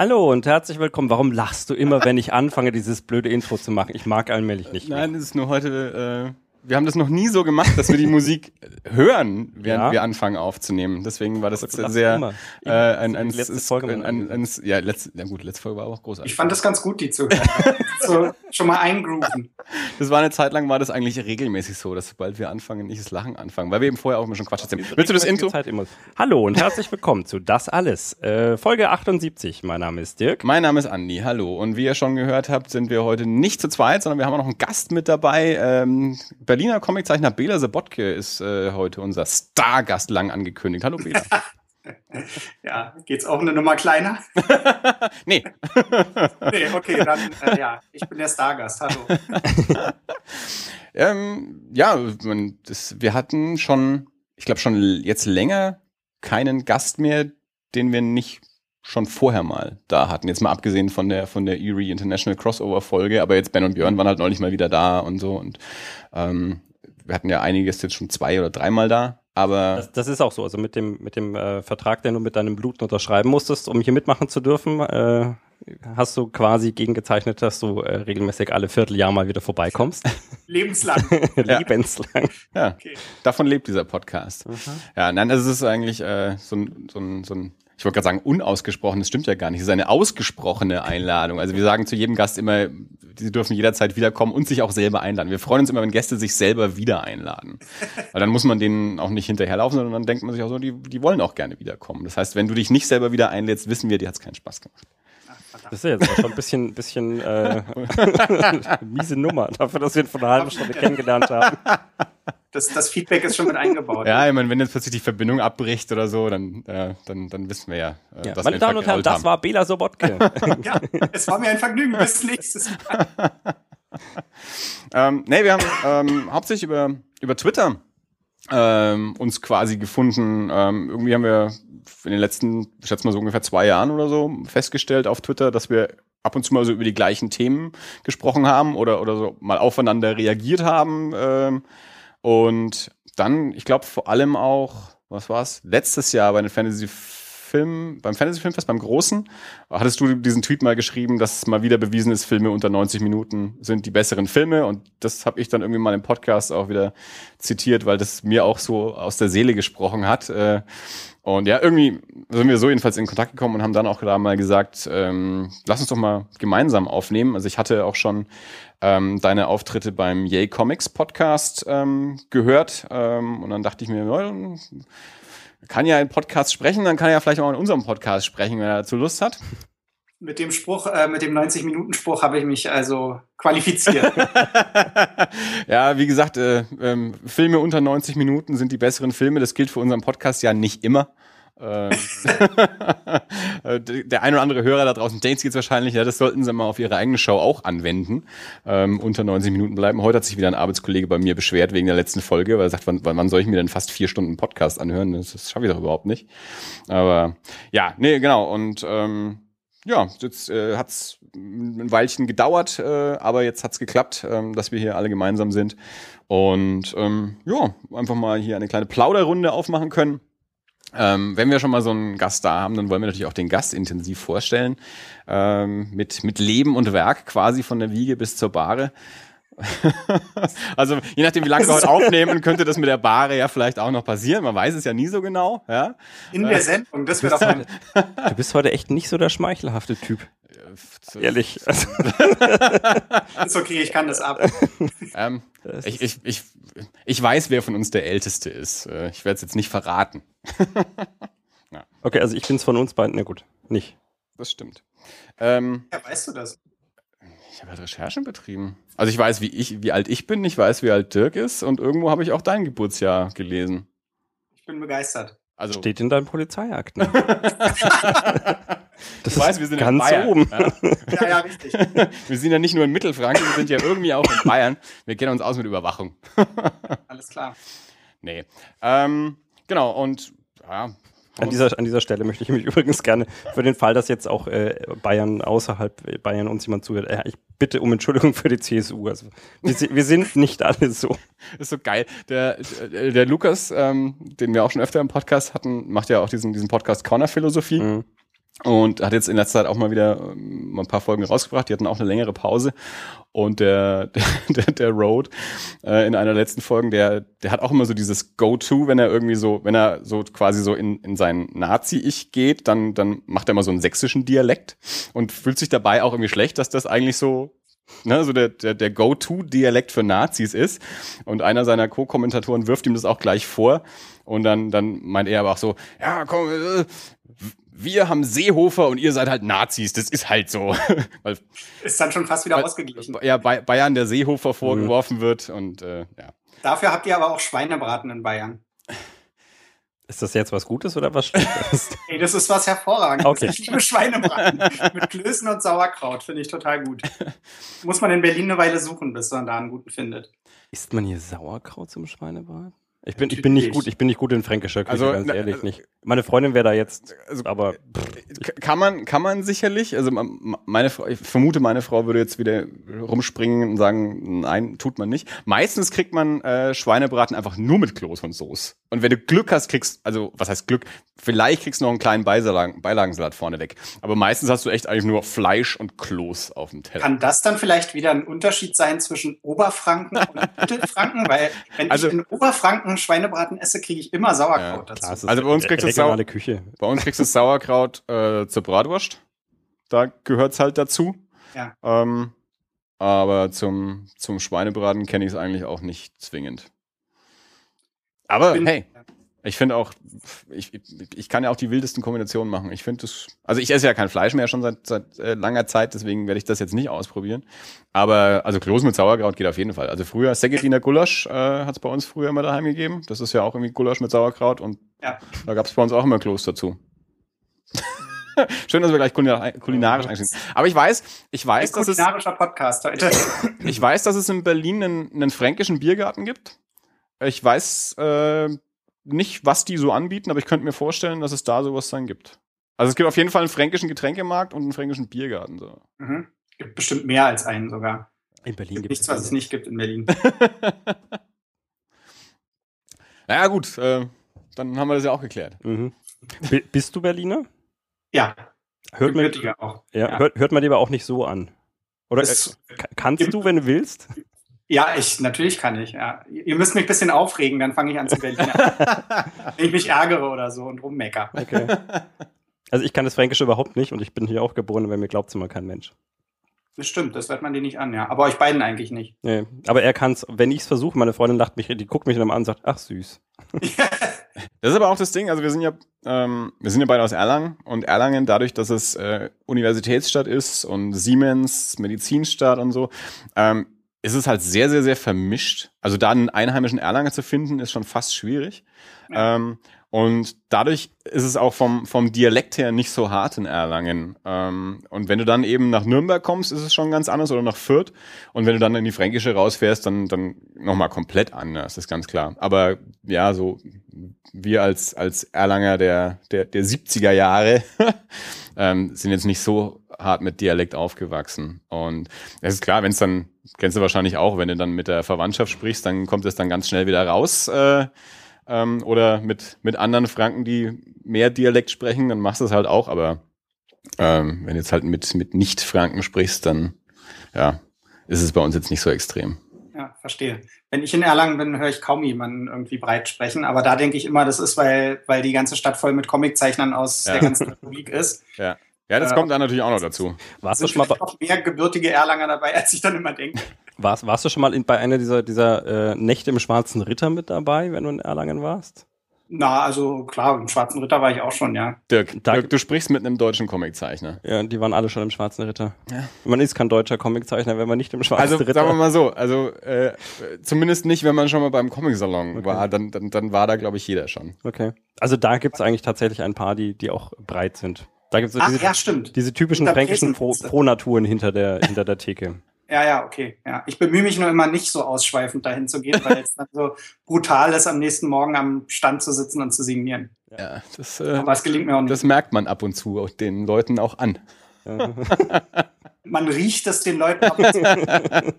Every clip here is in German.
Hallo und herzlich willkommen. Warum lachst du immer, wenn ich anfange, dieses blöde Intro zu machen? Ich mag allmählich nicht. Mehr. Nein, es ist nur heute. Äh wir haben das noch nie so gemacht, dass wir die Musik hören, während ja. wir anfangen aufzunehmen. Deswegen war das jetzt sehr immer. Äh, ein, ein, letzte Folge ein, ein, ein, ja, letzte, ja gut, letzte Folge war auch großartig. Ich fand das ganz gut, die zu hören. so, schon mal eingrooven. Das war eine Zeit lang war das eigentlich regelmäßig so, dass sobald wir anfangen, nicht das Lachen anfangen, weil wir eben vorher auch immer schon Quatsch erzählen. Willst du das Intro? Hallo und herzlich willkommen zu Das Alles. Äh, Folge 78. Mein Name ist Dirk. Mein Name ist Andi. Hallo. Und wie ihr schon gehört habt, sind wir heute nicht zu zweit, sondern wir haben auch noch einen Gast mit dabei. Ähm, Berliner Comiczeichner Bela Sebotke ist äh, heute unser Stargast lang angekündigt. Hallo Bela. ja, geht's auch eine Nummer kleiner? nee. nee, okay, dann äh, ja, ich bin der Stargast. Hallo. ähm, ja, das, wir hatten schon, ich glaube schon jetzt länger keinen Gast mehr, den wir nicht schon vorher mal da hatten. Jetzt mal abgesehen von der von der Erie International Crossover Folge, aber jetzt Ben und Björn waren halt neulich mal wieder da und so und ähm, wir hatten ja einiges jetzt schon zwei oder dreimal da. Aber das, das ist auch so. Also mit dem mit dem äh, Vertrag, den du mit deinem Blut unterschreiben musstest, um hier mitmachen zu dürfen, äh, hast du quasi gegengezeichnet, dass du äh, regelmäßig alle Vierteljahr mal wieder vorbeikommst. Lebenslang. Lebenslang. Ja, okay. davon lebt dieser Podcast. Mhm. Ja, nein, es ist eigentlich äh, so ein, so ein, so ein ich wollte gerade sagen, unausgesprochen, das stimmt ja gar nicht. Es ist eine ausgesprochene Einladung. Also wir sagen zu jedem Gast immer, sie dürfen jederzeit wiederkommen und sich auch selber einladen. Wir freuen uns immer, wenn Gäste sich selber wieder einladen. Weil dann muss man denen auch nicht hinterherlaufen, sondern dann denkt man sich auch so, die, die wollen auch gerne wiederkommen. Das heißt, wenn du dich nicht selber wieder einlädst, wissen wir, dir hat es keinen Spaß gemacht. Das ist ja jetzt schon ein bisschen, bisschen äh, miese Nummer dafür, dass wir ihn vor einer halben Stunde kennengelernt haben. Das, das Feedback ist schon mit eingebaut. ja, ich meine, wenn jetzt plötzlich die Verbindung abbricht oder so, dann, äh, dann, dann wissen wir ja, äh, ja. Meine Damen und Herren, das war Bela Sobotke. ja, es war mir ein Vergnügen. Bis nächstes Mal. ähm, nee, wir haben ähm, hauptsächlich über, über Twitter ähm, uns quasi gefunden. Ähm, irgendwie haben wir in den letzten, ich schätze mal so ungefähr zwei Jahren oder so, festgestellt auf Twitter, dass wir ab und zu mal so über die gleichen Themen gesprochen haben oder, oder so mal aufeinander reagiert haben. Ähm, und dann, ich glaube vor allem auch, was war's? Letztes Jahr bei den Fantasy Film, beim Fantasy Filmfest, beim Großen, hattest du diesen Tweet mal geschrieben, dass mal wieder bewiesen ist, Filme unter 90 Minuten sind die besseren Filme. Und das habe ich dann irgendwie mal im Podcast auch wieder zitiert, weil das mir auch so aus der Seele gesprochen hat. Äh, und ja, irgendwie sind wir so jedenfalls in Kontakt gekommen und haben dann auch gerade mal gesagt, ähm, lass uns doch mal gemeinsam aufnehmen. Also ich hatte auch schon ähm, deine Auftritte beim Yay Comics Podcast ähm, gehört ähm, und dann dachte ich mir, ja, kann ja in Podcast sprechen, dann kann er ja vielleicht auch in unserem Podcast sprechen, wenn er dazu Lust hat. Mit dem Spruch, äh, mit dem 90-Minuten-Spruch habe ich mich also qualifiziert. ja, wie gesagt, äh, ähm, Filme unter 90 Minuten sind die besseren Filme. Das gilt für unseren Podcast ja nicht immer. Ähm, der ein oder andere Hörer da draußen sich jetzt wahrscheinlich, ja, das sollten sie mal auf ihre eigene Show auch anwenden. Ähm, unter 90 Minuten bleiben. Heute hat sich wieder ein Arbeitskollege bei mir beschwert wegen der letzten Folge, weil er sagt, wann, wann soll ich mir denn fast vier Stunden Podcast anhören? Das, das schaffe ich doch überhaupt nicht. Aber ja, nee, genau. Und ähm, ja, jetzt äh, hat es ein Weilchen gedauert, äh, aber jetzt hat's geklappt, ähm, dass wir hier alle gemeinsam sind. Und ähm, ja, einfach mal hier eine kleine Plauderrunde aufmachen können. Ähm, wenn wir schon mal so einen Gast da haben, dann wollen wir natürlich auch den Gast intensiv vorstellen. Ähm, mit, mit Leben und Werk quasi von der Wiege bis zur Bahre. also je nachdem, wie lange wir heute aufnehmen, könnte das mit der Bahre ja vielleicht auch noch passieren. Man weiß es ja nie so genau. Ja? In der Sendung, das wäre doch mal. Du bist heute echt nicht so der schmeichelhafte Typ. Ehrlich. ist okay, ich kann das ab. Ähm, ich, ich, ich, ich weiß, wer von uns der Älteste ist. Äh, ich werde es jetzt nicht verraten. ja. Okay, also ich bin es von uns beiden. Na gut, nicht. Das stimmt. Ähm, ja, weißt du das? Ich habe halt Recherchen betrieben. Also ich weiß, wie ich, wie alt ich bin, ich weiß, wie alt Dirk ist und irgendwo habe ich auch dein Geburtsjahr gelesen. Ich bin begeistert. Also Steht in deinem Polizeiakten. Das du weißt, wir sind ganz in Bayern, oben. Ja? ja, ja, richtig. Wir sind ja nicht nur in Mittelfranken, wir sind ja irgendwie auch in Bayern. Wir kennen uns aus mit Überwachung. Alles klar. Nee. Ähm, genau, und ja, an dieser, an dieser Stelle möchte ich mich übrigens gerne für den Fall, dass jetzt auch äh, Bayern außerhalb Bayern uns jemand zuhört, äh, ich bitte um Entschuldigung für die CSU. Also wir, wir sind nicht alle so. ist so geil. Der, der, der Lukas, ähm, den wir auch schon öfter im Podcast hatten, macht ja auch diesen, diesen Podcast Corner Philosophie. Mhm. Und hat jetzt in letzter Zeit auch mal wieder ähm, ein paar Folgen rausgebracht. Die hatten auch eine längere Pause. Und der, der, der Road äh, in einer letzten Folgen, der, der hat auch immer so dieses Go-To, wenn er irgendwie so, wenn er so quasi so in, in sein Nazi-Ich geht, dann, dann macht er immer so einen sächsischen Dialekt und fühlt sich dabei auch irgendwie schlecht, dass das eigentlich so ne, so der, der, der Go-To-Dialekt für Nazis ist. Und einer seiner Co-Kommentatoren wirft ihm das auch gleich vor. Und dann, dann meint er aber auch so, ja, komm, äh, wir haben Seehofer und ihr seid halt Nazis. Das ist halt so. weil, ist dann schon fast wieder weil, ausgeglichen. Ja, Bayern der Seehofer vorgeworfen mhm. wird und äh, ja. Dafür habt ihr aber auch Schweinebraten in Bayern. Ist das jetzt was Gutes oder was Schlechtes? hey, das ist was Hervorragendes. Okay. Ich liebe Schweinebraten mit Klößen und Sauerkraut. Finde ich total gut. Muss man in Berlin eine Weile suchen, bis man da einen guten findet. Isst man hier Sauerkraut zum Schweinebraten? Ich bin, ich bin nicht gut, ich bin nicht gut in fränkischer Küche, also, ganz ehrlich also, nicht. Meine Freundin wäre da jetzt, also, aber kann man, kann man sicherlich. Also meine, ich vermute, meine Frau würde jetzt wieder rumspringen und sagen, nein, tut man nicht. Meistens kriegt man äh, Schweinebraten einfach nur mit Kloß und Soße. Und wenn du Glück hast, kriegst, also was heißt Glück? Vielleicht kriegst du noch einen kleinen Beilagen, Beilagensalat vorne weg. Aber meistens hast du echt eigentlich nur Fleisch und Kloß auf dem Teller. Kann das dann vielleicht wieder ein Unterschied sein zwischen Oberfranken und Mittelfranken? Weil wenn also, ich in Oberfranken Schweinebraten esse, kriege ich immer Sauerkraut ja, dazu. Also bei uns kriegst du Sau Küche. Bei uns kriegst du Sauerkraut äh, zur Bratwurst. Da gehört's halt dazu. Ja. Ähm, aber zum, zum Schweinebraten kenne ich es eigentlich auch nicht zwingend. Aber bin, hey, ich finde auch, ich, ich kann ja auch die wildesten Kombinationen machen. Ich finde das, also ich esse ja kein Fleisch mehr schon seit, seit äh, langer Zeit, deswegen werde ich das jetzt nicht ausprobieren. Aber also Kloß mit Sauerkraut geht auf jeden Fall. Also früher Segediner Gulasch äh, hat es bei uns früher immer daheim gegeben. Das ist ja auch irgendwie Gulasch mit Sauerkraut und ja. da gab es bei uns auch immer Kloß dazu. Schön, dass wir gleich kulinarisch einsteigen. Aber ich weiß, ich weiß, dass es kulinarischer Podcast heute. ich weiß, dass es in Berlin einen, einen fränkischen Biergarten gibt. Ich weiß äh, nicht, was die so anbieten, aber ich könnte mir vorstellen, dass es da sowas dann gibt. Also es gibt auf jeden Fall einen fränkischen Getränkemarkt und einen fränkischen Biergarten. So. Mhm. Gibt bestimmt mehr als einen sogar. In Berlin gibt es nichts, was es nicht gibt in Berlin. naja, gut, äh, dann haben wir das ja auch geklärt. Mhm. Bist du Berliner? Ja. Hört man, auch. Ja, ja. Hört, hört man dir aber auch nicht so an. Oder äh, kannst du, wenn du willst? Ja, ich, natürlich kann ich, ja. Ihr müsst mich ein bisschen aufregen, dann fange ich an zu Berliner. Wenn ich mich ärgere oder so und rummecker. Okay. Also ich kann das Fränkische überhaupt nicht und ich bin hier auch geboren, weil mir glaubt es immer kein Mensch. Das stimmt, das hört man dir nicht an, ja. Aber euch beiden eigentlich nicht. Nee, aber er kann es, wenn ich es versuche, meine Freundin lacht mich, die guckt mich dann mal an und sagt, ach süß. das ist aber auch das Ding, also wir sind ja, ähm, wir sind ja beide aus Erlangen und Erlangen, dadurch, dass es äh, Universitätsstadt ist und Siemens, Medizinstadt und so, ähm, ist es halt sehr, sehr, sehr vermischt. Also da einen einheimischen Erlanger zu finden, ist schon fast schwierig. Ja. Ähm, und dadurch ist es auch vom, vom Dialekt her nicht so hart in Erlangen. Ähm, und wenn du dann eben nach Nürnberg kommst, ist es schon ganz anders oder nach Fürth. Und wenn du dann in die Fränkische rausfährst, dann, dann nochmal komplett anders, ist ganz klar. Aber ja, so wir als, als Erlanger der, der, der 70er Jahre ähm, sind jetzt nicht so hart mit Dialekt aufgewachsen. Und es ist klar, wenn es dann, kennst du wahrscheinlich auch, wenn du dann mit der Verwandtschaft sprichst, dann kommt es dann ganz schnell wieder raus. Äh, ähm, oder mit, mit anderen Franken, die mehr Dialekt sprechen, dann machst du es halt auch. Aber ähm, wenn du jetzt halt mit, mit Nicht-Franken sprichst, dann ja, ist es bei uns jetzt nicht so extrem. Ja, verstehe. Wenn ich in Erlangen bin, höre ich kaum jemanden irgendwie breit sprechen. Aber da denke ich immer, das ist, weil, weil die ganze Stadt voll mit Comiczeichnern aus ja. der ganzen Republik ist. Ja. Ja, das äh, kommt dann natürlich auch noch dazu. Warst du schon mal bei noch mehr gebürtige Erlanger dabei, als ich dann immer denke. Warst, warst du schon mal in, bei einer dieser, dieser äh, Nächte im Schwarzen Ritter mit dabei, wenn du in Erlangen warst? Na, also klar, im Schwarzen Ritter war ich auch schon, ja. Dirk, Dirk du sprichst mit einem deutschen Comiczeichner. Ja, die waren alle schon im Schwarzen Ritter. Ja. Man ist kein deutscher Comiczeichner, wenn man nicht im Schwarzen also, Ritter... Also sagen wir mal so, also äh, zumindest nicht, wenn man schon mal beim Comicsalon okay. war, dann, dann, dann war da, glaube ich, jeder schon. Okay. Also da gibt's eigentlich tatsächlich ein paar, die, die auch breit sind. Da gibt's so Ach, diese, ja, stimmt. diese typischen fränkischen Frohnaturen hinter der, hinter der Theke. Ja, ja, okay. Ja. Ich bemühe mich nur immer nicht so ausschweifend dahin zu gehen, weil es dann so brutal ist, am nächsten Morgen am Stand zu sitzen und zu signieren. Ja, das, äh, Aber es gelingt mir auch nicht. Das merkt man ab und zu auch den Leuten auch an. man riecht es den Leuten ab und zu.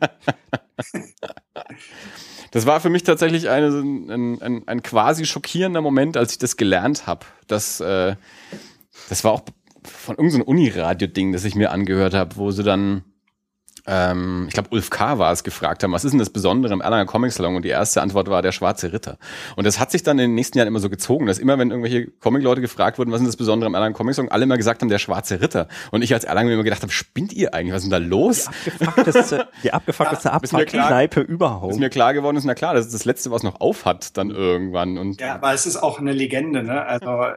Das war für mich tatsächlich eine, ein, ein, ein quasi schockierender Moment, als ich das gelernt habe. Das, äh, das war auch von irgendeinem Uniradio-Ding, das ich mir angehört habe, wo sie dann ähm, ich glaube, Ulf K. war es, gefragt haben, was ist denn das Besondere im Erlanger Comic Salon? Und die erste Antwort war der schwarze Ritter. Und das hat sich dann in den nächsten Jahren immer so gezogen, dass immer, wenn irgendwelche Comic-Leute gefragt wurden, was ist das Besondere im Erlanger Comic Salon, alle immer gesagt haben, der schwarze Ritter. Und ich als Erlanger immer gedacht habe, spinnt ihr eigentlich? Was ist denn da los? Die abgefuckteste, die abgefuckteste ja, Abfuckkneipe überhaupt. Ist mir klar geworden, ist na klar, das ist das Letzte, was noch auf hat dann irgendwann. Und ja, aber es ist auch eine Legende, ne? Also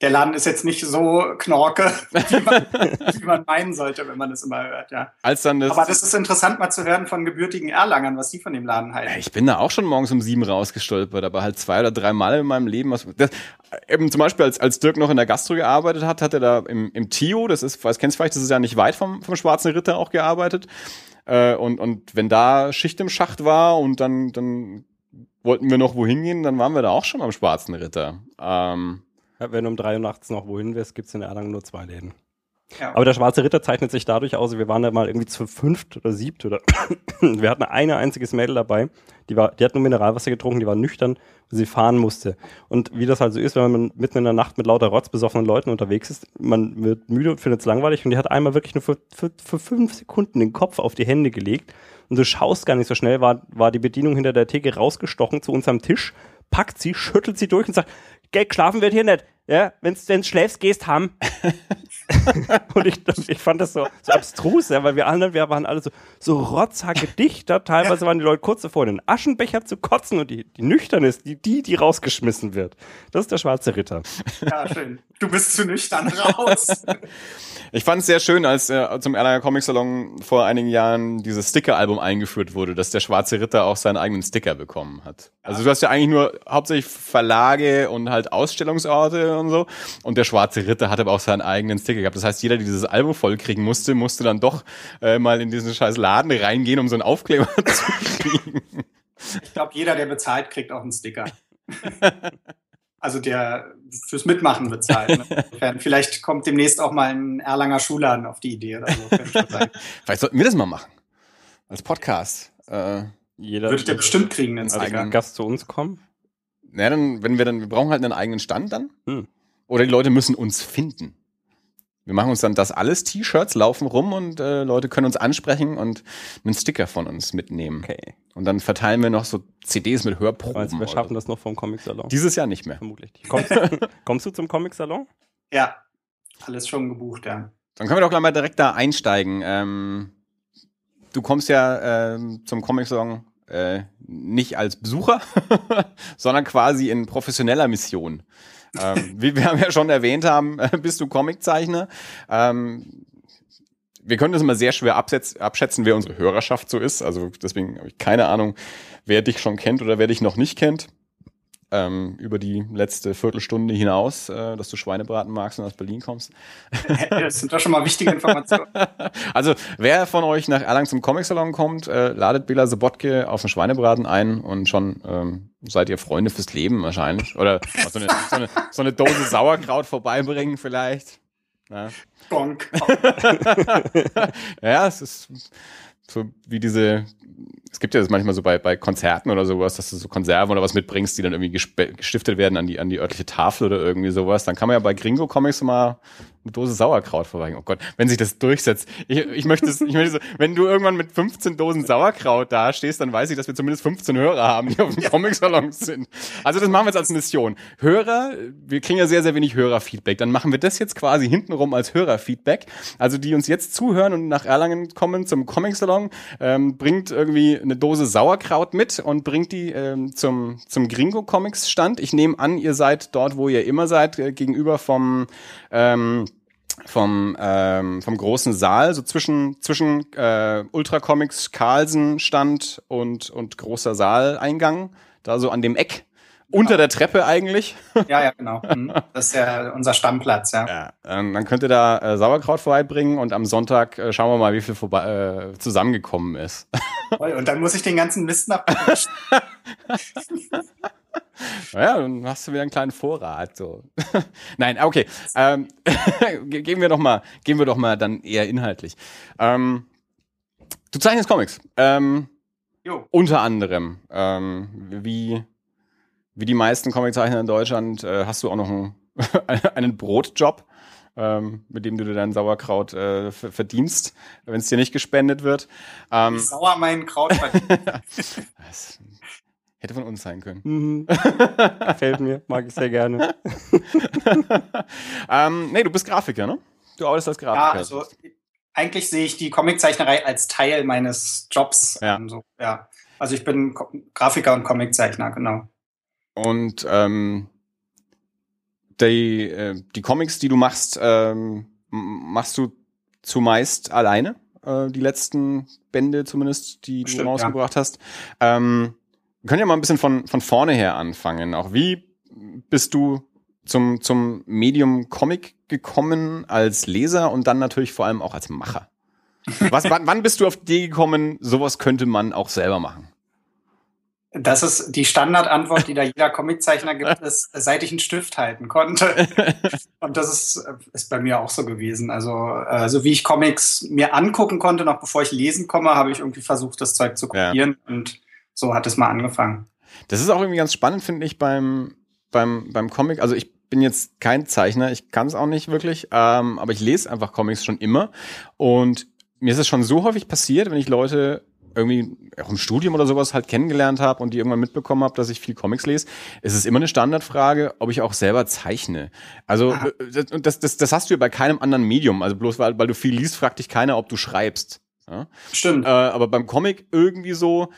der Laden ist jetzt nicht so knorke, wie man, wie man meinen sollte, wenn man das immer hört, ja. Als dann das Aber das ist interessant mal zu hören von gebürtigen Erlangern, was die von dem Laden halten. Ich bin da auch schon morgens um sieben rausgestolpert, aber halt zwei oder drei Mal in meinem Leben. Was, das, eben zum Beispiel, als, als Dirk noch in der Gastro gearbeitet hat, hat er da im, im Tio, das ist, weiß kennst du vielleicht, das ist ja nicht weit vom, vom Schwarzen Ritter auch gearbeitet. Äh, und, und wenn da Schicht im Schacht war und dann, dann wollten wir noch wohin gehen, dann waren wir da auch schon am Schwarzen Ritter. Ähm, wenn du um drei Uhr nachts noch wohin wirst, gibt es in Erlangen nur zwei Läden. Ja. Aber der Schwarze Ritter zeichnet sich dadurch aus, wir waren da mal irgendwie zu fünft oder siebt oder wir hatten eine einziges Mädel dabei, die war, die hat nur Mineralwasser getrunken, die war nüchtern, weil sie fahren musste. Und wie das halt so ist, wenn man mitten in der Nacht mit lauter rotzbesoffenen Leuten unterwegs ist, man wird müde und findet es langweilig und die hat einmal wirklich nur für, für, für fünf Sekunden den Kopf auf die Hände gelegt und du schaust gar nicht so schnell, war, war die Bedienung hinter der Theke rausgestochen zu unserem Tisch, packt sie, schüttelt sie durch und sagt, Geld geschlafen wird hier nicht. Ja, wenn du schläfst, gehst ham. und ich, ich fand das so, so abstrus, ja, weil wir anderen, wir waren alle so, so rotzhagedichter. Teilweise waren die Leute kurz davor, in den Aschenbecher zu kotzen und die, die nüchtern ist, die, die, die rausgeschmissen wird. Das ist der schwarze Ritter. Ja, schön. Du bist zu nüchtern raus. Ich fand es sehr schön, als äh, zum Erlanger Comic Salon vor einigen Jahren dieses Sticker-Album eingeführt wurde, dass der Schwarze Ritter auch seinen eigenen Sticker bekommen hat. Also du hast ja eigentlich nur hauptsächlich Verlage und halt Ausstellungsorte und so. Und der Schwarze Ritter hat aber auch seinen eigenen Sticker gehabt. Das heißt, jeder, der dieses Album vollkriegen musste, musste dann doch äh, mal in diesen scheiß Laden reingehen, um so einen Aufkleber zu kriegen. Ich glaube, jeder, der bezahlt, kriegt auch einen Sticker. also der fürs Mitmachen bezahlt. Ne? Vielleicht kommt demnächst auch mal ein Erlanger Schulladen auf die Idee oder so. Vielleicht sollten wir das mal machen. Als Podcast. Äh, Jeder Würde der bestimmt kriegen, einen Sticker. Gast zu uns kommen? Na, dann, wenn wir dann, wir brauchen halt einen eigenen Stand dann. Hm. Oder die Leute müssen uns finden. Wir machen uns dann das alles T-Shirts, laufen rum und äh, Leute können uns ansprechen und einen Sticker von uns mitnehmen. Okay. Und dann verteilen wir noch so CDs mit Hörproben. Also wir schaffen das noch vom Comic-Salon. Dieses Jahr nicht mehr. Vermutlich. Kommst, kommst du zum Comic-Salon? Ja, alles schon gebucht, ja. Dann können wir doch gleich mal direkt da einsteigen. Ähm, du kommst ja ähm, zum Comic-Salon äh, nicht als Besucher, sondern quasi in professioneller Mission ähm, wie wir ja schon erwähnt haben, bist du Comiczeichner. Ähm, wir können das immer sehr schwer abschätzen, wer unsere Hörerschaft so ist. Also deswegen habe ich keine Ahnung, wer dich schon kennt oder wer dich noch nicht kennt ähm, über die letzte Viertelstunde hinaus, äh, dass du Schweinebraten magst und aus Berlin kommst. das sind doch schon mal wichtige Informationen. also, wer von euch nach Erlangen zum Comic-Salon kommt, äh, ladet Bela Sobotke auf einen Schweinebraten ein und schon ähm, seid ihr Freunde fürs Leben wahrscheinlich. Oder so eine, so eine, so eine Dose Sauerkraut vorbeibringen vielleicht. Ja. Gonk. ja, es ist so wie diese es gibt ja das manchmal so bei, bei Konzerten oder sowas, dass du so Konserven oder was mitbringst, die dann irgendwie gestiftet werden an die, an die örtliche Tafel oder irgendwie sowas. Dann kann man ja bei Gringo Comics mal eine Dose Sauerkraut vorbeibringen. Oh Gott, wenn sich das durchsetzt. Ich, ich möchte es, ich möchte so, wenn du irgendwann mit 15 Dosen Sauerkraut dastehst, dann weiß ich, dass wir zumindest 15 Hörer haben, die auf dem Comic-Salon sind. Also das machen wir jetzt als Mission. Hörer, wir kriegen ja sehr, sehr wenig Hörerfeedback. Dann machen wir das jetzt quasi hintenrum als Hörerfeedback. Also die uns jetzt zuhören und nach Erlangen kommen zum Comic-Salon, ähm, bringt irgendwie eine Dose Sauerkraut mit und bringt die ähm, zum, zum Gringo Comics Stand. Ich nehme an, ihr seid dort, wo ihr immer seid, äh, gegenüber vom ähm, vom ähm, vom großen Saal, so zwischen zwischen äh, Ultra Comics Carlsen Stand und und großer Saaleingang, da so an dem Eck unter der Treppe eigentlich. Ja, ja, genau. Mhm. Das ist ja unser Stammplatz, ja. ja ähm, dann könnt ihr da äh, Sauerkraut vorbeibringen und am Sonntag äh, schauen wir mal, wie viel vorbei, äh, zusammengekommen ist. Und dann muss ich den ganzen Mist nach. naja, dann hast du wieder einen kleinen Vorrat. So. Nein, okay. Ähm, gehen wir doch mal, gehen wir doch mal dann eher inhaltlich. Ähm, du zeichnest Comics. Ähm, jo. Unter anderem. Ähm, wie wie die meisten Comiczeichner in Deutschland äh, hast du auch noch einen, einen Brotjob. ähm, mit dem du dir dein Sauerkraut äh, verdienst, wenn es dir nicht gespendet wird. Ähm, Sauer mein Kraut das hätte von uns sein können. Mhm. Gefällt mir, mag ich sehr gerne. ähm, nee, du bist Grafiker, ne? Du arbeitest als Grafiker. Ja, also eigentlich sehe ich die Comiczeichnerei als Teil meines Jobs. Ja. Ähm, so, ja. Also ich bin Ko Grafiker und Comiczeichner, genau. Und ähm, die, äh, die Comics, die du machst, ähm, machst du zumeist alleine? Äh, die letzten Bände zumindest, die du Stimmt, rausgebracht hast. Ähm, können ja mal ein bisschen von, von vorne her anfangen. Auch wie bist du zum, zum Medium Comic gekommen als Leser und dann natürlich vor allem auch als Macher? Was, wann, wann bist du auf die Idee gekommen, sowas könnte man auch selber machen? Das ist die Standardantwort, die da jeder Comiczeichner gibt, ist, seit ich einen Stift halten konnte. Und das ist, ist bei mir auch so gewesen. Also, äh, so wie ich Comics mir angucken konnte, noch bevor ich lesen komme, habe ich irgendwie versucht, das Zeug zu kopieren. Ja. Und so hat es mal angefangen. Das ist auch irgendwie ganz spannend, finde ich, beim, beim, beim Comic. Also ich bin jetzt kein Zeichner, ich kann es auch nicht wirklich, ähm, aber ich lese einfach Comics schon immer. Und mir ist es schon so häufig passiert, wenn ich Leute irgendwie auch im Studium oder sowas halt kennengelernt habe und die irgendwann mitbekommen habe, dass ich viel Comics lese, ist es immer eine Standardfrage, ob ich auch selber zeichne. Also äh, das, das, das hast du ja bei keinem anderen Medium. Also bloß weil, weil du viel liest, fragt dich keiner, ob du schreibst. Ja? Stimmt. Äh, aber beim Comic irgendwie so,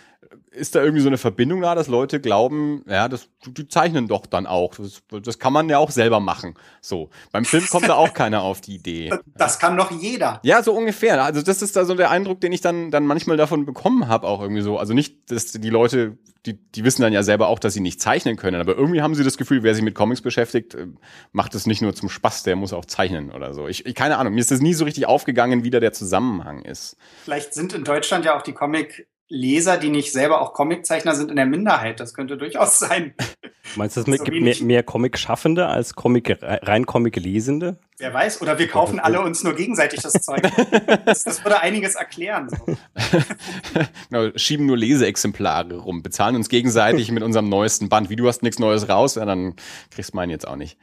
ist da irgendwie so eine Verbindung da, dass Leute glauben, ja, das, die zeichnen doch dann auch. Das, das kann man ja auch selber machen. So. Beim Film kommt da auch keiner auf die Idee. Das kann doch jeder. Ja, so ungefähr. Also das ist da so der Eindruck, den ich dann, dann manchmal davon bekommen habe, auch irgendwie so. Also nicht, dass die Leute, die, die wissen dann ja selber auch, dass sie nicht zeichnen können, aber irgendwie haben sie das Gefühl, wer sich mit Comics beschäftigt, äh, macht es nicht nur zum Spaß, der muss auch zeichnen oder so. Ich, ich keine Ahnung, mir ist das nie so richtig aufgegangen, wie da der Zusammenhang ist. Vielleicht sind in Deutschland ja auch die Comic Leser, die nicht selber auch Comiczeichner sind, in der Minderheit. Das könnte durchaus sein. Meinst du, es so gibt mehr, mehr Comic-Schaffende als Comic, rein Comic-Lesende? Wer weiß, oder wir kaufen alle uns nur gegenseitig das Zeug. Das, das würde einiges erklären. So. genau, schieben nur Leseexemplare rum, bezahlen uns gegenseitig mit unserem neuesten Band. Wie du hast nichts Neues raus, ja, dann kriegst du meinen jetzt auch nicht.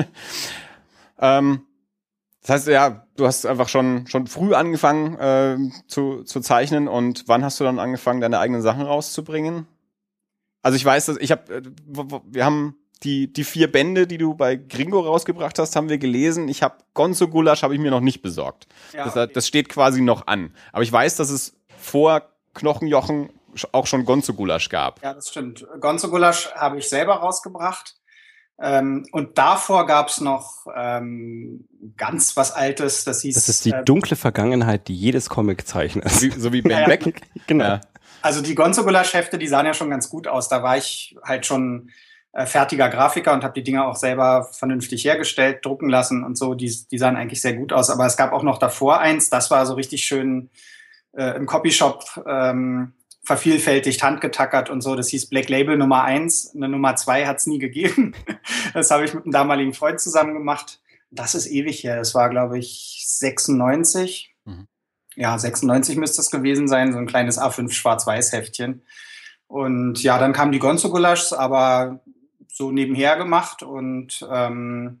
ähm, das heißt, ja, du hast einfach schon, schon früh angefangen äh, zu, zu zeichnen und wann hast du dann angefangen, deine eigenen Sachen rauszubringen? Also ich weiß, dass ich habe, äh, wir haben die, die vier Bände, die du bei Gringo rausgebracht hast, haben wir gelesen. Ich habe Gonzo Gulasch habe ich mir noch nicht besorgt. Ja, das, okay. das steht quasi noch an. Aber ich weiß, dass es vor Knochenjochen auch schon Gonzo Gulasch gab. Ja, das stimmt. Gonzo Gulasch habe ich selber rausgebracht. Ähm, und davor gab es noch ähm, ganz was Altes, das hieß. Das ist die äh, dunkle Vergangenheit, die jedes Comic zeichnet. Wie, so wie Ben Beck. genau. Ja. Also die Gonzo-Gulasch-Hefte, die sahen ja schon ganz gut aus. Da war ich halt schon äh, fertiger Grafiker und habe die Dinger auch selber vernünftig hergestellt, drucken lassen und so. Die, die sahen eigentlich sehr gut aus. Aber es gab auch noch davor eins, das war so richtig schön äh, im Copyshop ähm, vervielfältigt, handgetackert und so. Das hieß Black Label Nummer eins. Eine Nummer zwei hat es nie gegeben. Das habe ich mit einem damaligen Freund zusammen gemacht. Das ist ewig her. Das war, glaube ich, 96. Mhm. Ja, 96 müsste es gewesen sein. So ein kleines A5 Schwarz-Weiß-Heftchen. Und ja, dann kamen die Gonzo Gulaschs, aber so nebenher gemacht und ähm,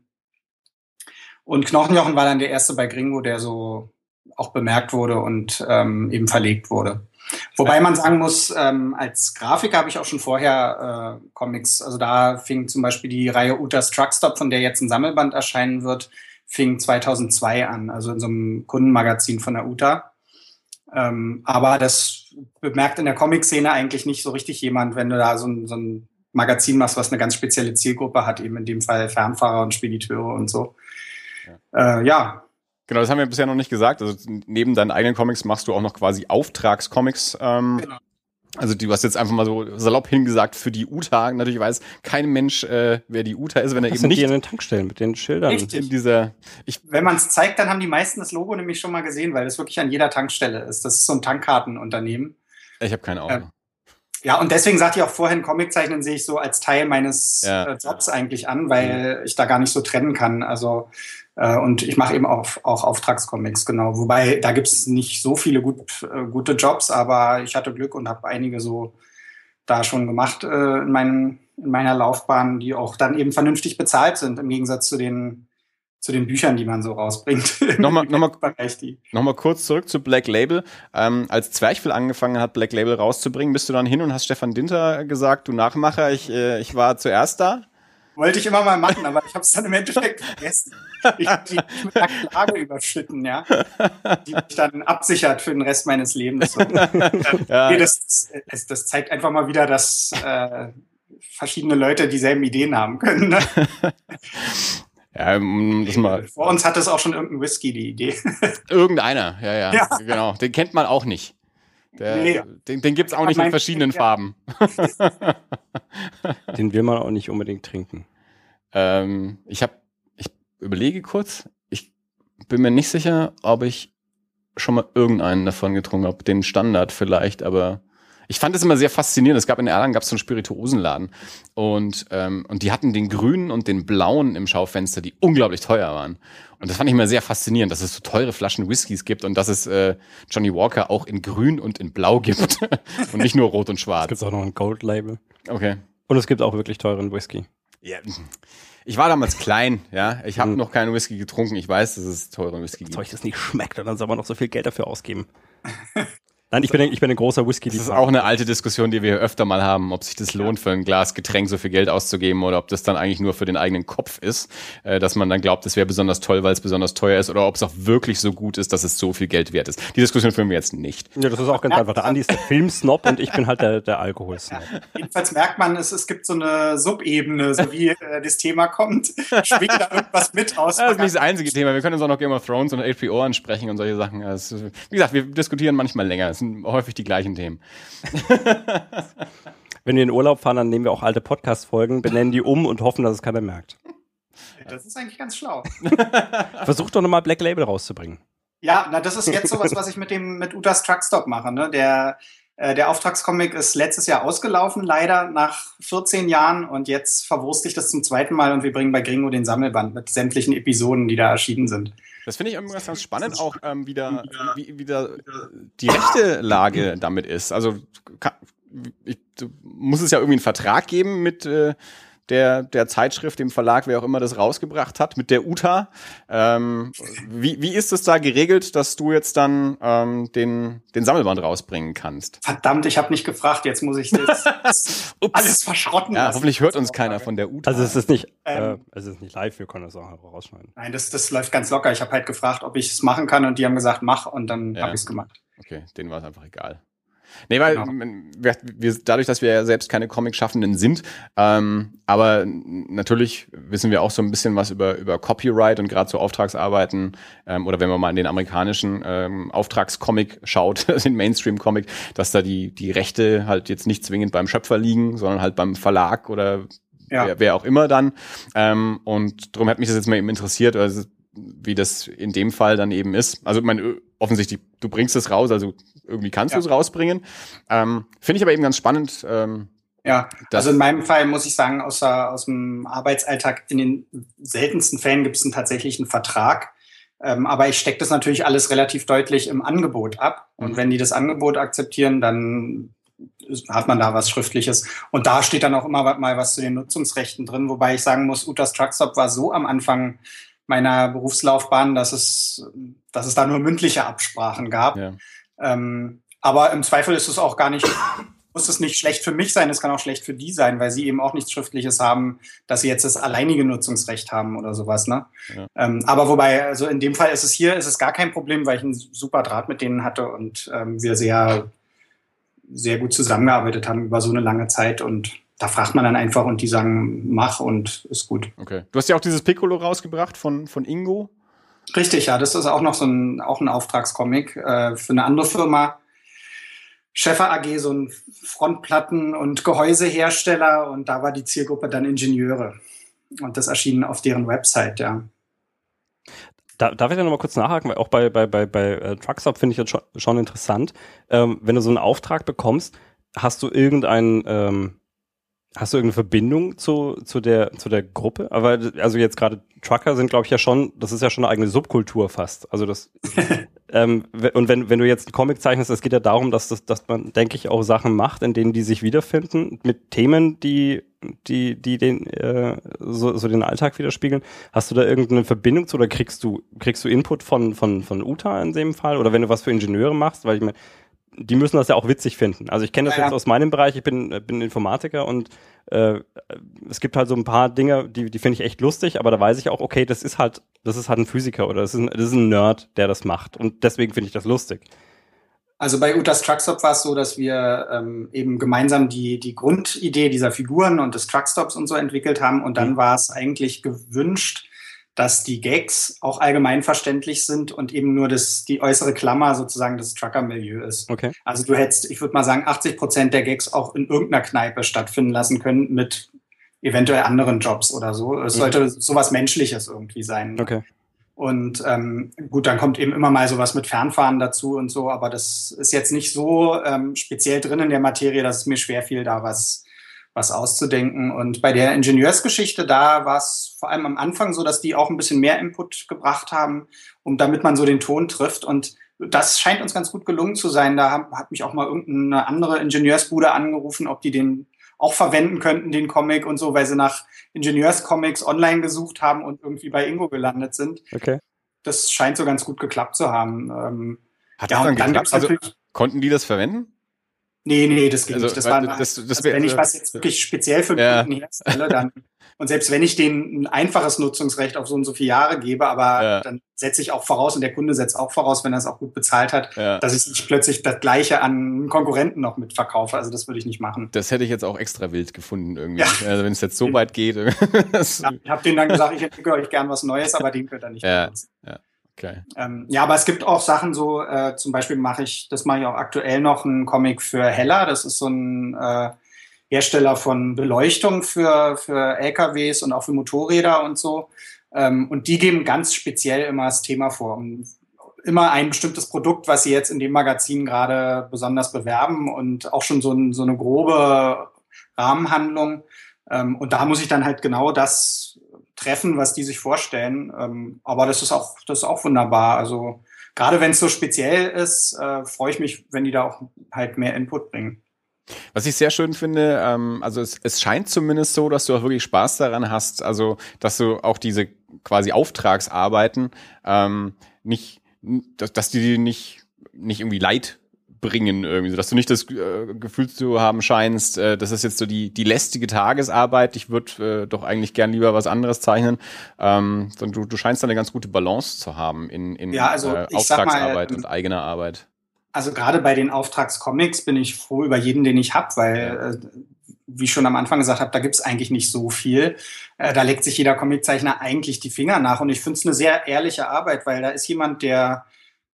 und Knochenjochen war dann der erste bei Gringo, der so auch bemerkt wurde und ähm, eben verlegt wurde. Wobei man sagen muss, ähm, als Grafiker habe ich auch schon vorher äh, Comics, also da fing zum Beispiel die Reihe Utas Truckstop, von der jetzt ein Sammelband erscheinen wird, fing 2002 an, also in so einem Kundenmagazin von der Uta. Ähm, aber das bemerkt in der Comic-Szene eigentlich nicht so richtig jemand, wenn du da so ein, so ein Magazin machst, was eine ganz spezielle Zielgruppe hat, eben in dem Fall Fernfahrer und Spediteure und so. Ja, äh, ja Genau, das haben wir bisher noch nicht gesagt. Also neben deinen eigenen Comics machst du auch noch quasi Auftragscomics. Ähm, genau. Also du hast jetzt einfach mal so salopp hingesagt für die UTA. Natürlich weiß kein Mensch, äh, wer die UTA ist, wenn er das eben nicht die in den Tankstellen mit den Schildern. Richtig. In dieser, ich, wenn man es zeigt, dann haben die meisten das Logo nämlich schon mal gesehen, weil es wirklich an jeder Tankstelle ist. Das ist so ein Tankkartenunternehmen. Ich habe keine Ahnung. Äh, ja, und deswegen sagte ich auch vorhin, Comiczeichnen sehe ich so als Teil meines ja. äh, Jobs eigentlich an, weil mhm. ich da gar nicht so trennen kann. Also und ich mache eben auch, auch Auftragscomics, genau. Wobei, da gibt es nicht so viele gut, äh, gute Jobs, aber ich hatte Glück und habe einige so da schon gemacht äh, in, meinen, in meiner Laufbahn, die auch dann eben vernünftig bezahlt sind, im Gegensatz zu den zu den Büchern, die man so rausbringt. Nochmal, nochmal, nochmal kurz zurück zu Black Label. Ähm, als Zwerchfell angefangen hat, Black Label rauszubringen, bist du dann hin und hast Stefan Dinter gesagt, du Nachmacher, ich, äh, ich war zuerst da? Wollte ich immer mal machen, aber ich habe es dann im Endeffekt vergessen. Ich habe die mit einer Klage überschütten, ja, die mich dann absichert für den Rest meines Lebens. So. ja. nee, das, das, das, zeigt einfach mal wieder, dass äh, verschiedene Leute dieselben Ideen haben können. Ne? Ja, das mal. Vor uns hat es auch schon irgendein Whisky die Idee. Irgendeiner, ja, ja, ja, genau. Den kennt man auch nicht. Der, nee. Den, den gibt es auch nicht in verschiedenen Farben. den will man auch nicht unbedingt trinken. Ähm, ich habe, ich überlege kurz, ich bin mir nicht sicher, ob ich schon mal irgendeinen davon getrunken habe. Den Standard vielleicht, aber ich fand es immer sehr faszinierend. Es gab in Erlangen gab es so einen Spirituosenladen und ähm, und die hatten den grünen und den blauen im Schaufenster, die unglaublich teuer waren. Und das fand ich immer sehr faszinierend, dass es so teure Flaschen Whiskys gibt und dass es äh, Johnny Walker auch in grün und in blau gibt und nicht nur rot und schwarz. Es gibt auch noch ein Gold Label. Okay. Und es gibt auch wirklich teuren Whisky. Ja. Ich war damals klein, ja. Ich habe hm. noch keinen Whisky getrunken. Ich weiß, dass es teuren Whisky gibt. Zeug, das nicht schmeckt, und dann soll man noch so viel Geld dafür ausgeben. Nein, ich bin, ein, ich bin ein großer whisky Das ist auch eine alte Diskussion, die wir öfter mal haben, ob sich das lohnt, für ein Glas Getränk so viel Geld auszugeben oder ob das dann eigentlich nur für den eigenen Kopf ist, äh, dass man dann glaubt, es wäre besonders toll, weil es besonders teuer ist oder ob es auch wirklich so gut ist, dass es so viel Geld wert ist. Die Diskussion führen wir jetzt nicht. Ja, das ist auch ganz einfach. Der Andi ist der Filmsnob und ich bin halt der, der Alkoholsnob. Ja. Jedenfalls merkt man, es, es gibt so eine Subebene, so wie äh, das Thema kommt, schwingt da irgendwas mit aus. Das ist nicht das einzige Thema. Wir können uns auch noch Game of Thrones und HBO ansprechen und solche Sachen. Also, wie gesagt, wir diskutieren manchmal länger. Sind häufig die gleichen gleichen Themen. Wenn wir in Urlaub fahren, dann nehmen wir auch alte Podcast-Folgen, benennen die um und hoffen, dass es keiner merkt. Das ist eigentlich ganz schlau. Versuch doch nochmal Black Label rauszubringen. Ja, na, das ist jetzt sowas, was ich mit dem mit Utas Truckstop mache. Ne? Der, äh, der Auftragscomic ist letztes Jahr ausgelaufen, leider nach 14 Jahren. Und jetzt verwurste ich das zum zweiten Mal und wir bringen bei Gringo den Sammelband mit sämtlichen Episoden, die da erschienen sind. Das finde ich irgendwas ganz spannend, auch ähm, wieder, wie, wie da die rechte Lage damit ist. Also kann, ich, du muss es ja irgendwie einen Vertrag geben mit äh, der, der Zeitschrift, dem Verlag, wer auch immer das rausgebracht hat, mit der UTA. Ähm, wie, wie ist es da geregelt, dass du jetzt dann ähm, den, den Sammelband rausbringen kannst? Verdammt, ich habe nicht gefragt, jetzt muss ich das alles verschrotten. Ja, hoffentlich hört uns keiner von der UTA. Also es ist nicht, ähm, äh, es ist nicht live, wir können das auch rausschneiden. Nein, das, das läuft ganz locker. Ich habe halt gefragt, ob ich es machen kann und die haben gesagt, mach und dann ja. habe ich es gemacht. Okay, denen war es einfach egal. Nee, weil genau. wir, wir, dadurch, dass wir ja selbst keine Comic-Schaffenden sind, ähm, aber natürlich wissen wir auch so ein bisschen was über, über Copyright und gerade so Auftragsarbeiten ähm, oder wenn man mal in den amerikanischen ähm, Auftragscomic schaut, den Mainstream-Comic, dass da die, die Rechte halt jetzt nicht zwingend beim Schöpfer liegen, sondern halt beim Verlag oder ja. wer, wer auch immer dann. Ähm, und darum hat mich das jetzt mal eben interessiert, also wie das in dem Fall dann eben ist. Also mein offensichtlich, du bringst es raus, also irgendwie kannst ja. du es rausbringen. Ähm, Finde ich aber eben ganz spannend. Ähm, ja, also in meinem Fall muss ich sagen, außer aus dem Arbeitsalltag, in den seltensten Fällen gibt es einen tatsächlichen Vertrag. Ähm, aber ich stecke das natürlich alles relativ deutlich im Angebot ab. Und mhm. wenn die das Angebot akzeptieren, dann hat man da was Schriftliches. Und da steht dann auch immer mal was zu den Nutzungsrechten drin, wobei ich sagen muss, Utas Truckstop war so am Anfang meiner Berufslaufbahn, dass es, dass es da nur mündliche Absprachen gab. Ja. Ähm, aber im Zweifel ist es auch gar nicht, muss es nicht schlecht für mich sein, es kann auch schlecht für die sein, weil sie eben auch nichts Schriftliches haben, dass sie jetzt das alleinige Nutzungsrecht haben oder sowas. Ne? Ja. Ähm, aber wobei, also in dem Fall ist es hier, ist es gar kein Problem, weil ich einen super Draht mit denen hatte und ähm, wir sehr, sehr gut zusammengearbeitet haben über so eine lange Zeit und da fragt man dann einfach und die sagen, mach und ist gut. Okay. Du hast ja auch dieses Piccolo rausgebracht von, von Ingo. Richtig, ja. Das ist auch noch so ein, auch ein Auftragscomic äh, für eine andere Firma. Schäfer AG, so ein Frontplatten- und Gehäusehersteller und da war die Zielgruppe dann Ingenieure. Und das erschien auf deren Website, ja. Da, darf ich da nochmal kurz nachhaken, weil auch bei, bei, bei, bei äh, Truckstop finde ich das schon, schon interessant. Ähm, wenn du so einen Auftrag bekommst, hast du irgendeinen, ähm, Hast du irgendeine Verbindung zu, zu, der, zu der Gruppe? Aber also jetzt gerade Trucker sind, glaube ich, ja schon, das ist ja schon eine eigene Subkultur fast. Also das ähm, und wenn, wenn du jetzt einen Comic zeichnest, es geht ja darum, dass, das, dass man, denke ich, auch Sachen macht, in denen die sich wiederfinden, mit Themen, die, die, die den, äh, so, so den Alltag widerspiegeln. Hast du da irgendeine Verbindung zu oder kriegst du, kriegst du Input von, von, von Uta in dem Fall? Oder wenn du was für Ingenieure machst, weil ich meine, die müssen das ja auch witzig finden. Also ich kenne das ja, jetzt aus meinem Bereich, ich bin, bin Informatiker und äh, es gibt halt so ein paar Dinge, die, die finde ich echt lustig, aber da weiß ich auch, okay, das ist halt, das ist halt ein Physiker oder das ist ein, das ist ein Nerd, der das macht. Und deswegen finde ich das lustig. Also bei Utas Truckstop war es so, dass wir ähm, eben gemeinsam die, die Grundidee dieser Figuren und des Truckstops und so entwickelt haben. Und dann mhm. war es eigentlich gewünscht, dass die Gags auch allgemein verständlich sind und eben nur das, die äußere Klammer sozusagen das Trucker-Milieu ist. Okay. Also du hättest, ich würde mal sagen, 80 Prozent der Gags auch in irgendeiner Kneipe stattfinden lassen können mit eventuell anderen Jobs oder so. Es mhm. sollte sowas Menschliches irgendwie sein. Okay. Und ähm, gut, dann kommt eben immer mal sowas mit Fernfahren dazu und so, aber das ist jetzt nicht so ähm, speziell drin in der Materie, dass es mir schwer fiel, da was was auszudenken. Und bei der Ingenieursgeschichte, da war es vor allem am Anfang so, dass die auch ein bisschen mehr Input gebracht haben, um damit man so den Ton trifft. Und das scheint uns ganz gut gelungen zu sein. Da hat mich auch mal irgendeine andere Ingenieursbude angerufen, ob die den auch verwenden könnten, den Comic und so, weil sie nach Ingenieurscomics online gesucht haben und irgendwie bei Ingo gelandet sind. Okay. Das scheint so ganz gut geklappt zu haben. Ähm, Hat ja, das dann geklappt? Also, konnten die das verwenden? Nee, nee, das geht also, nicht. Das war, das, das, also, wenn ich was jetzt wirklich speziell für einen Kunden herstelle, dann und selbst wenn ich denen ein einfaches Nutzungsrecht auf so und so viele Jahre gebe, aber ja. dann setze ich auch voraus und der Kunde setzt auch voraus, wenn er es auch gut bezahlt hat, ja. dass ich nicht plötzlich das Gleiche an Konkurrenten noch mitverkaufe. Also das würde ich nicht machen. Das hätte ich jetzt auch extra wild gefunden irgendwie. Ja. Also wenn es jetzt so weit geht. ja, ich habe denen dann gesagt, ich entwickle euch gern was Neues, aber den könnt ihr nicht ja. Okay. Ähm, ja, aber es gibt auch Sachen so, äh, zum Beispiel mache ich, das mache ich auch aktuell noch, einen Comic für Hella. Das ist so ein äh, Hersteller von Beleuchtung für, für LKWs und auch für Motorräder und so. Ähm, und die geben ganz speziell immer das Thema vor. Und immer ein bestimmtes Produkt, was sie jetzt in dem Magazin gerade besonders bewerben und auch schon so, ein, so eine grobe Rahmenhandlung. Ähm, und da muss ich dann halt genau das treffen, was die sich vorstellen. Ähm, aber das ist auch, das ist auch wunderbar. Also gerade wenn es so speziell ist, äh, freue ich mich, wenn die da auch halt mehr Input bringen. Was ich sehr schön finde, ähm, also es, es scheint zumindest so, dass du auch wirklich Spaß daran hast, also dass du auch diese quasi Auftragsarbeiten ähm, nicht, dass, dass die nicht nicht irgendwie leid bringen irgendwie, dass du nicht das äh, Gefühl zu haben scheinst, äh, das ist jetzt so die die lästige Tagesarbeit. Ich würde äh, doch eigentlich gern lieber was anderes zeichnen. Ähm, sondern du, du scheinst da eine ganz gute Balance zu haben in, in ja, also, äh, Auftragsarbeit mal, und eigener Arbeit. Also gerade bei den Auftragscomics bin ich froh über jeden, den ich habe, weil ja. äh, wie ich schon am Anfang gesagt habe, da gibt's eigentlich nicht so viel. Äh, da legt sich jeder Comiczeichner eigentlich die Finger nach. Und ich finde es eine sehr ehrliche Arbeit, weil da ist jemand, der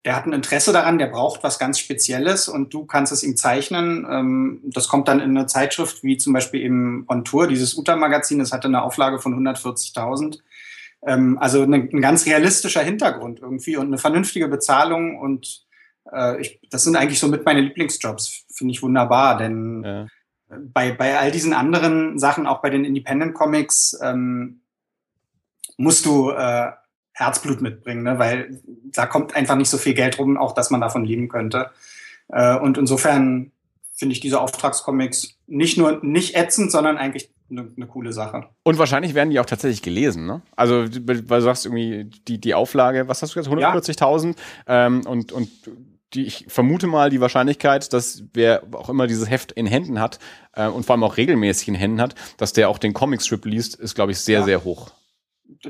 der hat ein Interesse daran, der braucht was ganz Spezielles und du kannst es ihm zeichnen. Ähm, das kommt dann in eine Zeitschrift wie zum Beispiel eben On Tour, dieses Uta-Magazin, das hatte eine Auflage von 140.000. Ähm, also ein ganz realistischer Hintergrund irgendwie und eine vernünftige Bezahlung und äh, ich, das sind eigentlich so mit meine Lieblingsjobs, finde ich wunderbar, denn ja. bei, bei all diesen anderen Sachen, auch bei den Independent Comics, ähm, musst du äh, Herzblut mitbringen, ne? weil da kommt einfach nicht so viel Geld rum, auch dass man davon leben könnte. Äh, und insofern finde ich diese Auftragscomics nicht nur nicht ätzend, sondern eigentlich eine, eine coole Sache. Und wahrscheinlich werden die auch tatsächlich gelesen, ne? Also, weil du sagst irgendwie, die, die Auflage, was hast du gesagt, 140.000 ja. ähm, und, und die, ich vermute mal die Wahrscheinlichkeit, dass wer auch immer dieses Heft in Händen hat äh, und vor allem auch regelmäßig in Händen hat, dass der auch den Comicstrip liest, ist, glaube ich, sehr, ja. sehr hoch.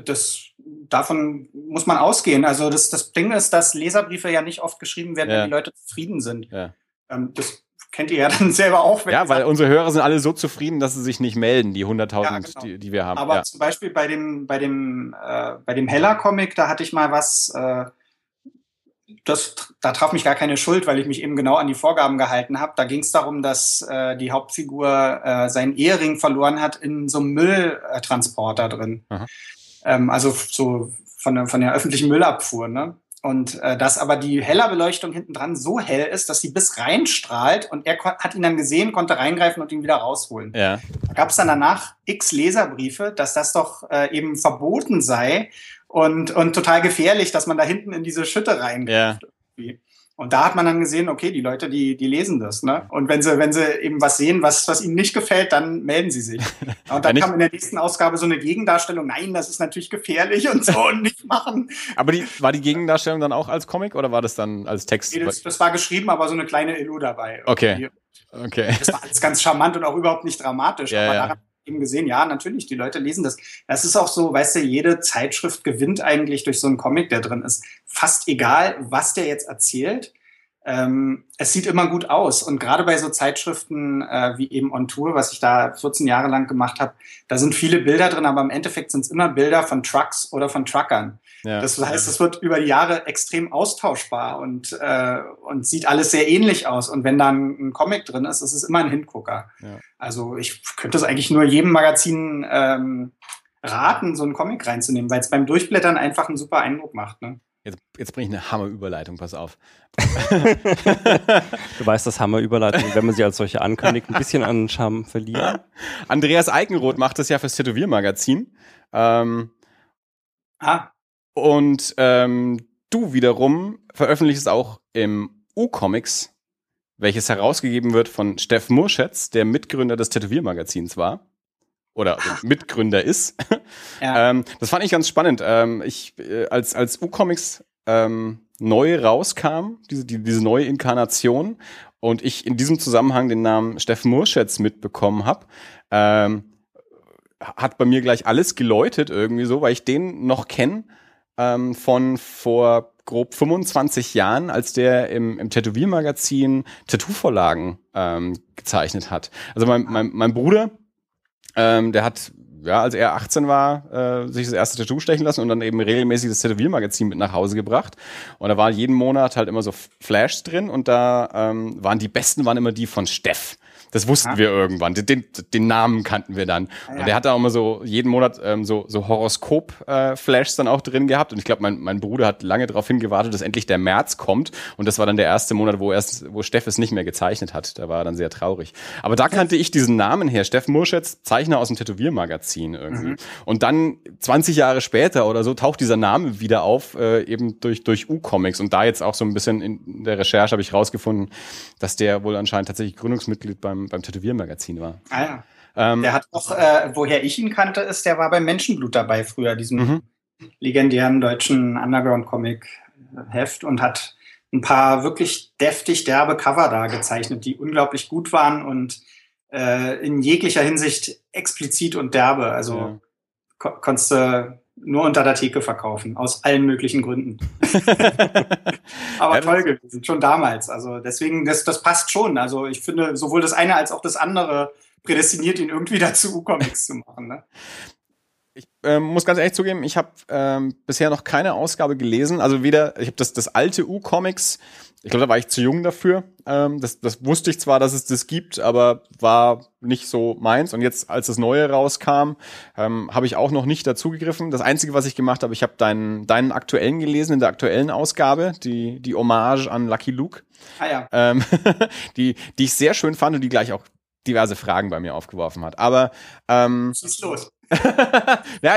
Das davon muss man ausgehen. Also das, das Ding ist, dass Leserbriefe ja nicht oft geschrieben werden, ja. wenn die Leute zufrieden sind. Ja. Ähm, das kennt ihr ja dann selber auch. ja, weil unsere Hörer sind alle so zufrieden, dass sie sich nicht melden, die 100.000, ja, genau. die, die, wir haben. Aber zum Beispiel bei dem, bei dem, äh, bei dem Heller-Comic, da hatte ich mal was, äh, das, da traf mich gar keine Schuld, weil ich mich eben genau an die Vorgaben gehalten habe. Da ging es darum, dass äh, die Hauptfigur äh, seinen Ehering verloren hat in so einem Mülltransporter drin. Aha ähm, also so von der, von der öffentlichen Müllabfuhr. Ne? Und äh, dass aber die heller Beleuchtung hinten dran so hell ist, dass sie bis reinstrahlt und er hat ihn dann gesehen, konnte reingreifen und ihn wieder rausholen. Ja. Da gab es dann danach x Leserbriefe, dass das doch äh, eben verboten sei und, und total gefährlich, dass man da hinten in diese Schütte reingreift. Ja. irgendwie. Und da hat man dann gesehen, okay, die Leute, die, die lesen das, ne? Und wenn sie, wenn sie eben was sehen, was, was ihnen nicht gefällt, dann melden sie sich. Und dann kam in der nächsten Ausgabe so eine Gegendarstellung, nein, das ist natürlich gefährlich und so und nicht machen. Aber die, war die Gegendarstellung dann auch als Comic oder war das dann als Text? Nee, das, das war geschrieben, aber so eine kleine Illu dabei. Okay. Okay. Das war alles ganz charmant und auch überhaupt nicht dramatisch. Ja, aber ja. daran eben gesehen, ja, natürlich, die Leute lesen das. Das ist auch so, weißt du, jede Zeitschrift gewinnt eigentlich durch so einen Comic, der drin ist. Fast egal, was der jetzt erzählt. Ähm, es sieht immer gut aus. Und gerade bei so Zeitschriften äh, wie eben On Tour, was ich da 14 Jahre lang gemacht habe, da sind viele Bilder drin, aber im Endeffekt sind es immer Bilder von Trucks oder von Truckern. Ja. Das heißt, es wird über die Jahre extrem austauschbar und, äh, und sieht alles sehr ähnlich aus. Und wenn dann ein Comic drin ist, ist es immer ein Hingucker. Ja. Also ich könnte es eigentlich nur jedem Magazin ähm, raten, so einen Comic reinzunehmen, weil es beim Durchblättern einfach einen super Eindruck macht. Ne? Jetzt, jetzt bringe ich eine Hammerüberleitung, pass auf. Du weißt, dass Hammerüberleitungen, wenn man sie als solche ankündigt, ein bisschen an Charme verlieren. Andreas Eikenroth macht das ja fürs Tätowiermagazin. Ähm, Ah, und ähm, du wiederum veröffentlichst auch im U-Comics, welches herausgegeben wird von Steff Murschetz, der Mitgründer des Tätowiermagazins war. Oder Mitgründer ist. ja. Ähm, das fand ich ganz spannend. Ähm, ich, äh, als, als U-Comics ähm, neu rauskam, diese, die, diese neue Inkarnation, und ich in diesem Zusammenhang den Namen Steffen Murschetz mitbekommen habe, ähm, hat bei mir gleich alles geläutet irgendwie so, weil ich den noch kenne ähm, von vor grob 25 Jahren, als der im, im Tätowiermagazin Tattoo-Vorlagen ähm, gezeichnet hat. Also mein, mein, mein Bruder, ähm, der hat, ja, als er 18 war, äh, sich das erste Tattoo stechen lassen und dann eben regelmäßig das Tätowiermagazin mit nach Hause gebracht. Und da waren jeden Monat halt immer so Flashs drin und da ähm, waren die besten waren immer die von Steff. Das wussten Ah. wir irgendwann. Den, den, den Namen kannten wir dann. Ja. Und der hat da auch immer so jeden Monat ähm, so, so Horoskop-Flashs dann auch drin gehabt. Und ich glaube, mein, mein Bruder hat lange darauf hingewartet, dass endlich der März kommt. Und das war dann der erste Monat, wo erst, wo Steff es nicht mehr gezeichnet hat. Da war er dann sehr traurig. Aber da kannte ich diesen Namen her. Steff Murschetz, Zeichner aus dem Tätowiermagazin irgendwie. Mhm. Und dann 20 Jahre später oder so taucht dieser Name wieder auf, äh, eben durch, durch U-Comics. Und da jetzt auch so ein bisschen in der Recherche habe ich rausgefunden, dass der wohl anscheinend tatsächlich Gründungsmitglied beim, beim Tätowiermagazin war. ah, ja. Ähm, Der hat auch, äh, woher ich ihn kannte, ist, der war beim Menschenblut dabei früher, diesem Mhm. legendären deutschen Underground-Comic-Heft und hat ein paar wirklich deftig derbe Cover da gezeichnet, die unglaublich gut waren und äh, in jeglicher Hinsicht explizit und derbe. Also Ja. ko konntest du nur unter der Theke verkaufen, aus allen möglichen Gründen. Aber Ja, toll gewesen, schon damals. Also deswegen, das, das passt schon. Also ich finde, sowohl das eine als auch das andere prädestiniert ihn irgendwie dazu, Comics zu machen. Ne? Ich ähm, muss ganz ehrlich zugeben, ich habe ähm, bisher noch keine Ausgabe gelesen. Also weder, ich habe das, das alte U-Comics, ich glaube, da war ich zu jung dafür. Ähm, das, das wusste ich zwar, dass es das gibt, aber war nicht so meins. Und jetzt, als das Neue rauskam, ähm, habe ich auch noch nicht dazugegriffen. Das Einzige, was ich gemacht habe, ich habe deinen, deinen aktuellen gelesen, in der aktuellen Ausgabe, die, die Hommage an Lucky Luke, Ah ja. ähm, die, die ich sehr schön fand und die gleich auch diverse Fragen bei mir aufgeworfen hat. Aber ähm, Schieß los. ja,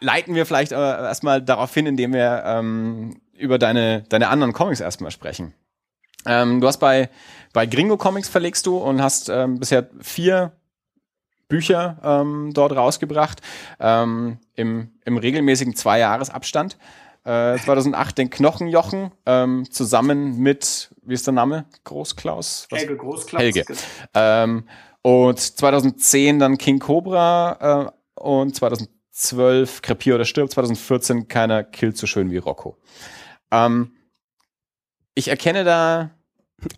leiten wir vielleicht äh, erstmal darauf hin, indem wir ähm, über deine, deine anderen Comics erstmal sprechen. Ähm, du hast bei, bei Gringo Comics verlegst du und hast ähm, bisher vier Bücher ähm, dort rausgebracht, ähm, im, im regelmäßigen Zwei-Jahres-Abstand. Äh, 2008 den Knochenjochen ähm, zusammen mit, wie ist der Name? Großklaus? Was? Helge Großklaus. Helge. Ähm, und 2010 dann King Cobra äh, und 2012 Krepier oder stirbt, 2014 keiner killt so schön wie Rocco. Ähm, ich erkenne da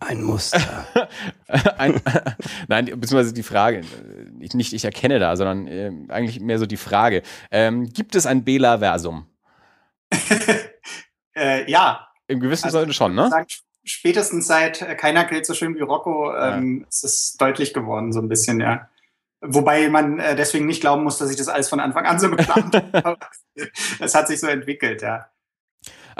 Ein Muster. ein, nein, beziehungsweise die Frage, ich, nicht ich erkenne da, sondern äh, eigentlich mehr so die Frage, ähm, gibt es ein Bela-Versum? Äh, ja, Im gewissen Also, Sinne schon, ne? sagen, spätestens seit äh, Keiner killt so schön wie Rocco ähm, ist es deutlich geworden, so ein bisschen, ja. Wobei man äh, deswegen nicht glauben muss, dass ich das alles von Anfang an so geplant habe. Es hat sich so entwickelt, ja.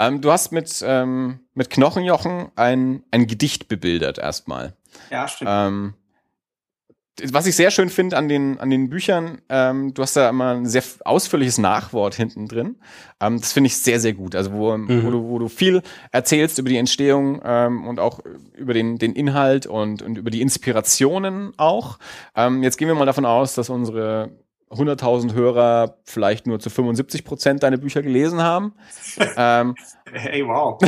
Ähm, du hast mit, ähm, mit Knochenjochen ein, ein Gedicht bebildert erstmal. Ja, stimmt. Ähm, was ich sehr schön finde an den, an den Büchern, ähm, du hast da immer ein sehr ausführliches Nachwort hinten drin. Ähm, das finde ich sehr, sehr gut. Also wo, mhm. wo, du, wo du viel erzählst über die Entstehung ähm, und auch über den, den Inhalt und, und über die Inspirationen auch. Ähm, jetzt gehen wir mal davon aus, dass unsere 100.000 Hörer vielleicht nur zu 75 Prozent deine Bücher gelesen haben. ähm, hey, wow.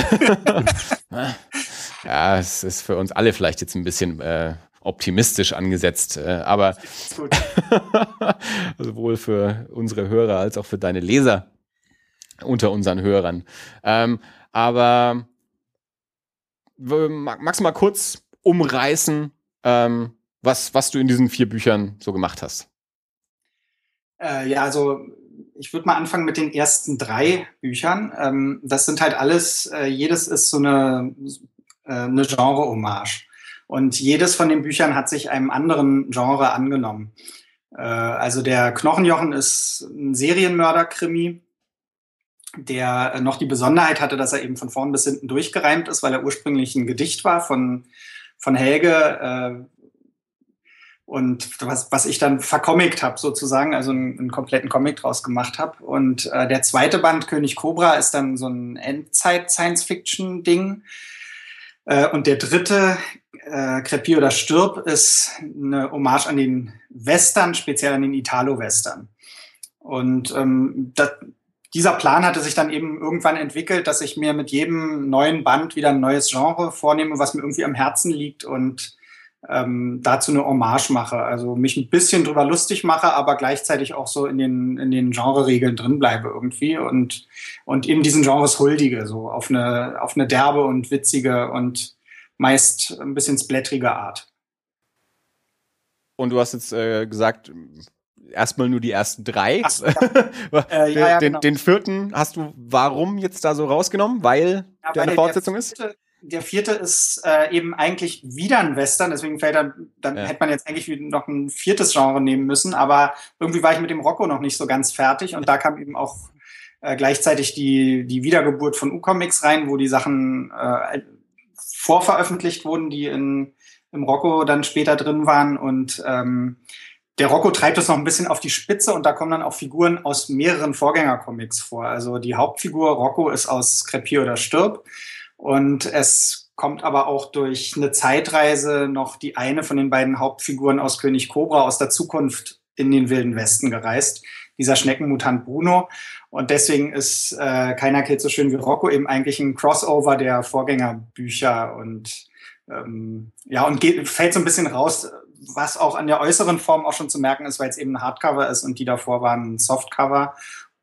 ja, es ist für uns alle vielleicht jetzt ein bisschen äh, optimistisch angesetzt, äh, aber sowohl für unsere Hörer als auch für deine Leser unter unseren Hörern. Ähm, aber magst du mal kurz umreißen, ähm, was, was du in diesen vier Büchern so gemacht hast? Äh, ja, also ich würde mal anfangen mit den ersten drei Büchern. Ähm, das sind halt alles, äh, jedes ist so eine, äh, eine Genre-Hommage. Und jedes von den Büchern hat sich einem anderen Genre angenommen. Äh, also der Knochenjochen ist ein Serienmörder-Krimi, der noch die Besonderheit hatte, dass er eben von vorn bis hinten durchgereimt ist, weil er ursprünglich ein Gedicht war von, von Helge, äh, und was, was ich dann vercomict habe sozusagen, also einen, einen, kompletten Comic draus gemacht habe. Und äh, der zweite Band, König Cobra, ist dann so ein Endzeit-Science-Fiction-Ding. Äh, und der dritte, äh, Crepi oder Stirb, ist eine Hommage an den Western, speziell an den Italo-Western. Und ähm, das, dieser Plan hatte sich dann eben irgendwann entwickelt, dass ich mir mit jedem neuen Band wieder ein neues Genre vornehme, was mir irgendwie am Herzen liegt und ähm, dazu eine Hommage mache. Also mich ein bisschen drüber lustig mache, aber gleichzeitig auch so in den, in den Genre-Regeln drin bleibe irgendwie und, und eben diesen Genres huldige, so auf eine, auf eine derbe und witzige und meist ein bisschen splattrige Art. Und du hast jetzt äh, gesagt, erstmal nur die ersten drei. Ach, ja. äh, ja, ja, den, genau. den, vierten hast du warum jetzt da so rausgenommen? Weil der eine Fortsetzung ist? Der vierte ist äh, eben eigentlich wieder ein Western, deswegen fällt dann, dann ja. hätte man jetzt eigentlich noch ein viertes Genre nehmen müssen, aber irgendwie war ich mit dem Rocco noch nicht so ganz fertig und da kam eben auch äh, gleichzeitig die, die Wiedergeburt von U-Comics rein, wo die Sachen äh, vorveröffentlicht wurden, die in, im Rocco dann später drin waren und ähm, der Rocco treibt es noch ein bisschen auf die Spitze und da kommen dann auch Figuren aus mehreren Vorgängercomics vor. Also die Hauptfigur Rocco ist aus Krepier oder Stirb. Und es kommt aber auch durch eine Zeitreise noch die eine von den beiden Hauptfiguren aus König Cobra aus der Zukunft in den Wilden Westen gereist, dieser Schneckenmutant Bruno. Und deswegen ist äh, Keiner killt so schön wie Rocco eben eigentlich ein Crossover der Vorgängerbücher und ähm, ja, und geht, fällt so ein bisschen raus, was auch an der äußeren Form auch schon zu merken ist, weil es eben ein Hardcover ist und die davor waren ein Softcover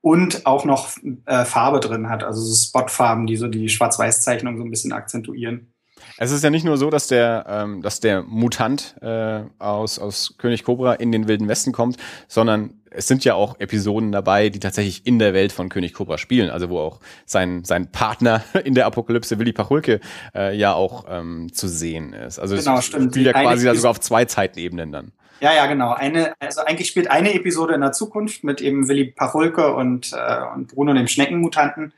und auch noch äh, Farbe drin hat, also so Spotfarben, die so die Schwarz-Weiß-Zeichnung so ein bisschen akzentuieren. Es ist ja nicht nur so, dass der, ähm, dass der Mutant äh, aus, aus König Cobra in den Wilden Westen kommt, sondern es sind ja auch Episoden dabei, die tatsächlich in der Welt von König Cobra spielen, also wo auch sein, sein Partner in der Apokalypse, Willy Pachulke, äh, ja auch ähm, zu sehen ist. Also genau, es stimmt. spielt ja quasi da sogar auf zwei Zeitenebenen dann. Ja, ja, genau. Eine, also eigentlich spielt eine Episode in der Zukunft mit eben Willy Pachulke und, äh, und Bruno dem Schneckenmutanten.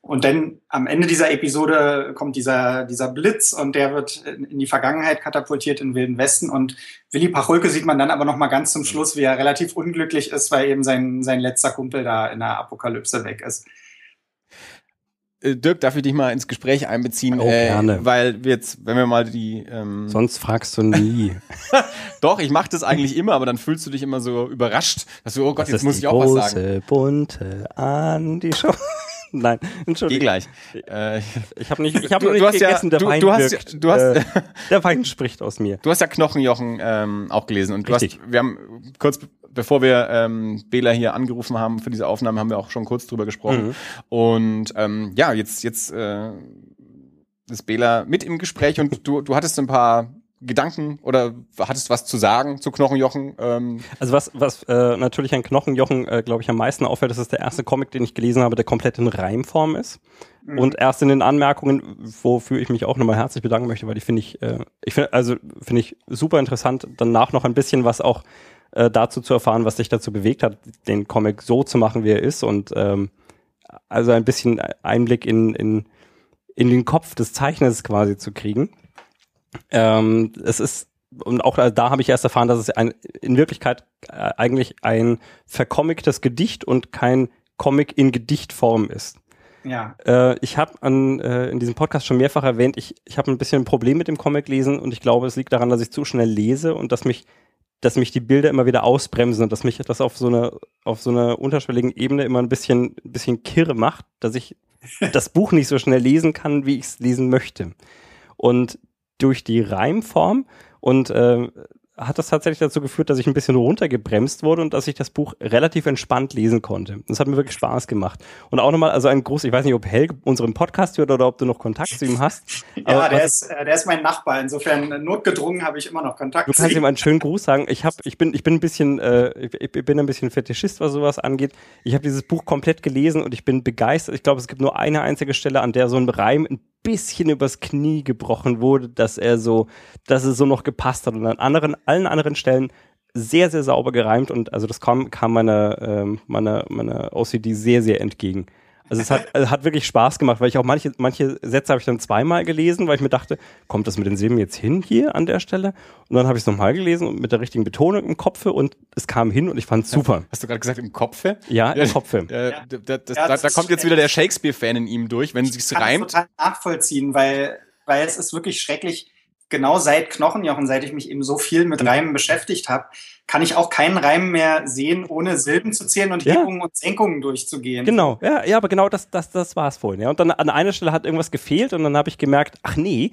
Und dann am Ende dieser Episode kommt dieser, dieser Blitz und der wird in die Vergangenheit katapultiert in Wilden Westen. Und Willy Pachulke sieht man dann aber noch mal ganz zum Schluss, wie er relativ unglücklich ist, weil eben sein, sein letzter Kumpel da in der Apokalypse weg ist. Äh, Dirk, darf ich dich mal ins Gespräch einbeziehen? Oh, äh, gerne. Weil wir jetzt, wenn wir mal die. Ähm Sonst fragst du nie. Doch, ich mache das eigentlich immer, aber dann fühlst du dich immer so überrascht, dass du, oh Gott, das jetzt muss ich auch was sagen. Große bunte an die Show. Nein, Entschuldigung. Geh gleich. Äh, ich habe nicht, ich habe nicht gegessen, ja, der du, Wein du hast, wirkt, du hast, äh, der Wein spricht aus mir. Du hast ja Knochenjochen ähm, auch gelesen und Richtig. du hast, wir haben kurz bevor wir ähm, Bela hier angerufen haben für diese Aufnahme, haben wir auch schon kurz drüber gesprochen. Mhm. Und ähm, ja, jetzt jetzt äh, ist Bela mit im Gespräch und du du hattest ein paar Gedanken oder hattest was zu sagen zu Knochenjochen? Ähm? Also was, was äh, natürlich an Knochenjochen, äh, glaube ich, am meisten auffällt, das ist der erste Comic, den ich gelesen habe, der komplett in Reimform ist. Mhm. Und erst in den Anmerkungen, wofür ich mich auch nochmal herzlich bedanken möchte, weil die finde ich, äh, ich finde, also finde ich super interessant, danach noch ein bisschen was auch äh, dazu zu erfahren, was dich dazu bewegt hat, den Comic so zu machen, wie er ist und ähm, also ein bisschen Einblick in, in, in den Kopf des Zeichners quasi zu kriegen. Ähm, es ist und auch da habe ich erst erfahren, dass es ein, in Wirklichkeit äh, eigentlich ein vercommictes Gedicht und kein Comic in Gedichtform ist. Ja. Äh, ich habe äh, in diesem Podcast schon mehrfach erwähnt, ich, ich habe ein bisschen ein Problem mit dem Comic lesen und ich glaube, es liegt daran, dass ich zu schnell lese und dass mich dass mich die Bilder immer wieder ausbremsen und dass mich das auf so einer auf so einer unterschwelligen Ebene immer ein bisschen ein bisschen kirre macht, dass ich das Buch nicht so schnell lesen kann, wie ich es lesen möchte. Und durch die Reimform und äh, hat das tatsächlich dazu geführt, dass ich ein bisschen runtergebremst wurde und dass ich das Buch relativ entspannt lesen konnte. Das hat mir wirklich Spaß gemacht. Und auch nochmal, also ein Gruß, ich weiß nicht, ob Helge unseren Podcast hört oder ob du noch Kontakt zu ihm hast. ja, der ist, äh, der ist mein Nachbar. Insofern äh, notgedrungen habe ich immer noch Kontakt. Du kannst ihm einen schönen Gruß sagen. Ich hab, ich bin, ich bin ein bisschen, äh, ich bin ein bisschen Fetischist, was sowas angeht. Ich habe dieses Buch komplett gelesen und ich bin begeistert. Ich glaube, es gibt nur eine einzige Stelle, an der so ein Reim ein bisschen übers Knie gebrochen wurde, dass er so, dass es so noch gepasst hat und an anderen, allen anderen Stellen sehr, sehr sauber gereimt und also das kam, kam meiner, ähm, meiner, meiner OCD sehr, sehr entgegen. Also es hat, also hat wirklich Spaß gemacht, weil ich auch manche, manche Sätze habe ich dann zweimal gelesen, weil ich mir dachte, kommt das mit den Silben jetzt hin hier an der Stelle? Und dann habe ich es nochmal gelesen und mit der richtigen Betonung im Kopfe und es kam hin und ich fand es super. Hast du gerade gesagt im Kopfe? Ja, im Kopfe. Äh, ja. Da, das, ja, da, da kommt jetzt wieder der Shakespeare-Fan in ihm durch, wenn es sich reimt. Ich kann total nachvollziehen, weil, weil es ist wirklich schrecklich genau seit Knochenjochen, seit ich mich eben so viel mit Reimen beschäftigt habe, kann ich auch keinen Reim mehr sehen, ohne Silben zu zählen und ja. Hebungen und Senkungen durchzugehen. Genau, ja, ja, aber genau das, das, das war es vorhin. Ja. Und dann an einer Stelle hat irgendwas gefehlt und dann habe ich gemerkt, ach nee,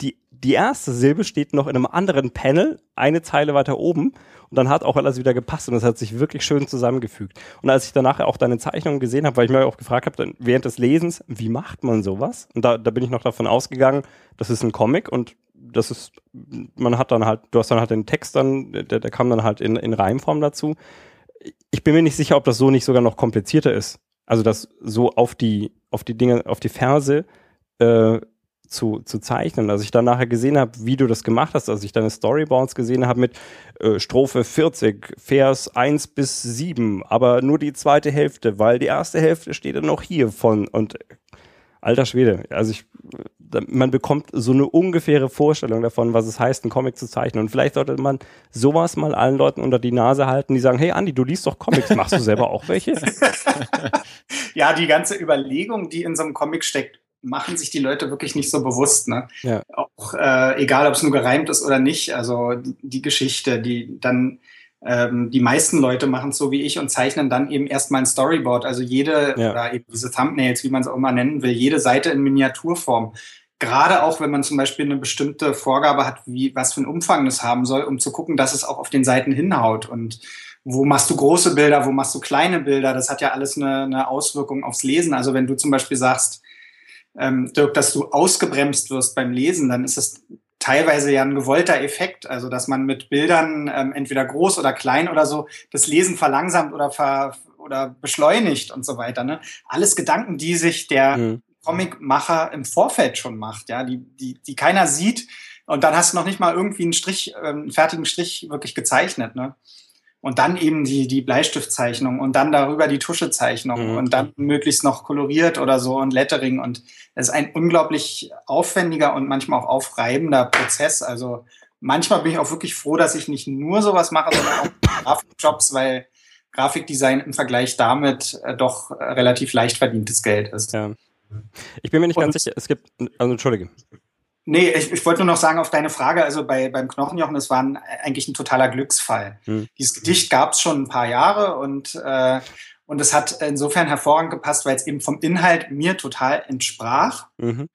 die, die erste Silbe steht noch in einem anderen Panel, eine Zeile weiter oben. Und dann hat auch alles wieder gepasst und es hat sich wirklich schön zusammengefügt. Und als ich danach auch deine Zeichnungen gesehen habe, weil ich mir auch gefragt habe, während des Lesens, wie macht man sowas? Und da, da bin ich noch davon ausgegangen, das ist ein Comic und das ist, man hat dann halt, du hast dann halt den Text dann, der, der kam dann halt in, in Reimform dazu. Ich bin mir nicht sicher, ob das so nicht sogar noch komplizierter ist. Also das so auf die, auf die Dinge, auf die Verse äh, zu, zu zeichnen. Als ich dann nachher gesehen habe, wie du das gemacht hast, als ich deine Storyboards gesehen habe mit äh, Strophe 40, Vers 1 bis 7, aber nur die zweite Hälfte, weil die erste Hälfte steht dann noch hier von und alter Schwede, also ich man bekommt so eine ungefähre Vorstellung davon, was es heißt, einen Comic zu zeichnen. Und vielleicht sollte man sowas mal allen Leuten unter die Nase halten, die sagen, hey Andi, du liest doch Comics, machst du selber auch welche? ja, die ganze Überlegung, die in so einem Comic steckt, machen sich die Leute wirklich nicht so bewusst. Ne? Ja. Auch äh, egal, ob es nur gereimt ist oder nicht. Also die, die Geschichte, die dann ähm, die meisten Leute machen es so wie ich und zeichnen dann eben erstmal ein Storyboard. Also jede, ja. oder eben diese Thumbnails, wie man es auch immer nennen will, jede Seite in Miniaturform. Gerade auch, wenn man zum Beispiel eine bestimmte Vorgabe hat, wie, was für einen Umfang das haben soll, um zu gucken, dass es auch auf den Seiten hinhaut. Und wo machst du große Bilder, wo machst du kleine Bilder? Das hat ja alles eine, eine Auswirkung aufs Lesen. Also wenn du zum Beispiel sagst, ähm, Dirk, dass du ausgebremst wirst beim Lesen, dann ist es teilweise ja ein gewollter Effekt, also dass man mit Bildern ähm, entweder groß oder klein oder so das Lesen verlangsamt oder ver oder beschleunigt und so weiter. Ne? Alles Gedanken, die sich der mhm. Comicmacher im Vorfeld schon macht, ja, die, die, die keiner sieht. Und dann hast du noch nicht mal irgendwie einen Strich, äh, einen fertigen Strich wirklich gezeichnet. Ne? Und dann eben die, die Bleistiftzeichnung und dann darüber die Tuschezeichnung mhm. und dann möglichst noch koloriert oder so und Lettering und es ist ein unglaublich aufwendiger und manchmal auch aufreibender Prozess. Also manchmal bin ich auch wirklich froh, dass ich nicht nur sowas mache, sondern auch Grafikjobs, weil Grafikdesign im Vergleich damit äh, doch äh, relativ leicht verdientes Geld ist. Ja. Ich bin mir nicht und, ganz sicher, es gibt, also entschuldige. Nee, ich, ich wollte nur noch sagen auf deine Frage, also bei, beim Knochenjochen, das war ein, eigentlich ein totaler Glücksfall. Hm. Dieses Gedicht gab es schon ein paar Jahre und, äh, und es hat insofern hervorragend gepasst, weil es eben vom Inhalt mir total entsprach mhm.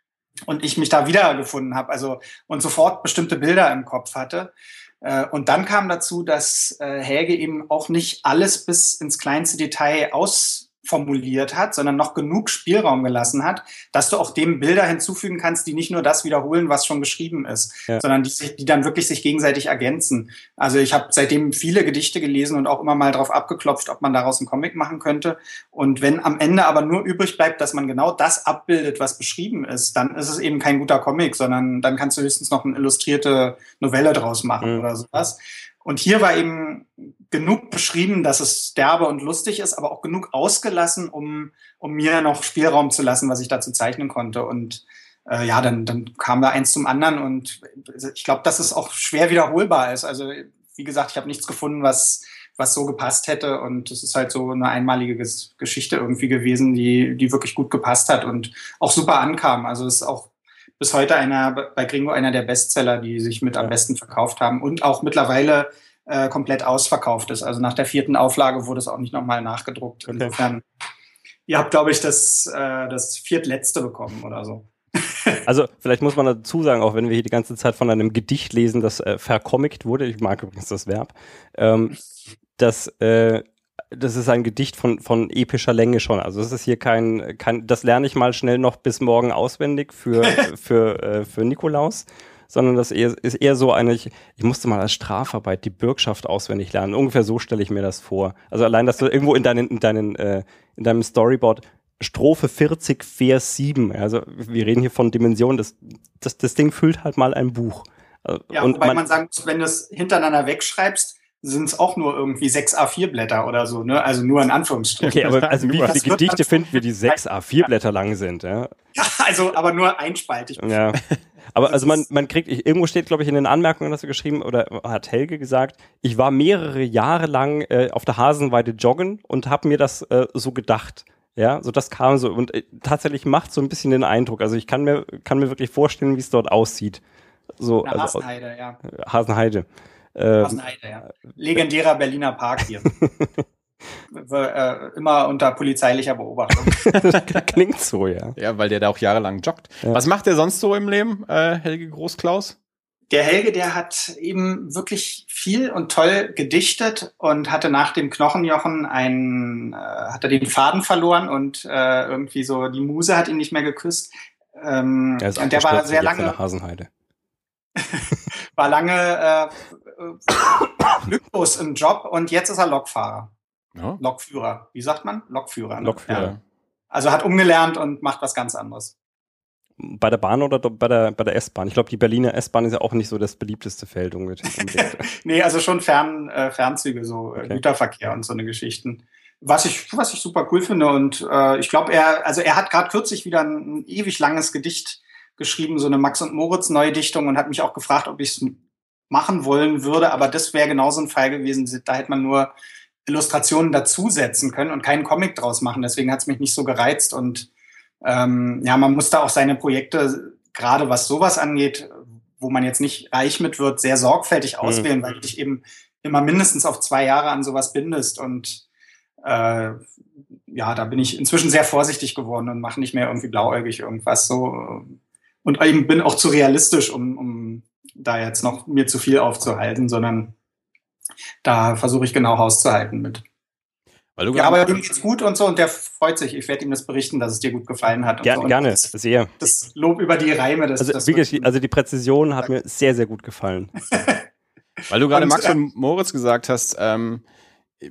und ich mich da wiedergefunden habe, also und sofort bestimmte Bilder im Kopf hatte. Äh, und dann kam dazu, dass äh, Helge eben auch nicht alles bis ins kleinste Detail aus formuliert hat, sondern noch genug Spielraum gelassen hat, dass du auch dem Bilder hinzufügen kannst, die nicht nur das wiederholen, was schon geschrieben ist, ja. sondern die, die dann wirklich sich gegenseitig ergänzen. Also ich habe seitdem viele Gedichte gelesen und auch immer mal drauf abgeklopft, ob man daraus einen Comic machen könnte. Und wenn am Ende aber nur übrig bleibt, dass man genau das abbildet, was beschrieben ist, dann ist es eben kein guter Comic, sondern dann kannst du höchstens noch eine illustrierte Novelle draus machen mhm. oder sowas. Und hier war eben genug beschrieben, dass es derbe und lustig ist, aber auch genug ausgelassen, um, um mir noch Spielraum zu lassen, was ich dazu zeichnen konnte. Und äh, ja, dann, dann kam da eins zum anderen und ich glaube, dass es auch schwer wiederholbar ist. Also wie gesagt, ich habe nichts gefunden, was was so gepasst hätte und es ist halt so eine einmalige Geschichte irgendwie gewesen, die die wirklich gut gepasst hat und auch super ankam. Also es ist auch bis heute einer bei Gringo einer der Bestseller, die sich mit am besten verkauft haben und auch mittlerweile äh, komplett ausverkauft ist. Also nach der vierten Auflage wurde es auch nicht nochmal nachgedruckt. Okay. Insofern, ihr habt, glaube ich, das, äh, das viertletzte bekommen oder so. Also vielleicht muss man dazu sagen, auch wenn wir hier die ganze Zeit von einem Gedicht lesen, das äh, vercomict wurde, ich mag übrigens das Verb, ähm, dass äh, das ist ein Gedicht von, von epischer Länge schon. Also es ist hier kein, kein, das lerne ich mal schnell noch bis morgen auswendig für, für, äh, für Nikolaus, sondern das ist eher so eine, ich, ich musste mal als Strafarbeit die Bürgschaft auswendig lernen. Ungefähr so stelle ich mir das vor. Also allein, dass du irgendwo in deinen, in deinen, äh, in deinem Storyboard Strophe 40, Vers 7. Also wir reden hier von Dimensionen. Das, das, das Ding füllt halt mal ein Buch. Ja, und wobei man, man sagen muss, wenn du es hintereinander wegschreibst, sind es auch nur irgendwie sechs A4-Blätter oder so, ne? Also nur in Anführungsstrichen. Okay, aber also wie viele Gedichte finden wir, die sechs A4-Blätter lang sind, ja? Ja, also aber nur einspaltig. Ja. Aber also man, man kriegt, irgendwo steht, glaube ich, in den Anmerkungen, dass du geschrieben, oder hat Helge gesagt, ich war mehrere Jahre lang äh, auf der Hasenweide joggen und habe mir das äh, so gedacht. Ja, so das kam so und äh, tatsächlich macht so ein bisschen den Eindruck. Also ich kann mir kann mir wirklich vorstellen, wie es dort aussieht. So, also, Hasenheide, ja. Hasenheide. Ähm, Hasenheide, ja. Legendärer Berliner Park hier. äh, immer unter polizeilicher Beobachtung. Klingt so, ja. Ja, weil der da auch jahrelang joggt. Ja. Was macht der sonst so im Leben, äh, Helge Großklaus? Der Helge, der hat eben wirklich viel und toll gedichtet und hatte nach dem Knochenjochen einen, äh, hat er den Faden verloren und äh, irgendwie so die Muse hat ihn nicht mehr geküsst. Ähm, und der war sehr lange. Hasenheide. war lange äh, äh, glücklos im Job und jetzt ist er Lokfahrer. Ja. Lokführer. Wie sagt man? Lokführer. Ne? Lokführer. Ja. Also hat umgelernt und macht was ganz anderes. Bei der Bahn oder bei der, bei der S-Bahn? Ich glaube, die Berliner S-Bahn ist ja auch nicht so das beliebteste Feld. nee, also schon Fern, äh, Fernzüge, so äh, okay. Güterverkehr und so eine Geschichten. Was ich, was ich super cool finde und äh, ich glaube, er, also er hat gerade kürzlich wieder ein, ein, ewig langes Gedicht geschrieben, so eine Max und Moritz Neudichtung und hat mich auch gefragt, ob ich es machen wollen würde, aber das wäre genauso ein Fall gewesen. Da hätte man nur Illustrationen dazusetzen können und keinen Comic draus machen. Deswegen hat es mich nicht so gereizt. Und ähm, ja, man muss da auch seine Projekte, gerade was sowas angeht, wo man jetzt nicht reich mit wird, sehr sorgfältig mhm. auswählen, mhm. weil du dich eben immer mindestens auf zwei Jahre an sowas bindest. Und äh, ja, da bin ich inzwischen sehr vorsichtig geworden und mache nicht mehr irgendwie blauäugig irgendwas so. Und eben bin auch zu realistisch, um, um da jetzt noch mir zu viel aufzuhalten, sondern da versuche ich genau Haus zu halten mit. Weil du ja, aber ihm geht's gut und so und der freut sich. Ich werde ihm das berichten, dass es dir gut gefallen hat. Ger so. Gerne, das, sehr. Das Lob über die Reime. Das, also, das wirklich, also die Präzision hat mir sehr, sehr gut gefallen. Weil du gerade Max äh, und Moritz gesagt hast, ähm,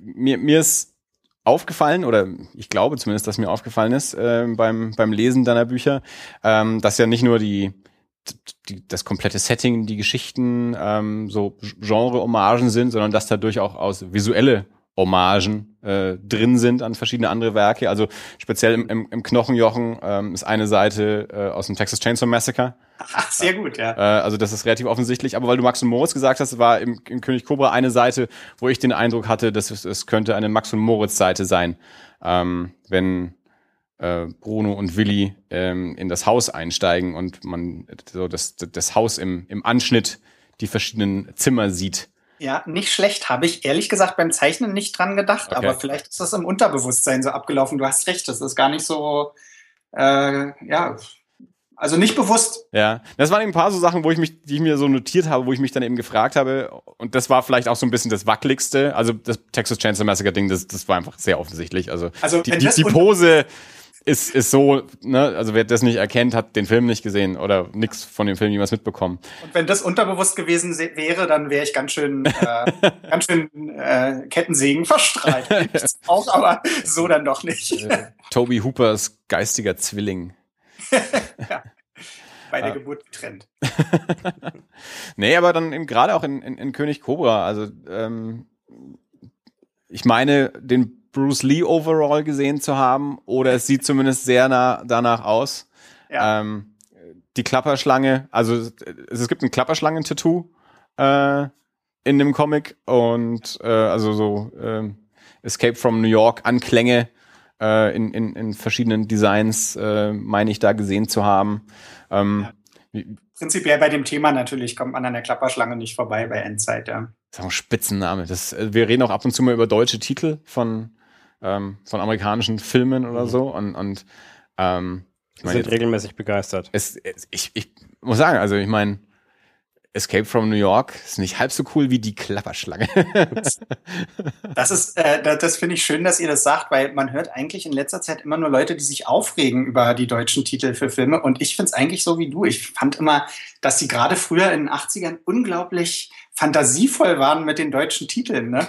mir, mir ist aufgefallen, oder ich glaube zumindest, dass mir aufgefallen ist äh, beim, beim Lesen deiner Bücher, ähm, dass ja nicht nur die die, das komplette Setting, die Geschichten ähm, so Genre-Hommagen sind, sondern dass da durchaus visuelle Hommagen äh, drin sind an verschiedene andere Werke. Also speziell im, im, im Knochenjochen ähm, ist eine Seite äh, aus dem Texas Chainsaw Massacre. Ach, sehr gut, ja. Äh, also das ist relativ offensichtlich. Aber weil du Max und Moritz gesagt hast, war im, im König Cobra eine Seite, wo ich den Eindruck hatte, dass es, es könnte eine Max und Moritz Seite sein, ähm, wenn äh, Bruno und Willi ähm, in das Haus einsteigen und man so das, das Haus im, im Anschnitt die verschiedenen Zimmer sieht. Ja, nicht schlecht. Habe ich ehrlich gesagt beim Zeichnen nicht dran gedacht, okay. aber vielleicht ist das im Unterbewusstsein so abgelaufen. Du hast recht, das ist gar nicht so, äh, ja, also nicht bewusst. Ja, das waren eben ein paar so Sachen, wo ich mich, die ich mir so notiert habe, wo ich mich dann eben gefragt habe. Und das war vielleicht auch so ein bisschen das wackeligste. Also das Texas Chainsaw Massacre Ding, das, das war einfach sehr offensichtlich. Also, also die, die, die Pose ist, ist so, ne, also wer das nicht erkennt, hat den Film nicht gesehen oder nichts von dem Film jemals mitbekommen. Und wenn das unterbewusst gewesen wäre, dann wäre ich ganz schön, äh, ganz schön äh, Kettensägen verstrahlt. auch, aber so dann doch nicht. Äh, Toby Hoopers geistiger Zwilling. ja, bei der ah. Geburt getrennt. nee, aber dann eben gerade auch in, in, in König Cobra, also ähm, ich meine, den Bruce Lee Overall gesehen zu haben oder es sieht zumindest sehr nah danach aus. Ja. Ähm, die Klapperschlange, also es, gibt ein Klapperschlangen-Tattoo äh, in dem Comic und äh, also so äh, Escape from New York Anklänge äh, in, in, in verschiedenen Designs, äh, meine ich da gesehen zu haben. Ähm, ja. Prinzipiell bei dem Thema natürlich kommt man an der Klapperschlange nicht vorbei bei Endzeit, ja. Das ist auch ein Spitzenname. Das, äh, wir reden auch ab und zu mal über deutsche Titel von, ähm, von amerikanischen Filmen oder mhm. so und, und ähm, ich mein, sind regelmäßig begeistert. Es, es, ich, ich muss sagen, also ich meine, Escape from New York ist nicht halb so cool wie die Klapperschlange. das ist, äh, das, das finde ich schön, dass ihr das sagt, weil man hört eigentlich in letzter Zeit immer nur Leute, die sich aufregen über die deutschen Titel für Filme. Und ich finde es eigentlich so wie du. Ich fand immer, dass sie gerade früher in den 80ern unglaublich fantasievoll waren mit den deutschen Titeln. Ne?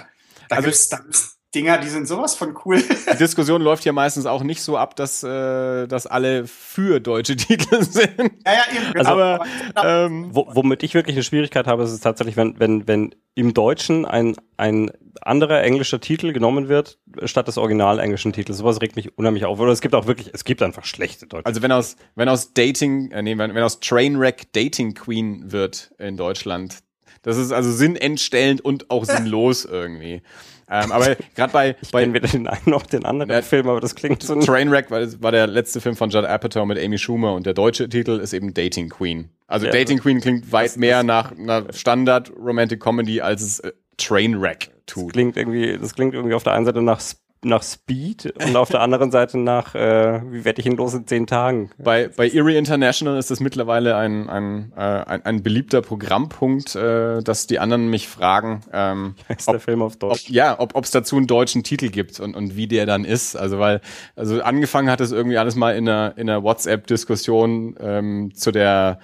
Da also gibt's, da gibt's Dinger, die sind sowas von cool. Die Diskussion läuft ja meistens auch nicht so ab, dass, äh, dass alle für deutsche Titel sind. Ja, ja, eben. Also, aber, ähm, womit ich wirklich eine Schwierigkeit habe, ist es tatsächlich, wenn, wenn, wenn im Deutschen ein, ein anderer englischer Titel genommen wird, statt des original englischen Titels. Sowas regt mich unheimlich auf. Oder es gibt auch wirklich, es gibt einfach schlechte deutsche Also wenn aus, wenn aus Dating, äh, nee, wenn, wenn aus Trainwreck Dating Queen wird in Deutschland, das ist also sinnentstellend und auch sinnlos irgendwie. Ähm, aber gerade bei, ich bei weder den einen noch den anderen Film, aber das klingt so. Trainwreck war, war der letzte Film von Judd Apatow mit Amy Schumer und der deutsche Titel ist eben Dating Queen. Also ja, Dating Queen klingt weit das, mehr das, nach einer Standard Romantic Comedy als es äh, Trainwreck tut. Das klingt irgendwie, das klingt irgendwie auf der einen Seite nach nach Speed und auf der anderen Seite nach, äh, wie werde ich ihn los in zehn Tagen? Bei, bei Erie International ist das mittlerweile ein, ein, äh, ein, ein beliebter Programmpunkt, äh, dass die anderen mich fragen, ähm, ist ob, der Film auf Deutsch? Ob, ja, ob es dazu einen deutschen Titel gibt und, und wie der dann ist. Also weil, also angefangen hat es irgendwie alles mal in einer, in einer WhatsApp-Diskussion ähm, zu der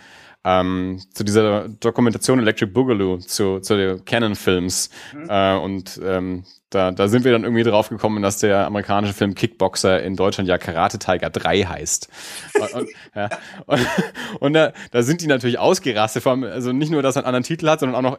ähm, zu dieser Dokumentation Electric Boogaloo, zu, zu den Canon-Films. Mhm. Äh, und ähm, da, da sind wir dann irgendwie drauf gekommen, dass der amerikanische Film Kickboxer in Deutschland ja Karate Tiger 3 heißt. Und, und, ja, und, und da, da sind die natürlich ausgerastet, also nicht nur, dass er einen anderen Titel hat, sondern auch noch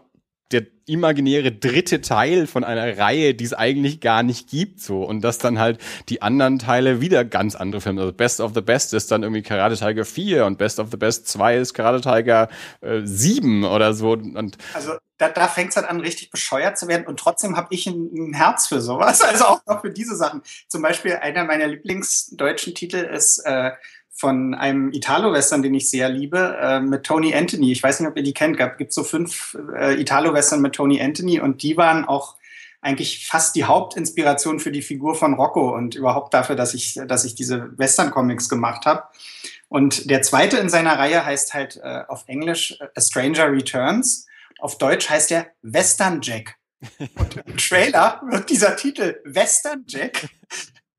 der imaginäre dritte Teil von einer Reihe, die es eigentlich gar nicht gibt, so. Und dass dann halt die anderen Teile wieder ganz andere Filme, also Best of the Best ist dann irgendwie Karate Tiger 4 und Best of the Best 2 ist Karate Tiger äh, 7 oder so. Und also da, da fängt es halt an, richtig bescheuert zu werden und trotzdem habe ich ein, ein, Herz für sowas, also auch noch für diese Sachen. Zum Beispiel einer meiner Lieblingsdeutschen Titel ist äh, von einem Italo-Western, den ich sehr liebe, äh, mit Tony Anthony. Ich weiß nicht, ob ihr die kennt. Es gibt so fünf äh, Italo-Western mit Tony Anthony und die waren auch eigentlich fast die Hauptinspiration für die Figur von Rocco und überhaupt dafür, dass ich, dass ich diese Western-Comics gemacht habe. Und der zweite in seiner Reihe heißt halt äh, auf Englisch äh, A Stranger Returns. Auf Deutsch heißt er Western Jack. Und im Trailer wird dieser Titel Western Jack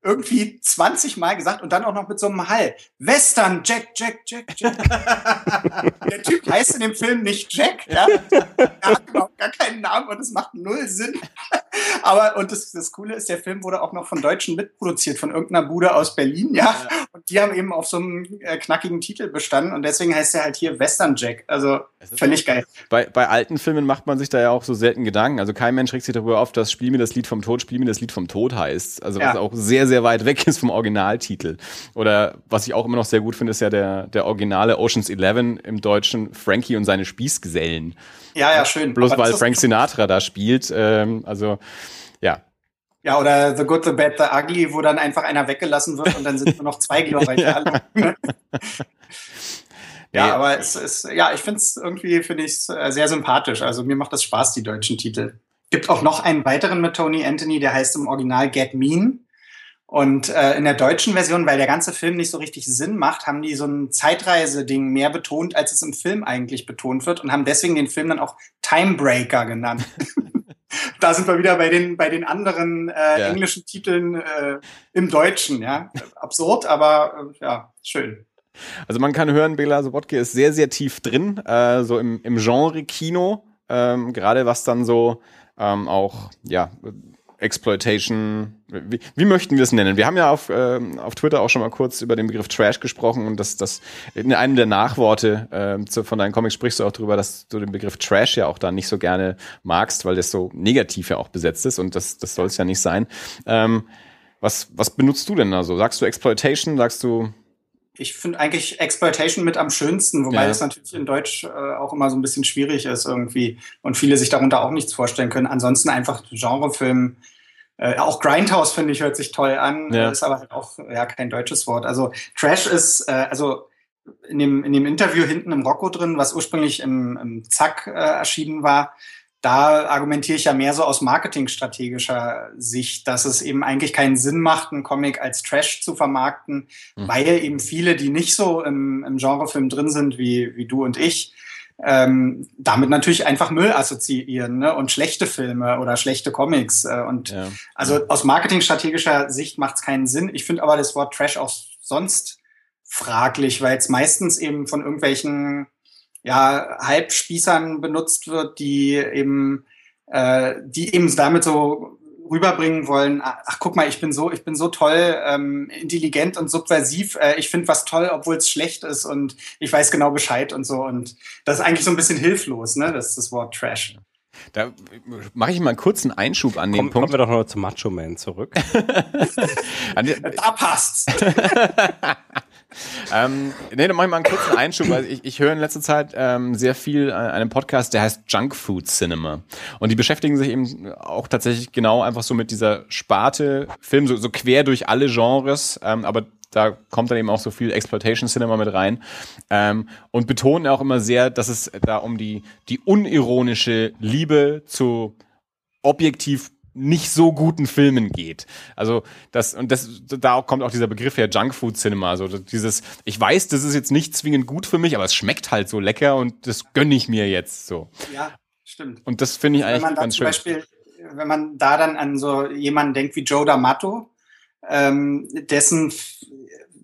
irgendwie 20 Mal gesagt und dann auch noch mit so einem Hall. Western, Jack, Jack, Jack, Jack. der Typ heißt in dem Film nicht Jack, ja. Er hat überhaupt gar keinen Namen und es macht null Sinn. Aber, und das, das Coole ist, der Film wurde auch noch von Deutschen mitproduziert, von irgendeiner Bude aus Berlin, ja. ja. Und die haben eben auf so einem äh, knackigen Titel bestanden und deswegen heißt er halt hier Western Jack. Also völlig geil. Bei, bei alten Filmen macht man sich da ja auch so selten Gedanken. Also kein Mensch regt sich darüber auf, dass Spiel mir das Lied vom Tod, Spiel mir das Lied vom Tod heißt. Also was ja. auch sehr, sehr sehr weit weg ist vom Originaltitel. Oder was ich auch immer noch sehr gut finde, ist ja der, der originale Oceans 11 im Deutschen Frankie und seine Spießgesellen. Ja, ja, schön. Bloß weil Frank Sinatra da spielt. Ähm, also, ja. Ja, oder The Good, The Bad, The Ugly, wo dann einfach einer weggelassen wird und dann sind nur noch zwei, glaube ich. ja. ja, aber es ist, ja, ich finde es irgendwie, finde ich sehr sympathisch. Also mir macht das Spaß, die deutschen Titel. Gibt auch noch einen weiteren mit Tony Anthony, der heißt im Original Get Mean. Und äh, in der deutschen Version, weil der ganze Film nicht so richtig Sinn macht, haben die so ein Zeitreise-Ding mehr betont, als es im Film eigentlich betont wird und haben deswegen den Film dann auch Timebreaker genannt. da sind wir wieder bei den, bei den anderen äh, ja. englischen Titeln äh, im Deutschen. Ja? Absurd, aber äh, ja, schön. Also man kann hören, Bela Sobotke ist sehr, sehr tief drin, äh, so im, im Genre Kino, ähm, gerade was dann so ähm, auch, ja, Exploitation, wie, wie möchten wir es nennen? Wir haben ja auf, äh, auf Twitter auch schon mal kurz über den Begriff Trash gesprochen und das, das in einem der Nachworte äh, zu, von deinen Comics sprichst du auch darüber, dass du den Begriff Trash ja auch da nicht so gerne magst, weil das so negativ ja auch besetzt ist und das, das soll es ja nicht sein. Ähm, was, was benutzt du denn da so? Sagst du Exploitation? Sagst du ich finde eigentlich Exploitation mit am schönsten, wobei ja. das natürlich in Deutsch äh, auch immer so ein bisschen schwierig ist irgendwie und viele sich darunter auch nichts vorstellen können. Ansonsten einfach Genrefilm. Äh, auch Grindhouse finde ich hört sich toll an, ja. ist aber halt auch ja kein deutsches Wort. Also Trash ist äh, also in dem in dem Interview hinten im Rocco drin, was ursprünglich im, im Zack äh, erschienen war, da argumentiere ich ja mehr so aus marketingstrategischer Sicht, dass es eben eigentlich keinen Sinn macht, einen Comic als Trash zu vermarkten, mhm. weil eben viele, die nicht so im, im Genrefilm drin sind wie, wie du und ich, ähm, damit natürlich einfach Müll assoziieren ne? und schlechte Filme oder schlechte Comics. Äh, und ja. also aus marketingstrategischer Sicht macht es keinen Sinn. Ich finde aber das Wort Trash auch sonst fraglich, weil es meistens eben von irgendwelchen ja, Halbspießern benutzt wird, die eben, äh, die eben damit so rüberbringen wollen, ach guck mal, ich bin so, ich bin so toll, ähm, intelligent und subversiv, äh, ich finde was toll, obwohl es schlecht ist und ich weiß genau Bescheid und so. Und das ist eigentlich so ein bisschen hilflos, ne? Das ist das Wort Trash. Da mache ich mal einen kurzen Einschub an den Komm, Punkt. Kommen wir doch noch zum Macho Man zurück. da passt's. ähm, nee, dann mache ich mal einen kurzen Einschub, weil ich, ich höre in letzter Zeit ähm, sehr viel äh, einen Podcast, der heißt Junk Food Cinema. Und die beschäftigen sich eben auch tatsächlich genau einfach so mit dieser Sparte Film, so, so quer durch alle Genres, ähm, aber da kommt dann eben auch so viel Exploitation Cinema mit rein ähm, und betonen auch immer sehr, dass es da um die die unironische Liebe zu objektiv nicht so guten Filmen geht. Also das und das da kommt auch dieser Begriff her Junkfood Cinema, also dieses ich weiß, das ist jetzt nicht zwingend gut für mich, aber es schmeckt halt so lecker und das gönne ich mir jetzt so. Ja, stimmt. Und das finde ich eigentlich ganz schön. Beispiel, wenn man da dann an so jemanden denkt wie Joe D'Amato, ähm, dessen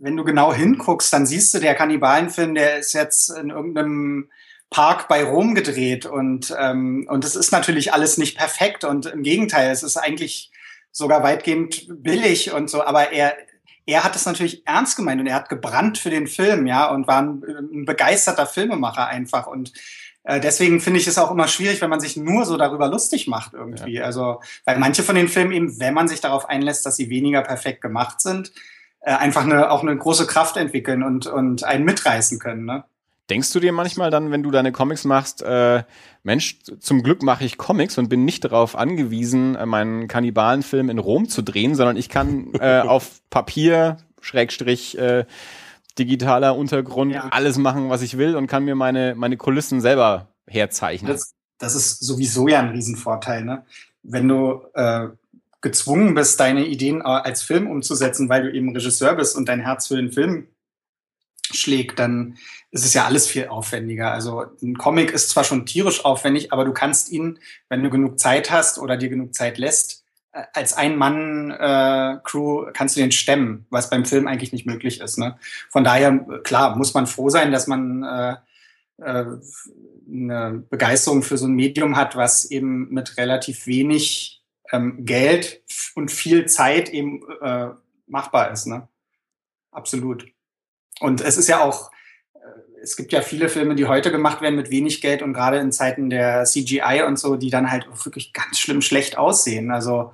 wenn du genau hinguckst, dann siehst du, der Kannibalenfilm, der ist jetzt in irgendeinem Park bei Rom gedreht und ähm, und es ist natürlich alles nicht perfekt und im Gegenteil, es ist eigentlich sogar weitgehend billig und so, aber er er hat es natürlich ernst gemeint und er hat gebrannt für den Film, ja, und war ein, ein begeisterter Filmemacher einfach und äh, deswegen finde ich es auch immer schwierig, wenn man sich nur so darüber lustig macht irgendwie. Ja. Also, weil manche von den Filmen eben, wenn man sich darauf einlässt, dass sie weniger perfekt gemacht sind, äh, einfach eine, auch eine große Kraft entwickeln und, und einen mitreißen können. Ne? Denkst du dir manchmal dann, wenn du deine Comics machst, äh, Mensch, zum Glück mache ich Comics und bin nicht darauf angewiesen, äh, meinen Kannibalenfilm in Rom zu drehen, sondern ich kann äh, auf Papier, Schrägstrich, äh, digitaler Untergrund ja. alles machen, was ich will und kann mir meine, meine Kulissen selber herzeichnen. Das, das ist sowieso ja ein Riesenvorteil, ne? Wenn du äh, gezwungen bist, deine Ideen als Film umzusetzen, weil du eben Regisseur bist und dein Herz für den Film schlägt, dann ist es ja alles viel aufwendiger. Also ein Comic ist zwar schon tierisch aufwendig, aber du kannst ihn, wenn du genug Zeit hast oder dir genug Zeit lässt, äh, als Ein-Mann-Crew äh, kannst du den stemmen, was beim Film eigentlich nicht möglich ist. Ne? Von daher, klar, muss man froh sein, dass man äh, äh, eine Begeisterung für so ein Medium hat, was eben mit relativ wenig ähm, Geld und viel Zeit eben äh, machbar ist. Ne? Absolut. Und es ist ja auch, es gibt ja viele Filme, die heute gemacht werden mit wenig Geld und gerade in Zeiten der CGI und so, die dann halt wirklich ganz schlimm schlecht aussehen. Also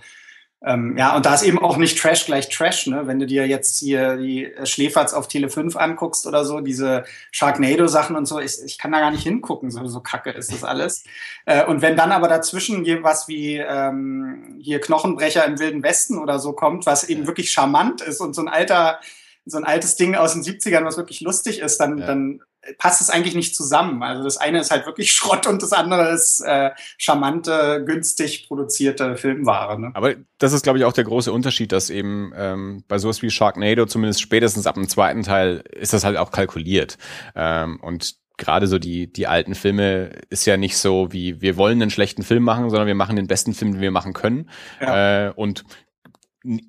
ähm, ja, und da ist eben auch nicht Trash gleich Trash, ne? Wenn du dir jetzt hier die Schläferz auf Tele 5 anguckst oder so, diese Sharknado-Sachen und so, ich, ich kann da gar nicht hingucken, so, so kacke ist das alles. Äh, und wenn dann aber dazwischen was wie ähm, hier Knochenbrecher im Wilden Westen oder so kommt, was eben wirklich charmant ist und so ein alter so ein altes Ding aus den 70ern, was wirklich lustig ist, dann, ja. dann passt es eigentlich nicht zusammen. Also das eine ist halt wirklich Schrott und das andere ist äh, charmante, günstig produzierte Filmware. Ne? Aber das ist, glaube ich, auch der große Unterschied, dass eben ähm, bei sowas wie Sharknado, zumindest spätestens ab dem zweiten Teil, ist das halt auch kalkuliert. Ähm, und gerade so die, die alten Filme ist ja nicht so wie, wir wollen einen schlechten Film machen, sondern wir machen den besten Film, den wir machen können. Ja. Äh, und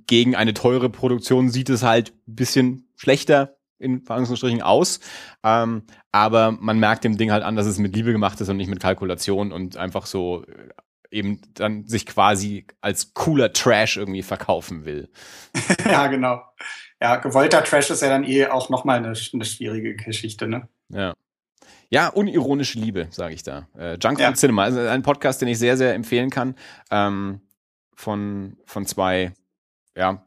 gegen eine teure Produktion sieht es halt ein bisschen schlechter in Verhandlungsstrichen aus. Ähm, aber man merkt dem Ding halt an, dass es mit Liebe gemacht ist und nicht mit Kalkulation und einfach so äh, eben dann sich quasi als cooler Trash irgendwie verkaufen will. ja, genau. Ja, gewollter Trash ist ja dann eh auch nochmal eine, eine schwierige Geschichte, ne? Ja. Ja, unironische Liebe, sage ich da. Äh, Junk ja. Cinema, also ein Podcast, den ich sehr, sehr empfehlen kann. Ähm, von, von zwei ja,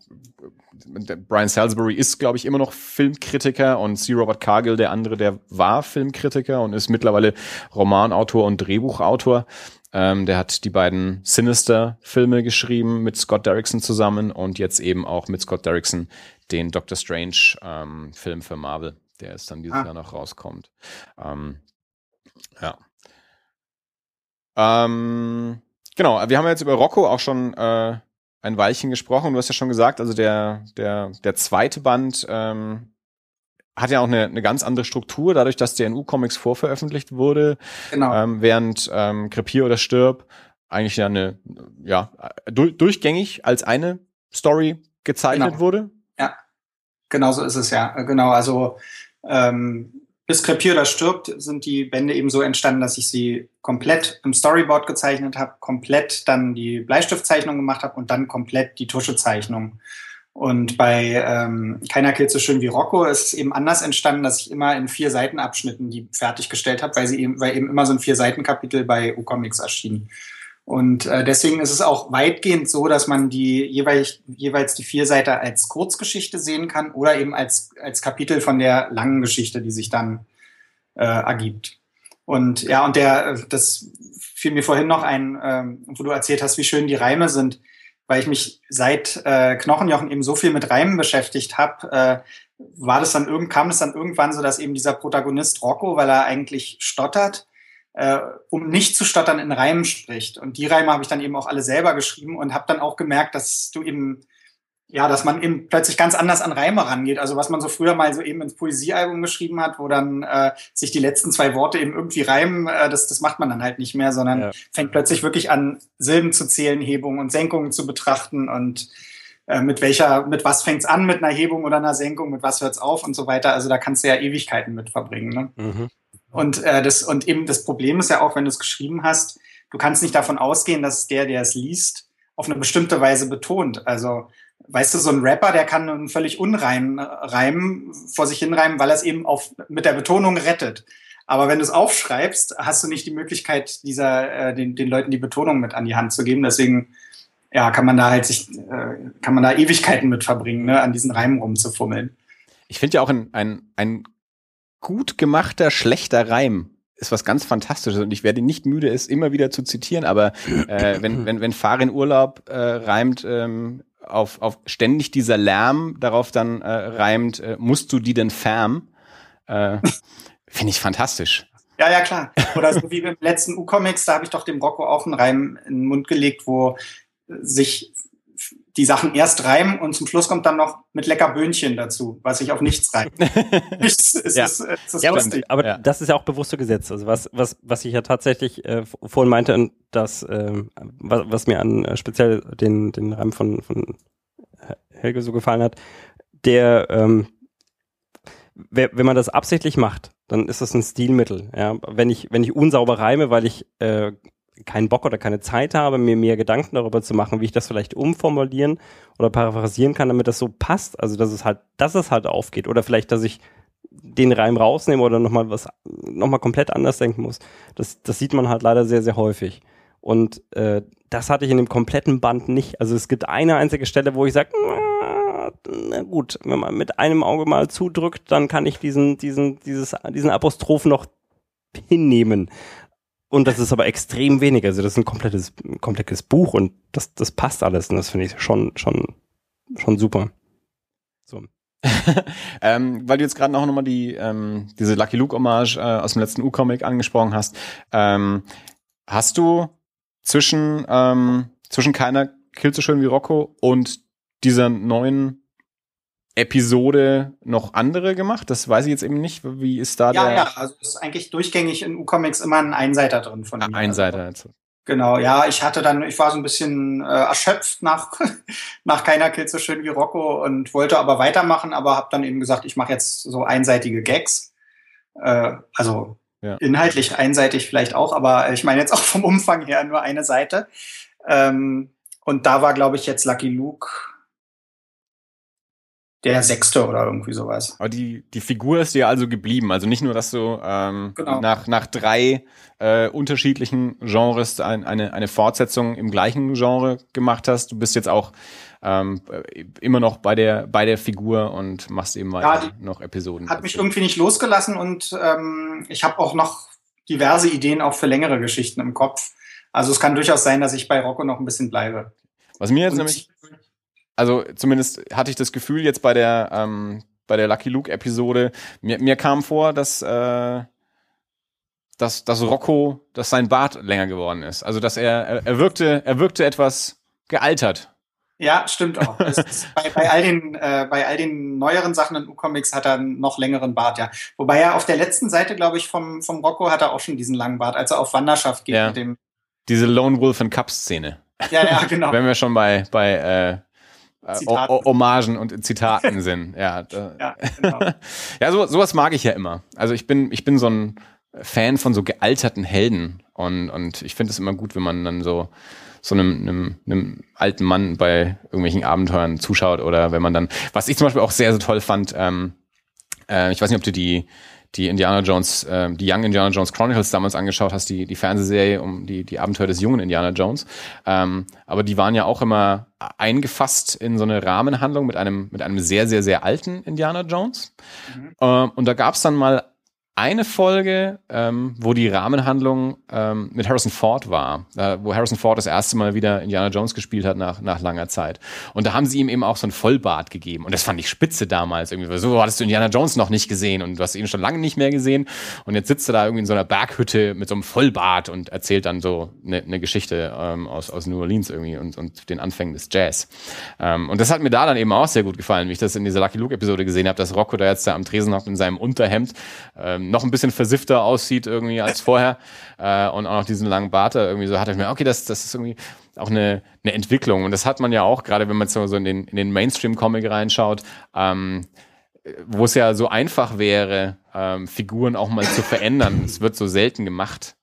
Brian Salisbury ist, glaube ich, immer noch Filmkritiker und C. Robert Cargill, der andere, der war Filmkritiker und ist mittlerweile Romanautor und Drehbuchautor. Ähm, der hat die beiden Sinister-Filme geschrieben mit Scott Derrickson zusammen und jetzt eben auch mit Scott Derrickson den Doctor Strange-Film ähm, für Marvel, der jetzt dann dieses ah. Jahr noch rauskommt. Ähm, ja. Ähm, genau, wir haben jetzt über Rocco auch schon äh, ein Weilchen gesprochen. Du hast ja schon gesagt, also der, der, der zweite Band ähm, hat ja auch eine, eine ganz andere Struktur, dadurch, dass der in U-Comics vorveröffentlicht wurde. Genau. Ähm, während ähm, Krepier oder Stirb eigentlich ja eine, ja, du, durchgängig als eine Story gezeichnet genau. wurde. Ja, genau so ist es ja. Genau, also ähm, bis Krepier oder stirbt sind die Bände eben so entstanden, dass ich sie komplett im Storyboard gezeichnet habe, komplett dann die Bleistiftzeichnung gemacht habe und dann komplett die Tuschezeichnung. Und bei ähm, Keiner killt so schön wie Rocco ist es eben anders entstanden, dass ich immer in vier Seitenabschnitten die fertiggestellt habe, weil sie eben, weil eben immer so ein vier Seitenkapitel bei U-Comics erschien. Und äh, deswegen ist es auch weitgehend so, dass man die jeweils, jeweils die vier Seiten als Kurzgeschichte sehen kann oder eben als, als Kapitel von der langen Geschichte, die sich dann äh, ergibt. Und ja, und der, das fiel mir vorhin noch ein, ähm, wo du erzählt hast, wie schön die Reime sind, weil ich mich seit äh, Knochenjochen eben so viel mit Reimen beschäftigt habe, äh, war das dann irgend, kam es dann irgendwann so, dass eben dieser Protagonist Rocco, weil er eigentlich stottert, äh, um nicht zu stottern, in Reimen spricht. Und die Reime habe ich dann eben auch alle selber geschrieben und habe dann auch gemerkt, dass du eben, ja, dass man eben plötzlich ganz anders an Reime rangeht. Also was man so früher mal so eben ins Poesiealbum geschrieben hat, wo dann äh, sich die letzten zwei Worte eben irgendwie reimen, äh, das, das macht man dann halt nicht mehr, sondern ja. fängt plötzlich wirklich an, Silben zu zählen, Hebungen und Senkungen zu betrachten und äh, mit welcher, mit was fängt's an, mit einer Hebung oder einer Senkung, mit was hört's auf und so weiter. Also da kannst du ja Ewigkeiten mit verbringen. Ne? Mhm. Und, äh, das, und eben das Problem ist ja auch, wenn du es geschrieben hast, du kannst nicht davon ausgehen, dass der, der es liest, auf eine bestimmte Weise betont. Also, weißt du, so ein Rapper, der kann nun völlig unreim reimen, vor sich hinreimen, weil er es eben auf, mit der Betonung rettet. Aber wenn du es aufschreibst, hast du nicht die Möglichkeit, dieser, äh, den, den Leuten die Betonung mit an die Hand zu geben. Deswegen, ja, kann man da halt sich, äh, kann man da Ewigkeiten mit verbringen, ne, an diesen Reimen rumzufummeln. Ich finde ja auch ein, ein, ein gut gemachter, schlechter Reim ist was ganz Fantastisches und ich werde nicht müde, es immer wieder zu zitieren, aber äh, wenn, wenn, wenn Farin Urlaub äh, reimt, ähm, auf, auf ständig dieser Lärm darauf dann äh, reimt, äh, musst du die denn färm? Äh, Finde ich fantastisch. Ja, ja, klar. Oder so wie beim letzten U-Comics, da habe ich doch dem Rocco auch einen Reim in den Mund gelegt, wo sich die Sachen erst reimen und zum Schluss kommt dann noch mit lecker Böhnchen dazu, was sich auf nichts reimt. es, es ja. Ist, es ist ja, aber, aber ja. das ist ja auch bewusst so gesetzt. Also was, was, was ich ja tatsächlich äh, vorhin meinte, dass äh, was, was mir an äh, speziell den, den Reim von, von Helge so gefallen hat, der ähm, wenn man das absichtlich macht, dann ist das ein Stilmittel. Ja? Wenn ich wenn ich unsauber reime, weil ich äh, keinen Bock oder keine Zeit habe, mir mehr Gedanken darüber zu machen, wie ich das vielleicht umformulieren oder paraphrasieren kann, damit das so passt. Also, dass es halt, dass es halt aufgeht. Oder vielleicht, dass ich den Reim rausnehme oder nochmal was, nochmal komplett anders denken muss. Das, das sieht man halt leider sehr, sehr häufig. Und äh, das hatte ich in dem kompletten Band nicht. Also es gibt eine einzige Stelle, wo ich sage, na gut, wenn man mit einem Auge mal zudrückt, dann kann ich diesen, diesen, dieses, diesen Apostroph noch hinnehmen. Und das ist aber extrem wenig. Also das ist ein komplettes, komplettes Buch und das, das passt alles. Und das finde ich schon, schon, schon super. So. ähm, weil du jetzt gerade noch nochmal die, ähm, diese Lucky Luke Hommage äh, aus dem letzten U-Comic angesprochen hast. Ähm, hast du zwischen, ähm, zwischen keiner Kill so schön wie Rocco und dieser neuen Episode noch andere gemacht? Das weiß ich jetzt eben nicht. Wie ist da ja, der? Ja, also ist eigentlich durchgängig in U-Comics immer ein Einseiter drin von mir. Einseiter. Also. Genau, ja, ich hatte dann, ich war so ein bisschen äh, erschöpft nach, nach keiner Kill so schön wie Rocco und wollte aber weitermachen, aber habe dann eben gesagt, ich mache jetzt so einseitige Gags. Äh, also ja. inhaltlich einseitig vielleicht auch, aber ich meine jetzt auch vom Umfang her nur eine Seite. Ähm, und da war, glaube ich, jetzt Lucky Luke der Sechste oder irgendwie sowas. Aber die, die Figur ist dir also geblieben. Also nicht nur, dass du ähm, genau. nach, nach drei äh, unterschiedlichen Genres ein, eine, eine Fortsetzung im gleichen Genre gemacht hast. Du bist jetzt auch ähm, immer noch bei der, bei der Figur und machst eben weiter ja, noch Episoden. Hat mich irgendwie nicht losgelassen und ähm, ich habe auch noch diverse Ideen auch für längere Geschichten im Kopf. Also es kann durchaus sein, dass ich bei Rocco noch ein bisschen bleibe. Was mir jetzt und nämlich also zumindest hatte ich das Gefühl jetzt bei der ähm, bei der Lucky Luke Episode, mir, mir kam vor, dass äh, dass, dass Rocco, dass sein Bart länger geworden ist. Also dass er, er, er wirkte, er wirkte etwas gealtert. Ja, stimmt auch. bei, bei, all den, äh, bei all den neueren Sachen in U-Comics hat er einen noch längeren Bart, ja. Wobei er auf der letzten Seite, glaube ich, vom, vom Rocco hat er auch schon diesen langen Bart, als er auf Wanderschaft geht ja. mit dem. Diese Lone Wolf and Cup Szene. Ja, ja, genau. Wenn wir schon bei, bei äh, äh, Hommagen und Zitaten sind. Ja, ja, genau. ja so, sowas mag ich ja immer. Also ich bin, ich bin so ein Fan von so gealterten Helden und, und ich finde es immer gut, wenn man dann so so einem, einem, einem alten Mann bei irgendwelchen Abenteuern zuschaut oder wenn man dann, was ich zum Beispiel auch sehr, sehr toll fand, ähm, äh, ich weiß nicht, ob du die die Indiana Jones, äh, die Young Indiana Jones Chronicles damals angeschaut hast, die, die Fernsehserie um die, die Abenteuer des jungen Indiana Jones. Ähm, aber die waren ja auch immer eingefasst in so eine Rahmenhandlung mit einem, mit einem sehr, sehr, sehr alten Indiana Jones. Mhm. Ähm, und da gab es dann mal eine Folge, ähm, wo die Rahmenhandlung ähm, mit Harrison Ford war, äh, wo Harrison Ford das erste Mal wieder Indiana Jones gespielt hat nach, nach langer Zeit. Und da haben sie ihm eben auch so ein Vollbart gegeben. Und das fand ich spitze damals irgendwie. So hattest du Indiana Jones noch nicht gesehen und du hast ihn schon lange nicht mehr gesehen. Und jetzt sitzt er da irgendwie in so einer Berghütte mit so einem Vollbart und erzählt dann so eine, eine Geschichte ähm, aus, aus New Orleans irgendwie und, und den Anfängen des Jazz. Ähm, und das hat mir da dann eben auch sehr gut gefallen, wie ich das in dieser Lucky Luke-Episode gesehen habe, dass Rocco da jetzt da am Tresen hockt in seinem Unterhemd. Ähm, noch ein bisschen versiffter aussieht irgendwie als vorher äh, und auch noch diesen langen Bart da irgendwie so hatte ich mir, okay, das, das ist irgendwie auch eine, eine Entwicklung und das hat man ja auch, gerade wenn man so in den, in den Mainstream-Comic reinschaut, ähm, wo es ja so einfach wäre, ähm, Figuren auch mal zu verändern. Es wird so selten gemacht.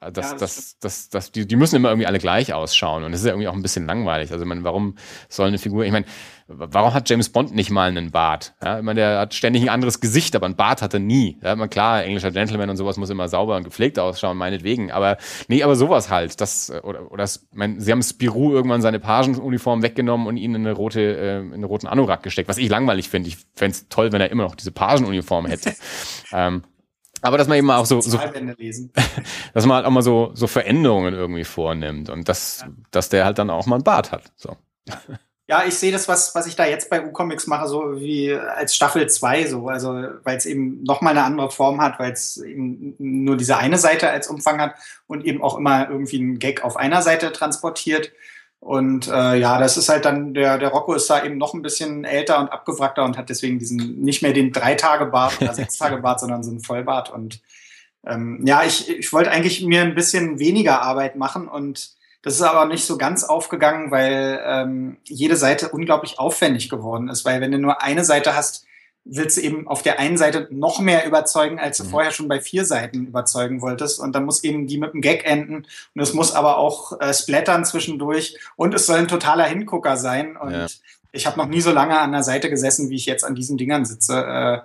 Äh, das, ja, das, das, das, das, die, die müssen immer irgendwie alle gleich ausschauen und das ist ja irgendwie auch ein bisschen langweilig. Also, ich meine, warum soll eine Figur, ich meine, warum hat James Bond nicht mal einen Bart? Ja, ich meine, der hat ständig ein anderes Gesicht, aber ein Bart hat er nie. Ja, man, klar, englischer Gentleman und sowas muss immer sauber und gepflegt ausschauen, meinetwegen. Aber nee, aber sowas halt. Das, oder, oder das, mein, sie haben Spirou irgendwann seine Pagenuniform weggenommen und ihn in eine rote, äh, in einen roten Anorak gesteckt, was ich langweilig finde. Ich fände es toll, wenn er immer noch diese Pagenuniform hätte. ähm, aber dass man eben auch so, so dass man halt auch mal so, so Veränderungen irgendwie vornimmt und dass, ja. dass der halt dann auch mal ein Bart hat. So. Ja, ich sehe das, was, was ich da jetzt bei U-Comics mache, so wie als Staffel 2, so, also weil es eben nochmal eine andere Form hat, weil es eben nur diese eine Seite als Umfang hat und eben auch immer irgendwie einen Gag auf einer Seite transportiert. Und äh, ja, das ist halt dann, der, der Rocco ist da eben noch ein bisschen älter und abgewrackter und hat deswegen diesen, nicht mehr den Drei-Tage-Bart oder Sechs-Tage-Bart, sondern so einen Vollbart. Und ähm, ja, ich, ich wollte eigentlich mir ein bisschen weniger Arbeit machen und das ist aber nicht so ganz aufgegangen, weil ähm, jede Seite unglaublich aufwendig geworden ist. Weil wenn du nur eine Seite hast, willst du eben auf der einen Seite noch mehr überzeugen, als du mhm. vorher schon bei vier Seiten überzeugen wolltest. Und dann muss eben die mit dem Gag enden. Und es muss aber auch äh, splattern zwischendurch. Und es soll ein totaler Hingucker sein. Und ja. ich habe noch nie so lange an der Seite gesessen, wie ich jetzt an diesen Dingern sitze. Äh,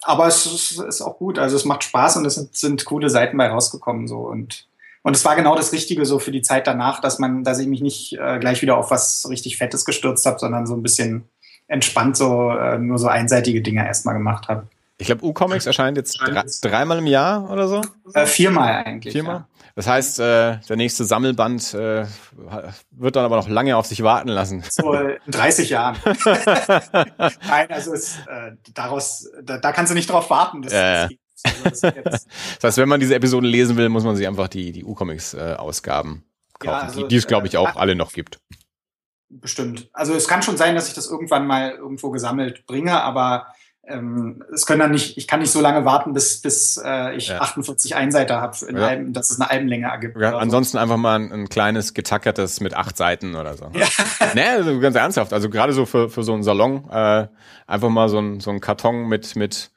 aber es ist, ist, auch gut. Also es macht Spaß und es sind, sind coole Seiten bei rausgekommen. So. Und, und es war genau das Richtige so für die Zeit danach, dass man, dass ich mich nicht äh, gleich wieder auf was richtig Fettes gestürzt habe, sondern so ein bisschen entspannt so äh, nur so einseitige Dinge erstmal gemacht habe. Ich glaube, U-Comics erscheint jetzt drei, dreimal im Jahr oder so? Äh, viermal eigentlich. Viermal? Ja. Das heißt, äh, der nächste Sammelband äh, wird dann aber noch lange auf sich warten lassen. So in 30 Jahren. Nein, also es, äh, daraus, da, da kannst du nicht drauf warten. Das, äh. das, das, heißt, wenn man diese Episoden lesen will, muss man sich einfach die, die U-Comics-Ausgaben äh, kaufen, ja, also, die, die es, glaube ich, auch äh, alle noch gibt. Bestimmt. Also es kann schon sein, dass ich das irgendwann mal irgendwo gesammelt bringe, aber ähm, es können dann nicht, ich kann nicht so lange warten, bis, bis äh, ich ja. 48 Einseiter habe, ja. Dass es eine Albenlänge ergibt. Ja, ansonsten so. einfach mal ein, ein, kleines getackertes mit acht Seiten oder so. Ja. nee, also ganz ernsthaft. Also gerade so für, für so einen Salon, äh, einfach mal so ein, so ein Karton mit, mit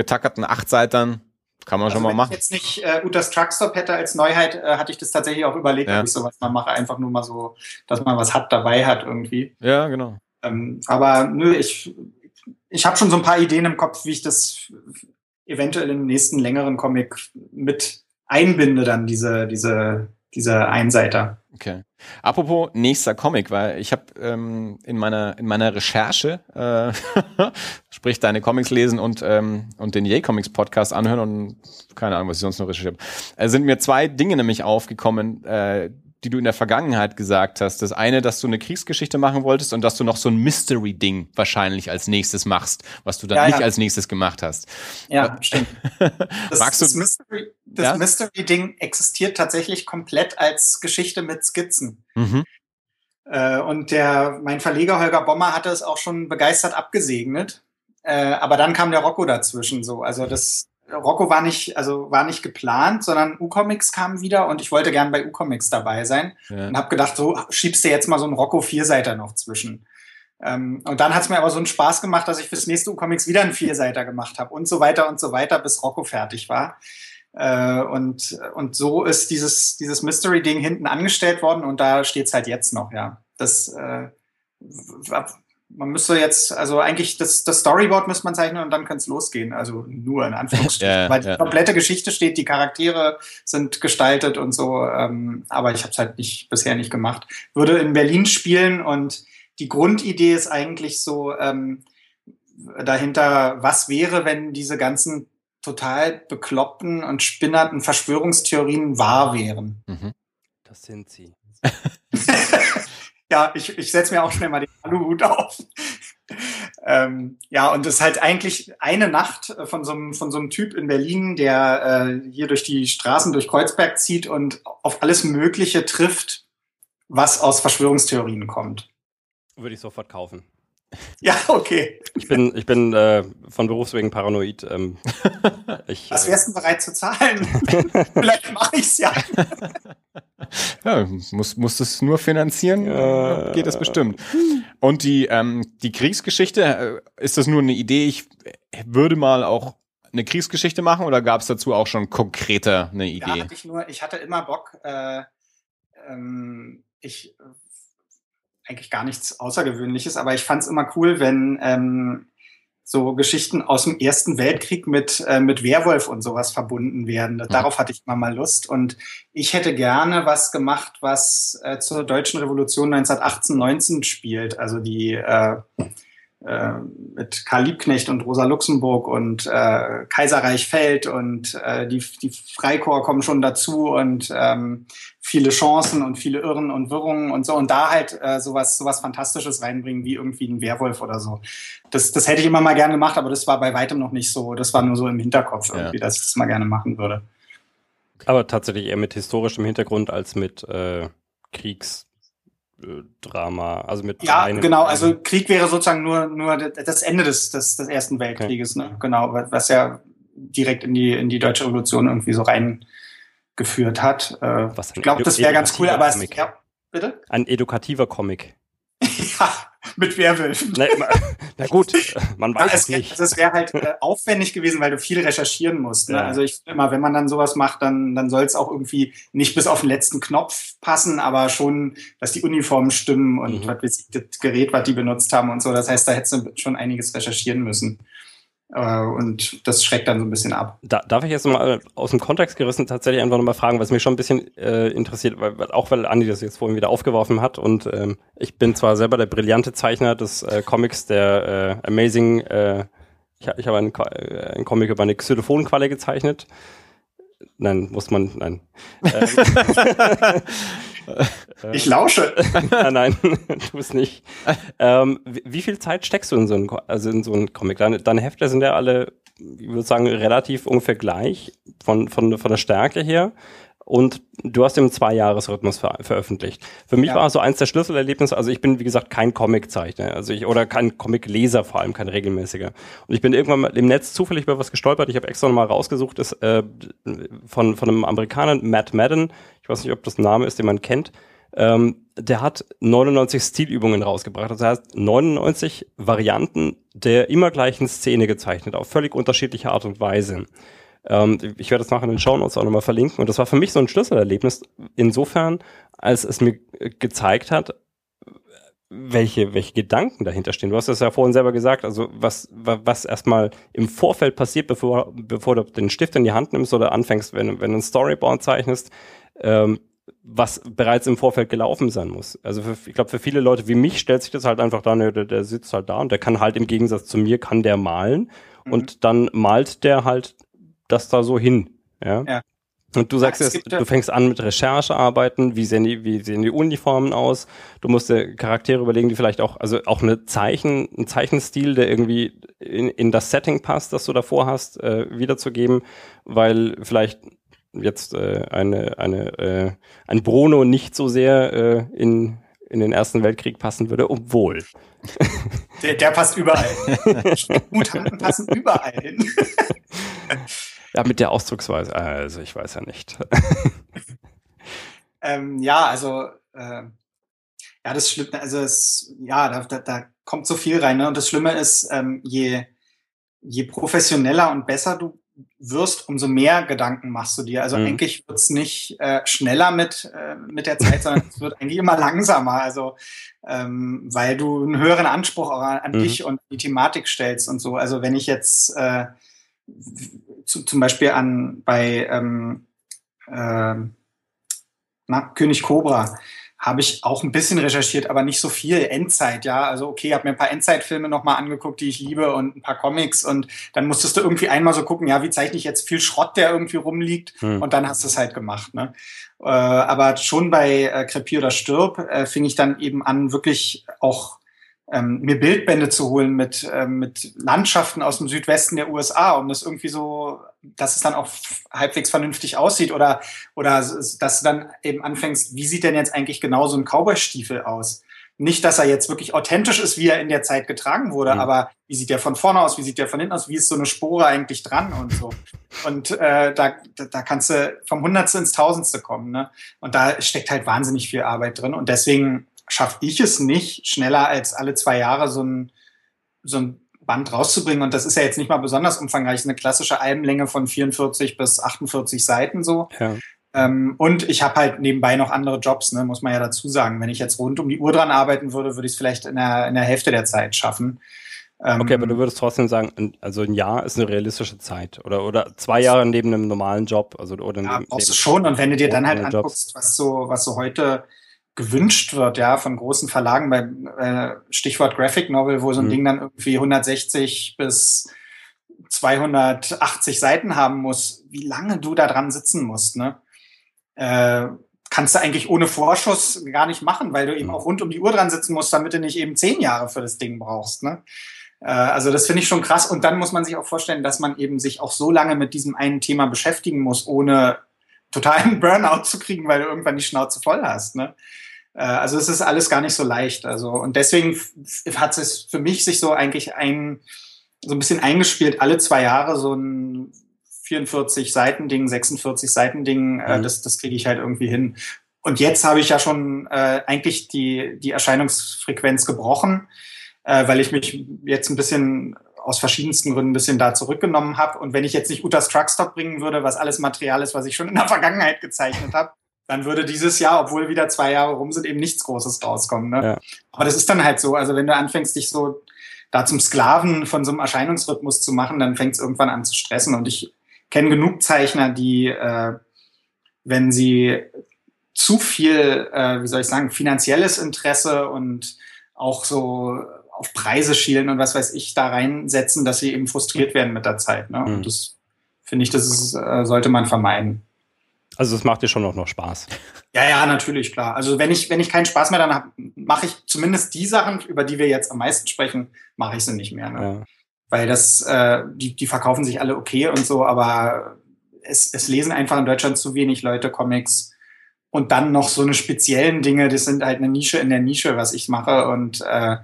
getackerten Achtseitern kann man also schon mal machen. Wenn ich jetzt nicht äh, Utas Truckstop hätte als Neuheit, äh, hatte ich das tatsächlich auch überlegt, ja. ob ich sowas mal mache. Einfach nur mal so, dass man was hat, dabei hat irgendwie. Ja, genau. Ähm, aber nö, ich ich habe schon so ein paar Ideen im Kopf, wie ich das eventuell im nächsten längeren Comic mit einbinde, dann diese, diese, diese Einseiter. Okay. Apropos nächster Comic, weil ich habe ähm, in meiner in meiner Recherche, äh, sprich deine Comics lesen und ähm, und den Yay Comics Podcast anhören und keine Ahnung, was ich sonst noch recherchiert habe, äh, sind mir zwei Dinge nämlich aufgekommen, äh, die du in der Vergangenheit gesagt hast. Das eine, dass du eine Kriegsgeschichte machen wolltest und dass du noch so ein Mystery-Ding wahrscheinlich als nächstes machst, was du dann ja, nicht ja. als nächstes gemacht hast. Ja, stimmt. Das, Magst du, das ja? Mystery-Ding existiert tatsächlich komplett als Geschichte mit Skizzen. Mhm. Äh, und der, mein Verleger Holger Bommer hatte es auch schon begeistert abgesegnet. Äh, aber dann kam der Rocco dazwischen so. Also das, Rocco war nicht, also war nicht geplant, sondern U-Comics kam wieder und ich wollte gern bei U-Comics dabei sein ja. und habe gedacht, so schiebst du jetzt mal so einen Rocco Vierseiter noch zwischen. Ähm, und dann hat es mir aber so einen Spaß gemacht, dass ich fürs nächste U-Comics wieder einen Vierseiter gemacht habe und so weiter und so weiter, bis Rocco fertig war. Äh, und, und so ist dieses, dieses Mystery-Ding hinten angestellt worden und da steht's halt jetzt noch, ja. Das äh, man müsste jetzt, also eigentlich das, das Storyboard müsste man zeichnen und dann kann es losgehen. Also nur in Anführungsstrichen. ja, Weil die ja. komplette Geschichte steht, die Charaktere sind gestaltet und so. Ähm, aber ich habe es halt nicht, bisher nicht gemacht. Würde in Berlin spielen und die Grundidee ist eigentlich so ähm, dahinter, was wäre, wenn diese ganzen total bekloppten und spinnerten Verschwörungstheorien wahr wären. Mhm. Das sind sie. ja, ich, ich setze mir auch schnell mal den Aluhut auf. ähm, ja, und es ist halt eigentlich eine Nacht von so einem, von so einem Typ in Berlin, der äh, hier durch die Straßen durch Kreuzberg zieht und auf alles Mögliche trifft, was aus Verschwörungstheorien kommt. Würde ich sofort kaufen. Ja, okay. Ich bin, ich bin äh, von Berufswegen paranoid. Ähm, ich, Was wärst du bereit zu zahlen? Vielleicht mache ich es ja. ja. Muss, muss es nur finanzieren, äh, geht das bestimmt. Und die, ähm, die Kriegsgeschichte, äh, ist das nur eine Idee? Ich würde mal auch eine Kriegsgeschichte machen oder gab es dazu auch schon konkreter eine Idee? Ja, hatte ich, nur, ich hatte immer Bock. Äh, ähm, ich eigentlich gar nichts Außergewöhnliches, aber ich fand es immer cool, wenn ähm, so Geschichten aus dem Ersten Weltkrieg mit, äh, mit Werwolf und sowas verbunden werden. Mhm. Darauf hatte ich immer mal Lust. Und ich hätte gerne was gemacht, was äh, zur deutschen Revolution 1918, 19 spielt. Also die äh, äh, mit Karl Liebknecht und Rosa Luxemburg und äh, Kaiserreich fällt und äh, die, die Freikorps kommen schon dazu und ähm, viele Chancen und viele Irren und Wirrungen und so und da halt äh, sowas, sowas Fantastisches reinbringen wie irgendwie ein Werwolf oder so. Das, das hätte ich immer mal gerne gemacht, aber das war bei weitem noch nicht so. Das war nur so im Hinterkopf irgendwie, ja. dass ich das mal gerne machen würde. Aber tatsächlich eher mit historischem Hintergrund als mit äh, Kriegs Drama, also mit ja genau, also Krieg wäre sozusagen nur nur das Ende des des, des ersten Weltkrieges, okay. ne? genau, was ja direkt in die in die deutsche Revolution irgendwie so reingeführt hat. Äh, was ich glaube, das wäre ganz cool, aber es, ja, bitte ein edukativer Comic. ja, mit Werwölfen. Na, na, gut, man weiß es, nicht. Also es wäre halt äh, aufwendig gewesen, weil du viel recherchieren musst. Ne? Ja. Also ich finde immer, wenn man dann sowas macht, dann, dann soll es auch irgendwie nicht bis auf den letzten Knopf passen, aber schon, dass die Uniformen stimmen und mhm. was das Gerät, was die benutzt haben und so. Das heißt, da hättest du schon einiges recherchieren müssen. Äh, und das schreckt dann so ein bisschen ab. Da, darf ich jetzt mal aus dem Kontext gerissen tatsächlich einfach nochmal fragen, was mich schon ein bisschen äh, interessiert, weil, auch weil Andi das jetzt vorhin wieder aufgeworfen hat und ähm, ich bin zwar selber der brillante Zeichner des äh, Comics, der äh, Amazing, äh, ich, ich habe einen, äh, einen Comic über eine Xylophonqualle gezeichnet. Nein, muss man, nein. Ich lausche. nein, nein, tu es nicht. Ähm, wie, wie, viel Zeit steckst du in so einen, also in so einen Comic? Deine, deine Hefte sind ja alle, ich würde sagen, relativ ungefähr gleich von, von, von der Stärke her und du hast im Zwei-Jahres-Rhythmus ver veröffentlicht. Für mich ja. war so eins der Schlüsselerlebnisse, also ich bin, wie gesagt, kein Comiczeichner, also ich, oder kein Comicleser vor allem, kein regelmäßiger. Und ich bin irgendwann mal im Netz zufällig über was gestolpert, ich habe extra nochmal rausgesucht, ist äh, von, von einem Amerikaner, Matt Madden, ich weiß nicht, ob das ein Name ist, den man kennt, ähm, der hat 99 Stilübungen rausgebracht. Das heißt, 99 Varianten der immer gleichen Szene gezeichnet, auf völlig unterschiedliche Art und Weise. Ähm, ich werde das nachher in den Shownotes auch nochmal verlinken. Und das war für mich so ein Schlüsselerlebnis insofern, als es mir gezeigt hat, welche, welche Gedanken dahinter stehen. Du hast das ja vorhin selber gesagt, also was, was erstmal im Vorfeld passiert, bevor, bevor du den Stift in die Hand nimmst oder anfängst, wenn, wenn du ein Storyboard zeichnest, ähm, was bereits im Vorfeld gelaufen sein muss. Also für, ich glaube, für viele Leute wie mich stellt sich das halt einfach da, ne, der, der sitzt halt da und der kann halt im Gegensatz zu mir, kann der malen mhm. und dann malt der halt das da so hin. Ja. ja. Und du sagst ja, jetzt, du fängst an mit Recherchearbeiten, wie sehen die, wie sehen die Uniformen aus? Du musst dir Charaktere überlegen, die vielleicht auch, also auch eine Zeichen, ein Zeichenstil, der irgendwie in, in das Setting passt, das du davor hast, äh, wiederzugeben, weil vielleicht jetzt äh, eine, eine, äh, ein Bruno nicht so sehr äh, in, in den Ersten Weltkrieg passen würde, obwohl. Der, der passt überall. Mutanten passen überall hin. ja, mit der Ausdrucksweise, also ich weiß ja nicht. ähm, ja, also äh, ja, das Schlimme, also es, ja, da, da, da kommt so viel rein. Ne? Und das Schlimme ist, ähm, je, je professioneller und besser du wirst, umso mehr Gedanken machst du dir. Also mhm. eigentlich wird es nicht äh, schneller mit, äh, mit der Zeit, sondern es wird eigentlich immer langsamer. Also ähm, weil du einen höheren Anspruch auch an, an mhm. dich und die Thematik stellst und so. Also wenn ich jetzt äh, zu, zum Beispiel an bei ähm, äh, na, König Cobra habe ich auch ein bisschen recherchiert, aber nicht so viel. Endzeit, ja. Also okay, ich habe mir ein paar Endzeitfilme nochmal angeguckt, die ich liebe und ein paar Comics und dann musstest du irgendwie einmal so gucken, ja, wie zeichne ich jetzt viel Schrott, der irgendwie rumliegt hm. und dann hast du es halt gemacht. Ne? Äh, aber schon bei äh, Krepier oder Stirb äh, fing ich dann eben an, wirklich auch ähm, mir Bildbände zu holen mit, ähm, mit Landschaften aus dem Südwesten der USA, um das irgendwie so, dass es dann auch halbwegs vernünftig aussieht oder, oder dass du dann eben anfängst, wie sieht denn jetzt eigentlich genau so ein Cowboy-Stiefel aus? Nicht, dass er jetzt wirklich authentisch ist, wie er in der Zeit getragen wurde, mhm. aber wie sieht der von vorne aus, wie sieht der von hinten aus, wie ist so eine Spore eigentlich dran und so. Und äh, da, da kannst du vom Hundertste ins Tausendste kommen. Ne? Und da steckt halt wahnsinnig viel Arbeit drin. Und deswegen schaffe ich es nicht, schneller als alle zwei Jahre so ein, so ein Band rauszubringen. Und das ist ja jetzt nicht mal besonders umfangreich, eine klassische Albenlänge von 44 bis 48 Seiten so. Ja. Ähm, und ich habe halt nebenbei noch andere Jobs, ne, muss man ja dazu sagen. Wenn ich jetzt rund um die Uhr dran arbeiten würde, würde ich es vielleicht in der, in der Hälfte der Zeit schaffen. Ähm, okay, aber du würdest trotzdem sagen, also ein Jahr ist eine realistische Zeit oder oder zwei Jahre neben einem normalen Job, also oder ja, brauchst du schon. Und wenn du dir dann halt anguckst, was so was so heute gewünscht wird, ja, von großen Verlagen, bei äh, Stichwort Graphic Novel, wo so ein mhm. Ding dann irgendwie 160 bis 280 Seiten haben muss, wie lange du da dran sitzen musst, ne? Äh, kannst du eigentlich ohne Vorschuss gar nicht machen, weil du eben mhm. auch rund um die Uhr dran sitzen musst, damit du nicht eben zehn Jahre für das Ding brauchst, ne? Äh, also das finde ich schon krass. Und dann muss man sich auch vorstellen, dass man eben sich auch so lange mit diesem einen Thema beschäftigen muss, ohne totalen Burnout zu kriegen, weil du irgendwann die Schnauze voll hast. Ne? Äh, also es ist alles gar nicht so leicht. Also und deswegen hat es für mich sich so eigentlich ein so ein bisschen eingespielt, alle zwei Jahre so ein 44 Seiten Ding, 46 Seiten Ding, äh, mhm. das, das kriege ich halt irgendwie hin. Und jetzt habe ich ja schon äh, eigentlich die, die Erscheinungsfrequenz gebrochen, äh, weil ich mich jetzt ein bisschen aus verschiedensten Gründen ein bisschen da zurückgenommen habe. Und wenn ich jetzt nicht Utas Truckstop bringen würde, was alles Material ist, was ich schon in der Vergangenheit gezeichnet habe, dann würde dieses Jahr, obwohl wieder zwei Jahre rum sind, eben nichts Großes rauskommen. Ne? Ja. Aber das ist dann halt so. Also wenn du anfängst, dich so da zum Sklaven von so einem Erscheinungsrhythmus zu machen, dann fängt es irgendwann an zu stressen. Und ich kenne genug Zeichner, die, äh, wenn sie zu viel, äh, wie soll ich sagen, finanzielles Interesse und auch so auf Preise schielen und was weiß ich da reinsetzen, dass sie eben frustriert werden mit der Zeit. Ne? Und das finde ich, das ist, äh, sollte man vermeiden. Also es macht dir schon auch noch Spaß. Ja, ja, natürlich, klar. Also wenn ich, wenn ich keinen Spaß mehr dann habe, mache ich zumindest die Sachen, über die wir jetzt am meisten sprechen, mache ich sie nicht mehr. Ne? Ja. Weil das, äh, die, die verkaufen sich alle okay und so, aber es, es lesen einfach in Deutschland zu wenig Leute Comics. Und dann noch so eine speziellen Dinge, das sind halt eine Nische in der Nische, was ich mache. Und äh,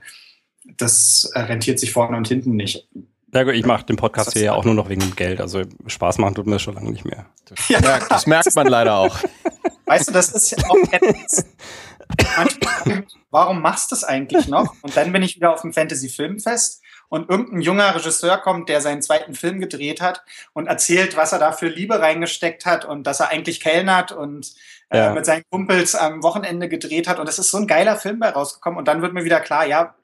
das rentiert sich vorne und hinten nicht. Ja gut, ich mache den Podcast hier ja auch nur noch wegen dem Geld. Also Spaß machen tut mir schon lange nicht mehr. Das, ja. merkt, das merkt man leider auch. Weißt du, das ist ja auch Manchmal, warum machst du das eigentlich noch? Und dann bin ich wieder auf dem Fantasy-Filmfest und irgendein junger Regisseur kommt, der seinen zweiten Film gedreht hat und erzählt, was er da für Liebe reingesteckt hat und dass er eigentlich kellnert und äh, ja. mit seinen Kumpels am Wochenende gedreht hat. Und es ist so ein geiler Film bei rausgekommen. Und dann wird mir wieder klar, ja,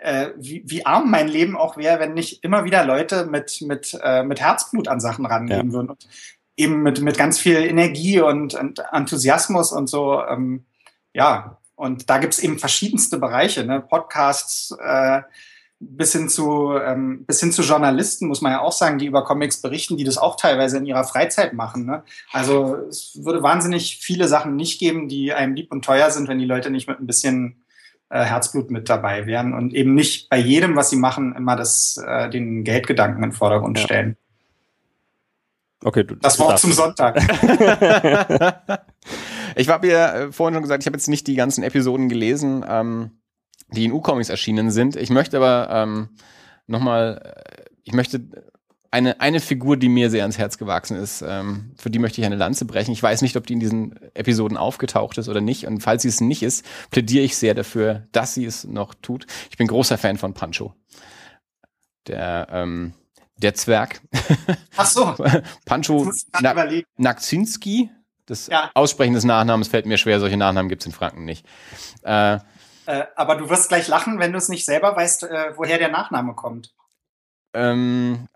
äh, wie, wie arm mein Leben auch wäre, wenn nicht immer wieder Leute mit, mit, äh, mit Herzblut an Sachen rangehen ja. würden. Und eben mit, mit ganz viel Energie und, und Enthusiasmus und so. Ähm, ja, und da gibt's eben verschiedenste Bereiche, ne? Podcasts, äh, bis hin zu ähm, bis hin zu Journalisten muss man ja auch sagen, die über Comics berichten, die das auch teilweise in ihrer Freizeit machen. Ne? Also es würde wahnsinnig viele Sachen nicht geben, die einem lieb und teuer sind, wenn die Leute nicht mit ein bisschen äh, Herzblut mit dabei wären und eben nicht bei jedem, was sie machen, immer das äh, den Geldgedanken in den Vordergrund ja. stellen. Okay, du, das Wort zum Sonntag. ich habe ja äh, vorhin schon gesagt, ich habe jetzt nicht die ganzen Episoden gelesen. Ähm die in U-Comics erschienen sind. Ich möchte aber ähm, nochmal, äh, ich möchte eine, eine Figur, die mir sehr ans Herz gewachsen ist, ähm, für die möchte ich eine Lanze brechen. Ich weiß nicht, ob die in diesen Episoden aufgetaucht ist oder nicht. Und falls sie es nicht ist, plädiere ich sehr dafür, dass sie es noch tut. Ich bin großer Fan von Pancho. Der, ähm, der Zwerg. Ach so. Pancho Na Nakzinski. Das ja. Aussprechen des Nachnamens fällt mir schwer. Solche Nachnamen gibt's in Franken nicht. Äh, äh, aber du wirst gleich lachen, wenn du es nicht selber weißt, äh, woher der Nachname kommt. Ähm,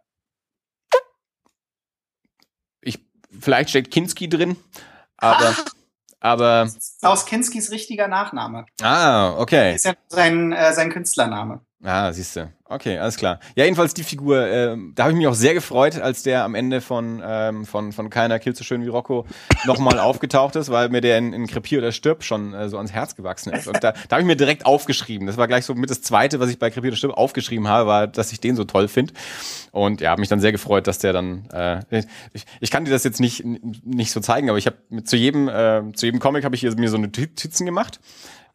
ich, vielleicht steckt Kinski drin, aber. aber Klaus Kinskis richtiger Nachname. Ah, okay. Ist ja sein, äh, sein Künstlername. Ah, siehst du. Okay, alles klar. Ja, jedenfalls die Figur, äh, da habe ich mich auch sehr gefreut, als der am Ende von, ähm, von, von Keiner killt so schön wie Rocco nochmal aufgetaucht ist, weil mir der in, in Krepier oder Stirb schon äh, so ans Herz gewachsen ist. Und da, da habe ich mir direkt aufgeschrieben. Das war gleich so mit das Zweite, was ich bei Krepier oder Stirb aufgeschrieben habe, war, dass ich den so toll finde. Und ja, habe mich dann sehr gefreut, dass der dann, äh, ich, ich kann dir das jetzt nicht, nicht so zeigen, aber ich habe zu jedem, äh, zu jedem Comic habe ich mir so eine Notizen gemacht.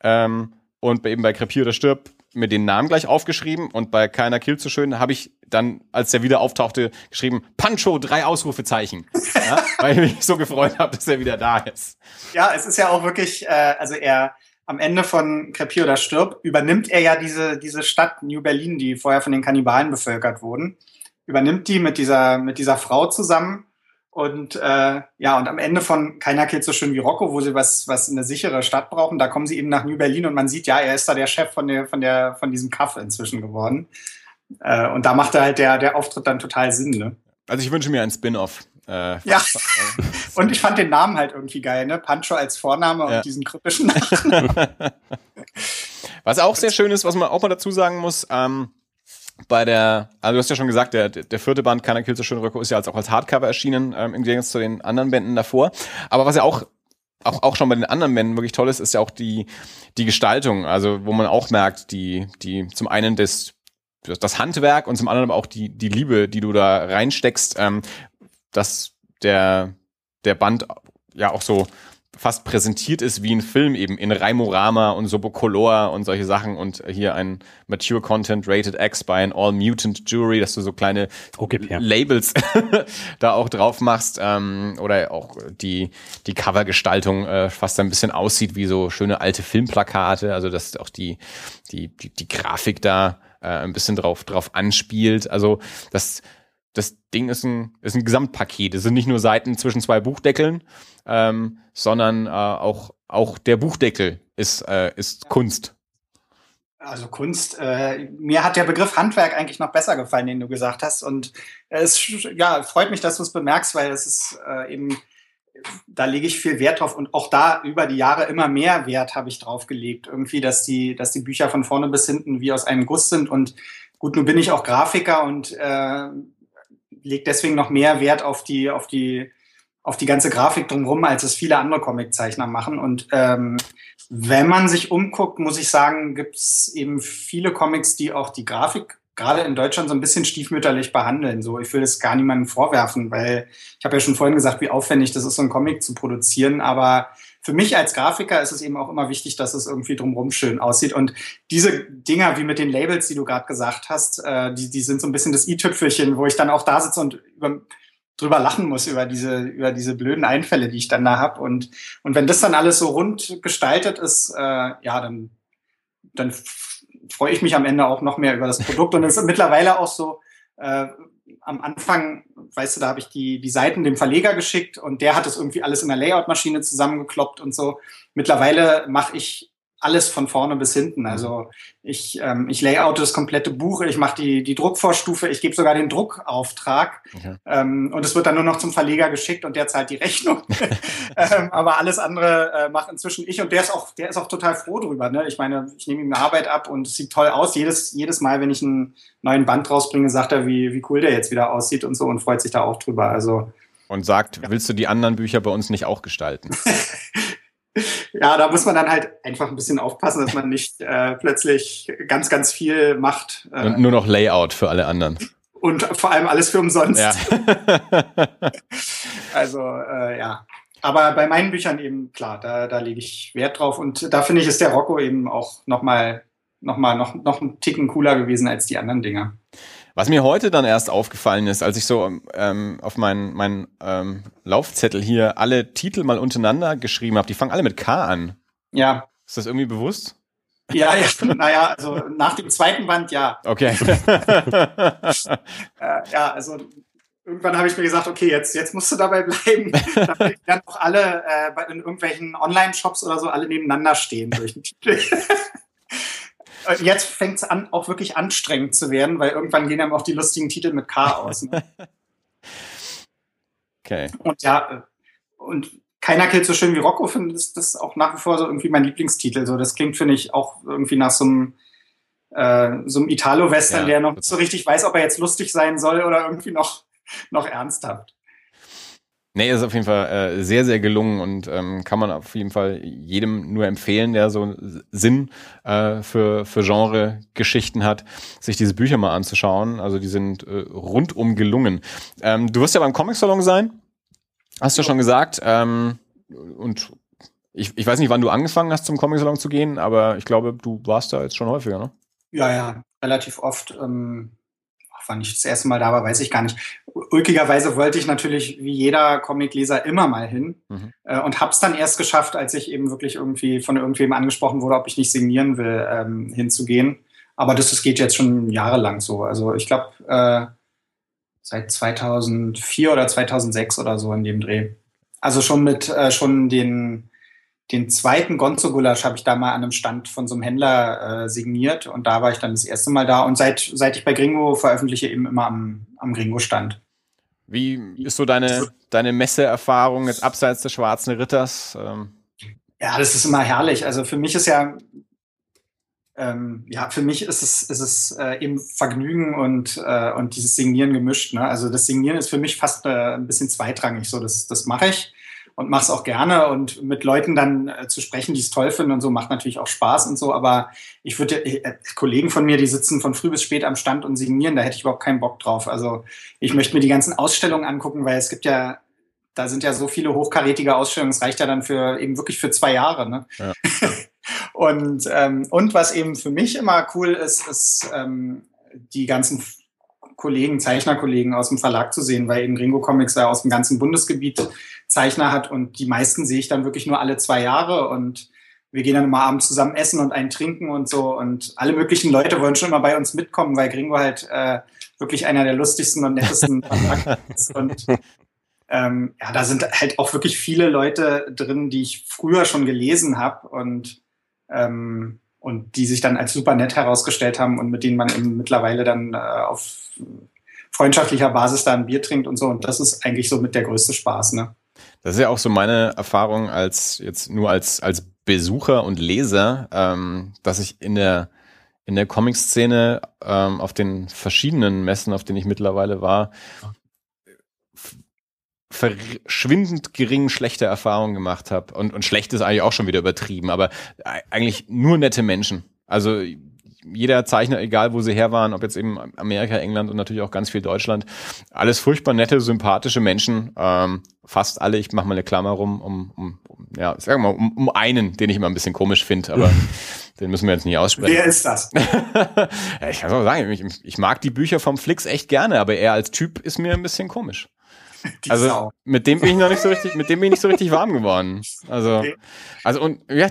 Ähm, und eben bei Krepier oder Stirb mir den Namen gleich aufgeschrieben und bei Keiner Kill zu schön habe ich dann, als der wieder auftauchte, geschrieben, Pancho, drei Ausrufezeichen. ja, weil ich mich so gefreut habe, dass er wieder da ist. Ja, es ist ja auch wirklich, äh, also er am Ende von Krepier oder Stirb übernimmt er ja diese, diese Stadt New Berlin, die vorher von den Kannibalen bevölkert wurden, übernimmt die mit dieser, mit dieser Frau zusammen und äh, ja, und am Ende von Keiner killt so schön wie Rocco, wo sie was, was eine sichere Stadt brauchen, da kommen sie eben nach New Berlin und man sieht, ja, er ist da der Chef von der, von der, von diesem Kaff inzwischen geworden. Äh, und da macht er halt der, der Auftritt dann total Sinn, ne? Also ich wünsche mir ein Spin-off. Äh, ja. und ich fand den Namen halt irgendwie geil, ne? Pancho als Vorname ja. und diesen kryptischen Namen. was auch sehr schön ist, was man auch mal dazu sagen muss, ähm, bei der, also du hast ja schon gesagt, der, der vierte Band, Keiner killt so schön Röcko, ist ja als, auch als Hardcover erschienen, ähm, im Gegensatz zu den anderen Bänden davor. Aber was ja auch, auch, auch schon bei den anderen Bänden wirklich toll ist, ist ja auch die, die Gestaltung. Also, wo man auch merkt, die, die, zum einen das, das Handwerk und zum anderen aber auch die, die Liebe, die du da reinsteckst, ähm, dass der, der Band ja auch so fast präsentiert ist wie ein Film eben in Raimorama und Sobocolor und solche Sachen und hier ein Mature Content Rated X bei ein All Mutant Jury, dass du so kleine okay, ja. Labels da auch drauf machst ähm, oder auch die die Covergestaltung äh, fast ein bisschen aussieht wie so schöne alte Filmplakate, also dass auch die die die, die Grafik da äh, ein bisschen drauf drauf anspielt, also das das Ding ist ein, ist ein Gesamtpaket. Es sind nicht nur Seiten zwischen zwei Buchdeckeln, ähm, sondern äh, auch, auch der Buchdeckel ist, äh, ist Kunst. Also Kunst, äh, mir hat der Begriff Handwerk eigentlich noch besser gefallen, den du gesagt hast. Und es ja, freut mich, dass du es bemerkst, weil es ist äh, eben, da lege ich viel Wert drauf und auch da über die Jahre immer mehr Wert habe ich drauf gelegt. Irgendwie, dass die, dass die Bücher von vorne bis hinten wie aus einem Guss sind. Und gut, nun bin ich auch Grafiker und äh, lege deswegen noch mehr Wert auf die, auf die, auf die ganze Grafik drumherum, als es viele andere Comiczeichner machen. Und ähm, wenn man sich umguckt, muss ich sagen, gibt es eben viele Comics, die auch die Grafik gerade in Deutschland so ein bisschen stiefmütterlich behandeln. So, ich will es gar niemandem vorwerfen, weil ich habe ja schon vorhin gesagt, wie aufwendig das ist, so ein Comic zu produzieren. Aber für mich als Grafiker ist es eben auch immer wichtig, dass es irgendwie drumherum schön aussieht. Und diese Dinger, wie mit den Labels, die du gerade gesagt hast, äh, die, die sind so ein bisschen das i-Tüpfelchen, wo ich dann auch da sitze und über, drüber lachen muss über diese, über diese blöden Einfälle, die ich dann da hab. Und, und wenn das dann alles so rund gestaltet ist, äh, ja, dann, dann freue ich mich am Ende auch noch mehr über das Produkt. Und es ist mittlerweile auch so, äh, am Anfang, weißt du, da habe ich die, die Seiten dem Verleger geschickt und der hat es irgendwie alles in der Layout-Maschine zusammengekloppt und so. Mittlerweile mache ich alles von vorne bis hinten. Mhm. Also ich, ähm, ich layoute das komplette Buch, ich mache die, die Druckvorstufe, ich gebe sogar den Druckauftrag okay. ähm, und es wird dann nur noch zum Verleger geschickt und der zahlt die Rechnung. ähm, aber alles andere äh, macht inzwischen ich und der ist auch, der ist auch total froh drüber. Ne? Ich meine, ich nehme ihm eine Arbeit ab und es sieht toll aus. Jedes, jedes Mal, wenn ich einen neuen Band rausbringe, sagt er, wie, wie cool der jetzt wieder aussieht und so und freut sich da auch drüber. Also und sagt, ja. willst du die anderen Bücher bei uns nicht auch gestalten? ja, da muss man dann halt einfach ein bisschen aufpassen, dass man nicht äh, plötzlich ganz, ganz viel macht. Äh, und nur noch Layout für alle anderen. Und vor allem alles für umsonst. Ja. also, äh, ja. Aber bei meinen Büchern eben, klar, da, da lege ich Wert drauf. Und da finde ich, ist der Rocco eben auch nochmal noch mal, noch, noch einen Ticken cooler gewesen als die anderen Dinger. Was mir heute dann erst aufgefallen ist, als ich so ähm, auf meinen mein, ähm, Laufzettel hier alle Titel mal untereinander geschrieben habe, die fangen alle mit K an. Ja. Ist das irgendwie bewusst? Ja, ja, naja, also nach dem zweiten Band ja. Okay. äh, ja, also irgendwann habe ich mir gesagt, okay, jetzt, jetzt musst du dabei bleiben, damit dann auch alle äh, in irgendwelchen Online-Shops oder so alle nebeneinander stehen durch den Titel. Äh, jetzt fängt es an, auch wirklich anstrengend zu werden, weil irgendwann gehen einem auch die lustigen Titel mit K aus. Ne? Okay. Und ja, äh, und keiner killt so schön wie Rocco, finde ich, das ist auch nach wie vor so irgendwie mein Lieblingstitel. So, das klingt, finde ich, auch irgendwie nach so einem, äh, so einem Italo-Western, ja, der noch nicht so richtig weiß, ob er jetzt lustig sein soll oder irgendwie noch, noch ernsthaft. Nee, ist auf jeden Fall äh, sehr, sehr gelungen und ähm, kann man auf jeden Fall jedem nur empfehlen, der so Sinn äh, für, für Genre-Geschichten hat, sich diese Bücher mal anzuschauen. Also die sind äh, rundum gelungen. Ähm, du wirst ja beim Comic-Salon sein, hast du ja. schon gesagt. Ähm, und ich, ich weiß nicht, wann du angefangen hast, zum Comic-Salon zu gehen, aber ich glaube, du warst da jetzt schon häufiger, ne? Ja, ja, relativ oft. Ähm wann ich das erste Mal da war, weiß ich gar nicht. Ulkigerweise wollte ich natürlich wie jeder Comicleser immer mal hin mhm. äh, und habe es dann erst geschafft, als ich eben wirklich irgendwie von irgendwem angesprochen wurde, ob ich nicht signieren will, ähm, hinzugehen. Aber das, das geht jetzt schon jahrelang so. Also ich glaube äh, seit 2004 oder 2006 oder so in dem Dreh. Also schon mit äh, schon den den zweiten Gonzo-Gulasch habe ich da mal an einem Stand von so einem Händler äh, signiert und da war ich dann das erste Mal da und seit, seit ich bei Gringo veröffentliche, eben immer am, am Gringo-Stand. Wie ist so deine, deine Messeerfahrung jetzt abseits des Schwarzen Ritters? Ähm? Ja, das ist immer herrlich. Also für mich ist ja, ähm, ja, für mich ist es, ist es äh, eben Vergnügen und, äh, und dieses Signieren gemischt. Ne? Also das Signieren ist für mich fast äh, ein bisschen zweitrangig. So, das, das mache ich und mache es auch gerne und mit Leuten dann äh, zu sprechen, die es toll finden und so, macht natürlich auch Spaß und so, aber ich würde, äh, Kollegen von mir, die sitzen von früh bis spät am Stand und signieren, da hätte ich überhaupt keinen Bock drauf. Also ich möchte mir die ganzen Ausstellungen angucken, weil es gibt ja, da sind ja so viele hochkarätige Ausstellungen, es reicht ja dann für eben wirklich für zwei Jahre. Ne? Ja. und, ähm, und was eben für mich immer cool ist, ist ähm, die ganzen Kollegen, Zeichnerkollegen aus dem Verlag zu sehen, weil eben Gringo Comics ja aus dem ganzen Bundesgebiet Zeichner hat und die meisten sehe ich dann wirklich nur alle zwei Jahre und wir gehen dann immer abends zusammen essen und einen trinken und so und alle möglichen Leute wollen schon immer bei uns mitkommen, weil Gringo halt äh, wirklich einer der lustigsten und nettesten ist und ähm, ja, da sind halt auch wirklich viele Leute drin, die ich früher schon gelesen habe und ähm, und die sich dann als super nett herausgestellt haben und mit denen man eben mittlerweile dann äh, auf freundschaftlicher Basis da ein Bier trinkt und so. Und das ist eigentlich so mit der größte Spaß, ne? Das ist ja auch so meine Erfahrung als jetzt nur als als Besucher und Leser, ähm, dass ich in der in der Comic-Szene ähm, auf den verschiedenen Messen, auf denen ich mittlerweile war, verschwindend gering schlechte Erfahrungen gemacht habe. Und, und schlecht ist eigentlich auch schon wieder übertrieben, aber eigentlich nur nette Menschen. Also jeder Zeichner, egal wo sie her waren, ob jetzt eben Amerika, England und natürlich auch ganz viel Deutschland, alles furchtbar nette, sympathische Menschen. Ähm, fast alle, ich mache mal eine Klammer rum, um, um, um ja, sagen wir mal, um, um einen, den ich immer ein bisschen komisch finde, aber den müssen wir jetzt nicht aussprechen. Wer ist das? ja, ich kann es auch sagen, ich, ich mag die Bücher vom Flix echt gerne, aber er als Typ ist mir ein bisschen komisch. Die also Sau. mit dem bin ich noch nicht so richtig, mit dem bin ich nicht so richtig warm geworden. Also, okay. also und ja,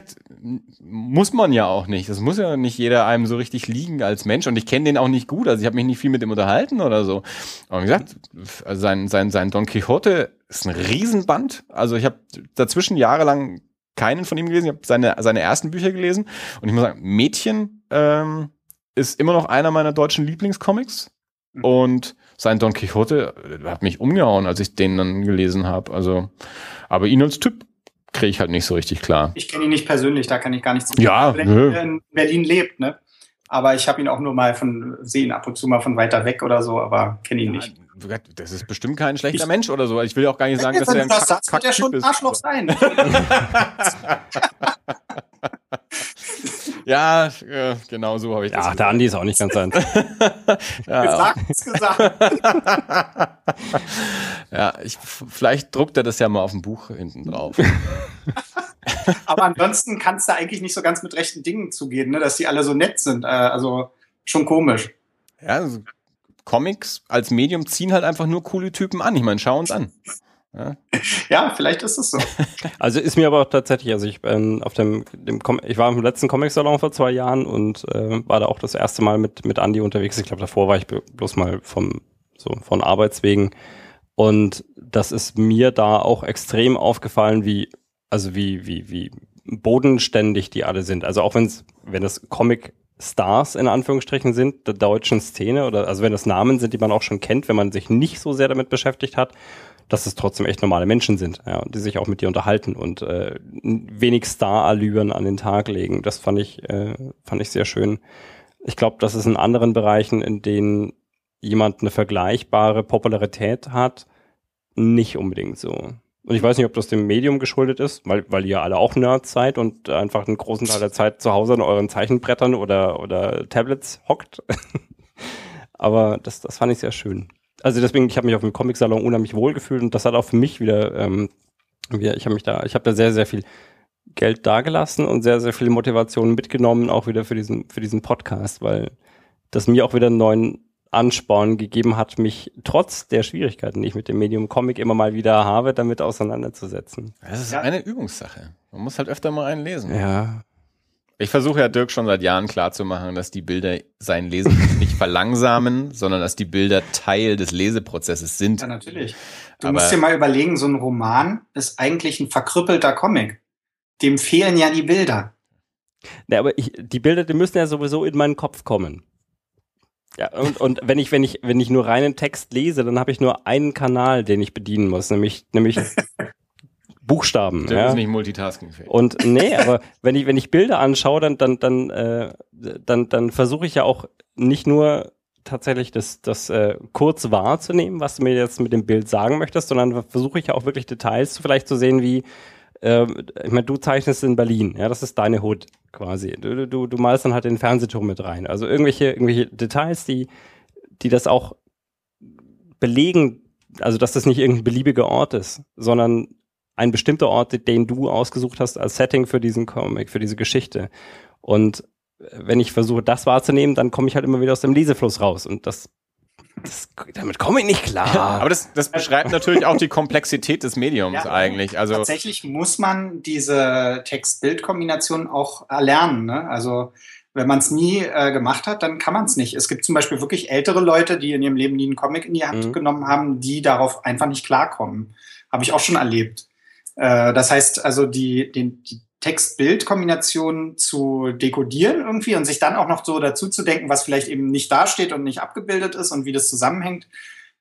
muss man ja auch nicht. Das muss ja nicht jeder einem so richtig liegen als Mensch. Und ich kenne den auch nicht gut. Also ich habe mich nicht viel mit ihm unterhalten oder so. Aber wie gesagt, also sein, sein, sein Don Quixote ist ein Riesenband. Also ich habe dazwischen jahrelang keinen von ihm gelesen. Ich habe seine, seine ersten Bücher gelesen. Und ich muss sagen, Mädchen ähm, ist immer noch einer meiner deutschen Lieblingscomics. Mhm. Und sein Don Quixote hat mich umgehauen, als ich den dann gelesen habe. Also, aber ihn als Typ kriege ich halt nicht so richtig klar. Ich kenne ihn nicht persönlich, da kann ich gar nichts zu Ja, nö. in Berlin lebt, ne? Aber ich habe ihn auch nur mal von sehen, ab und zu mal von weiter weg oder so, aber kenne ihn ja, nicht. Das ist bestimmt kein schlechter ich, Mensch oder so. Ich will auch gar nicht sagen, dass er ein das Kack, wird ja schon ein Arschloch sein. Ja, äh, genau so habe ich das. Ja, der Andi ist auch nicht ganz eins. ja. Gesagt gesagt. ja, ich, vielleicht druckt er das ja mal auf dem Buch hinten drauf. Aber ansonsten kann es da eigentlich nicht so ganz mit rechten Dingen zugehen, ne? dass die alle so nett sind. Äh, also schon komisch. Ja, also Comics als Medium ziehen halt einfach nur coole Typen an. Ich meine, schau uns an. Ja. ja, vielleicht ist es so. Also ist mir aber auch tatsächlich, also ich bin auf dem, dem ich war im letzten Comic-Salon vor zwei Jahren und äh, war da auch das erste Mal mit, mit Andy unterwegs. Ich glaube, davor war ich bloß mal vom, so von Arbeitswegen. Und das ist mir da auch extrem aufgefallen, wie, also wie, wie, wie bodenständig die alle sind. Also auch wenn's, wenn es Comic Stars in Anführungsstrichen sind, der deutschen Szene oder also wenn das Namen sind, die man auch schon kennt, wenn man sich nicht so sehr damit beschäftigt hat, dass es trotzdem echt normale Menschen sind, ja, die sich auch mit dir unterhalten und äh, wenig Star-Allüren an den Tag legen. Das fand ich, äh, fand ich sehr schön. Ich glaube, das ist in anderen Bereichen, in denen jemand eine vergleichbare Popularität hat, nicht unbedingt so. Und ich weiß nicht, ob das dem Medium geschuldet ist, weil, weil ihr alle auch Nerds seid und einfach einen großen Teil der Zeit zu Hause an euren Zeichenbrettern oder, oder Tablets hockt. Aber das, das fand ich sehr schön also deswegen, ich habe mich auf dem Comic-Salon unheimlich wohl gefühlt und das hat auch für mich wieder, ähm, wieder ich habe mich da, ich habe da sehr, sehr viel Geld dagelassen und sehr, sehr viel Motivation mitgenommen, auch wieder für diesen, für diesen Podcast, weil das mir auch wieder einen neuen Ansporn gegeben hat, mich trotz der Schwierigkeiten, die ich mit dem Medium Comic immer mal wieder habe, damit auseinanderzusetzen. Das ist eine Übungssache. Man muss halt öfter mal einen lesen. Ja. Ich versuche ja Dirk schon seit Jahren klarzumachen, dass die Bilder sein Lesen nicht verlangsamen, sondern dass die Bilder Teil des Leseprozesses sind. Ja, natürlich. Du Aber musst dir mal überlegen, so ein Roman ist eigentlich ein verkrüppelter Comic. Dem fehlen ja die Bilder. Ja, aber ich, die Bilder, die müssen ja sowieso in meinen Kopf kommen. Ja, und, und wenn ich, wenn ich, wenn ich nur reinen Text lese, dann habe ich nur einen Kanal, den ich bedienen muss, nämlich, nämlich Buchstaben. Der ja. ist nicht multitaskingfähig. Und nee, aber wenn ich, wenn ich Bilder anschaue, dann, dann, dann, äh, dann, dann versuche ich ja auch nicht nur tatsächlich das, das äh, kurz wahrzunehmen, was du mir jetzt mit dem Bild sagen möchtest, sondern versuche ich ja auch wirklich Details zu, vielleicht zu sehen, wie, äh, ich meine, du zeichnest in Berlin, ja, das ist deine Hood quasi. Du, du, du malst dann halt den Fernsehturm mit rein. Also irgendwelche, irgendwelche Details, die, die das auch belegen, also dass das nicht irgendein beliebiger Ort ist, sondern ein bestimmter Ort, den du ausgesucht hast als Setting für diesen Comic, für diese Geschichte. Und wenn ich versuche, das wahrzunehmen, dann komme ich halt immer wieder aus dem Lesefluss raus. Und das, das damit komme ich nicht klar. Aber das, das beschreibt natürlich auch die Komplexität des Mediums ja, eigentlich. Also tatsächlich muss man diese Text-Bild-Kombination auch erlernen. Ne? Also wenn man es nie äh, gemacht hat, dann kann man es nicht. Es gibt zum Beispiel wirklich ältere Leute, die in ihrem Leben nie einen Comic in die Hand mhm. genommen haben, die darauf einfach nicht klarkommen. Habe ich auch schon erlebt. Äh, das heißt also, die, den, die Text-Bild-Kombination zu dekodieren irgendwie und sich dann auch noch so dazu zu denken, was vielleicht eben nicht dasteht und nicht abgebildet ist und wie das zusammenhängt,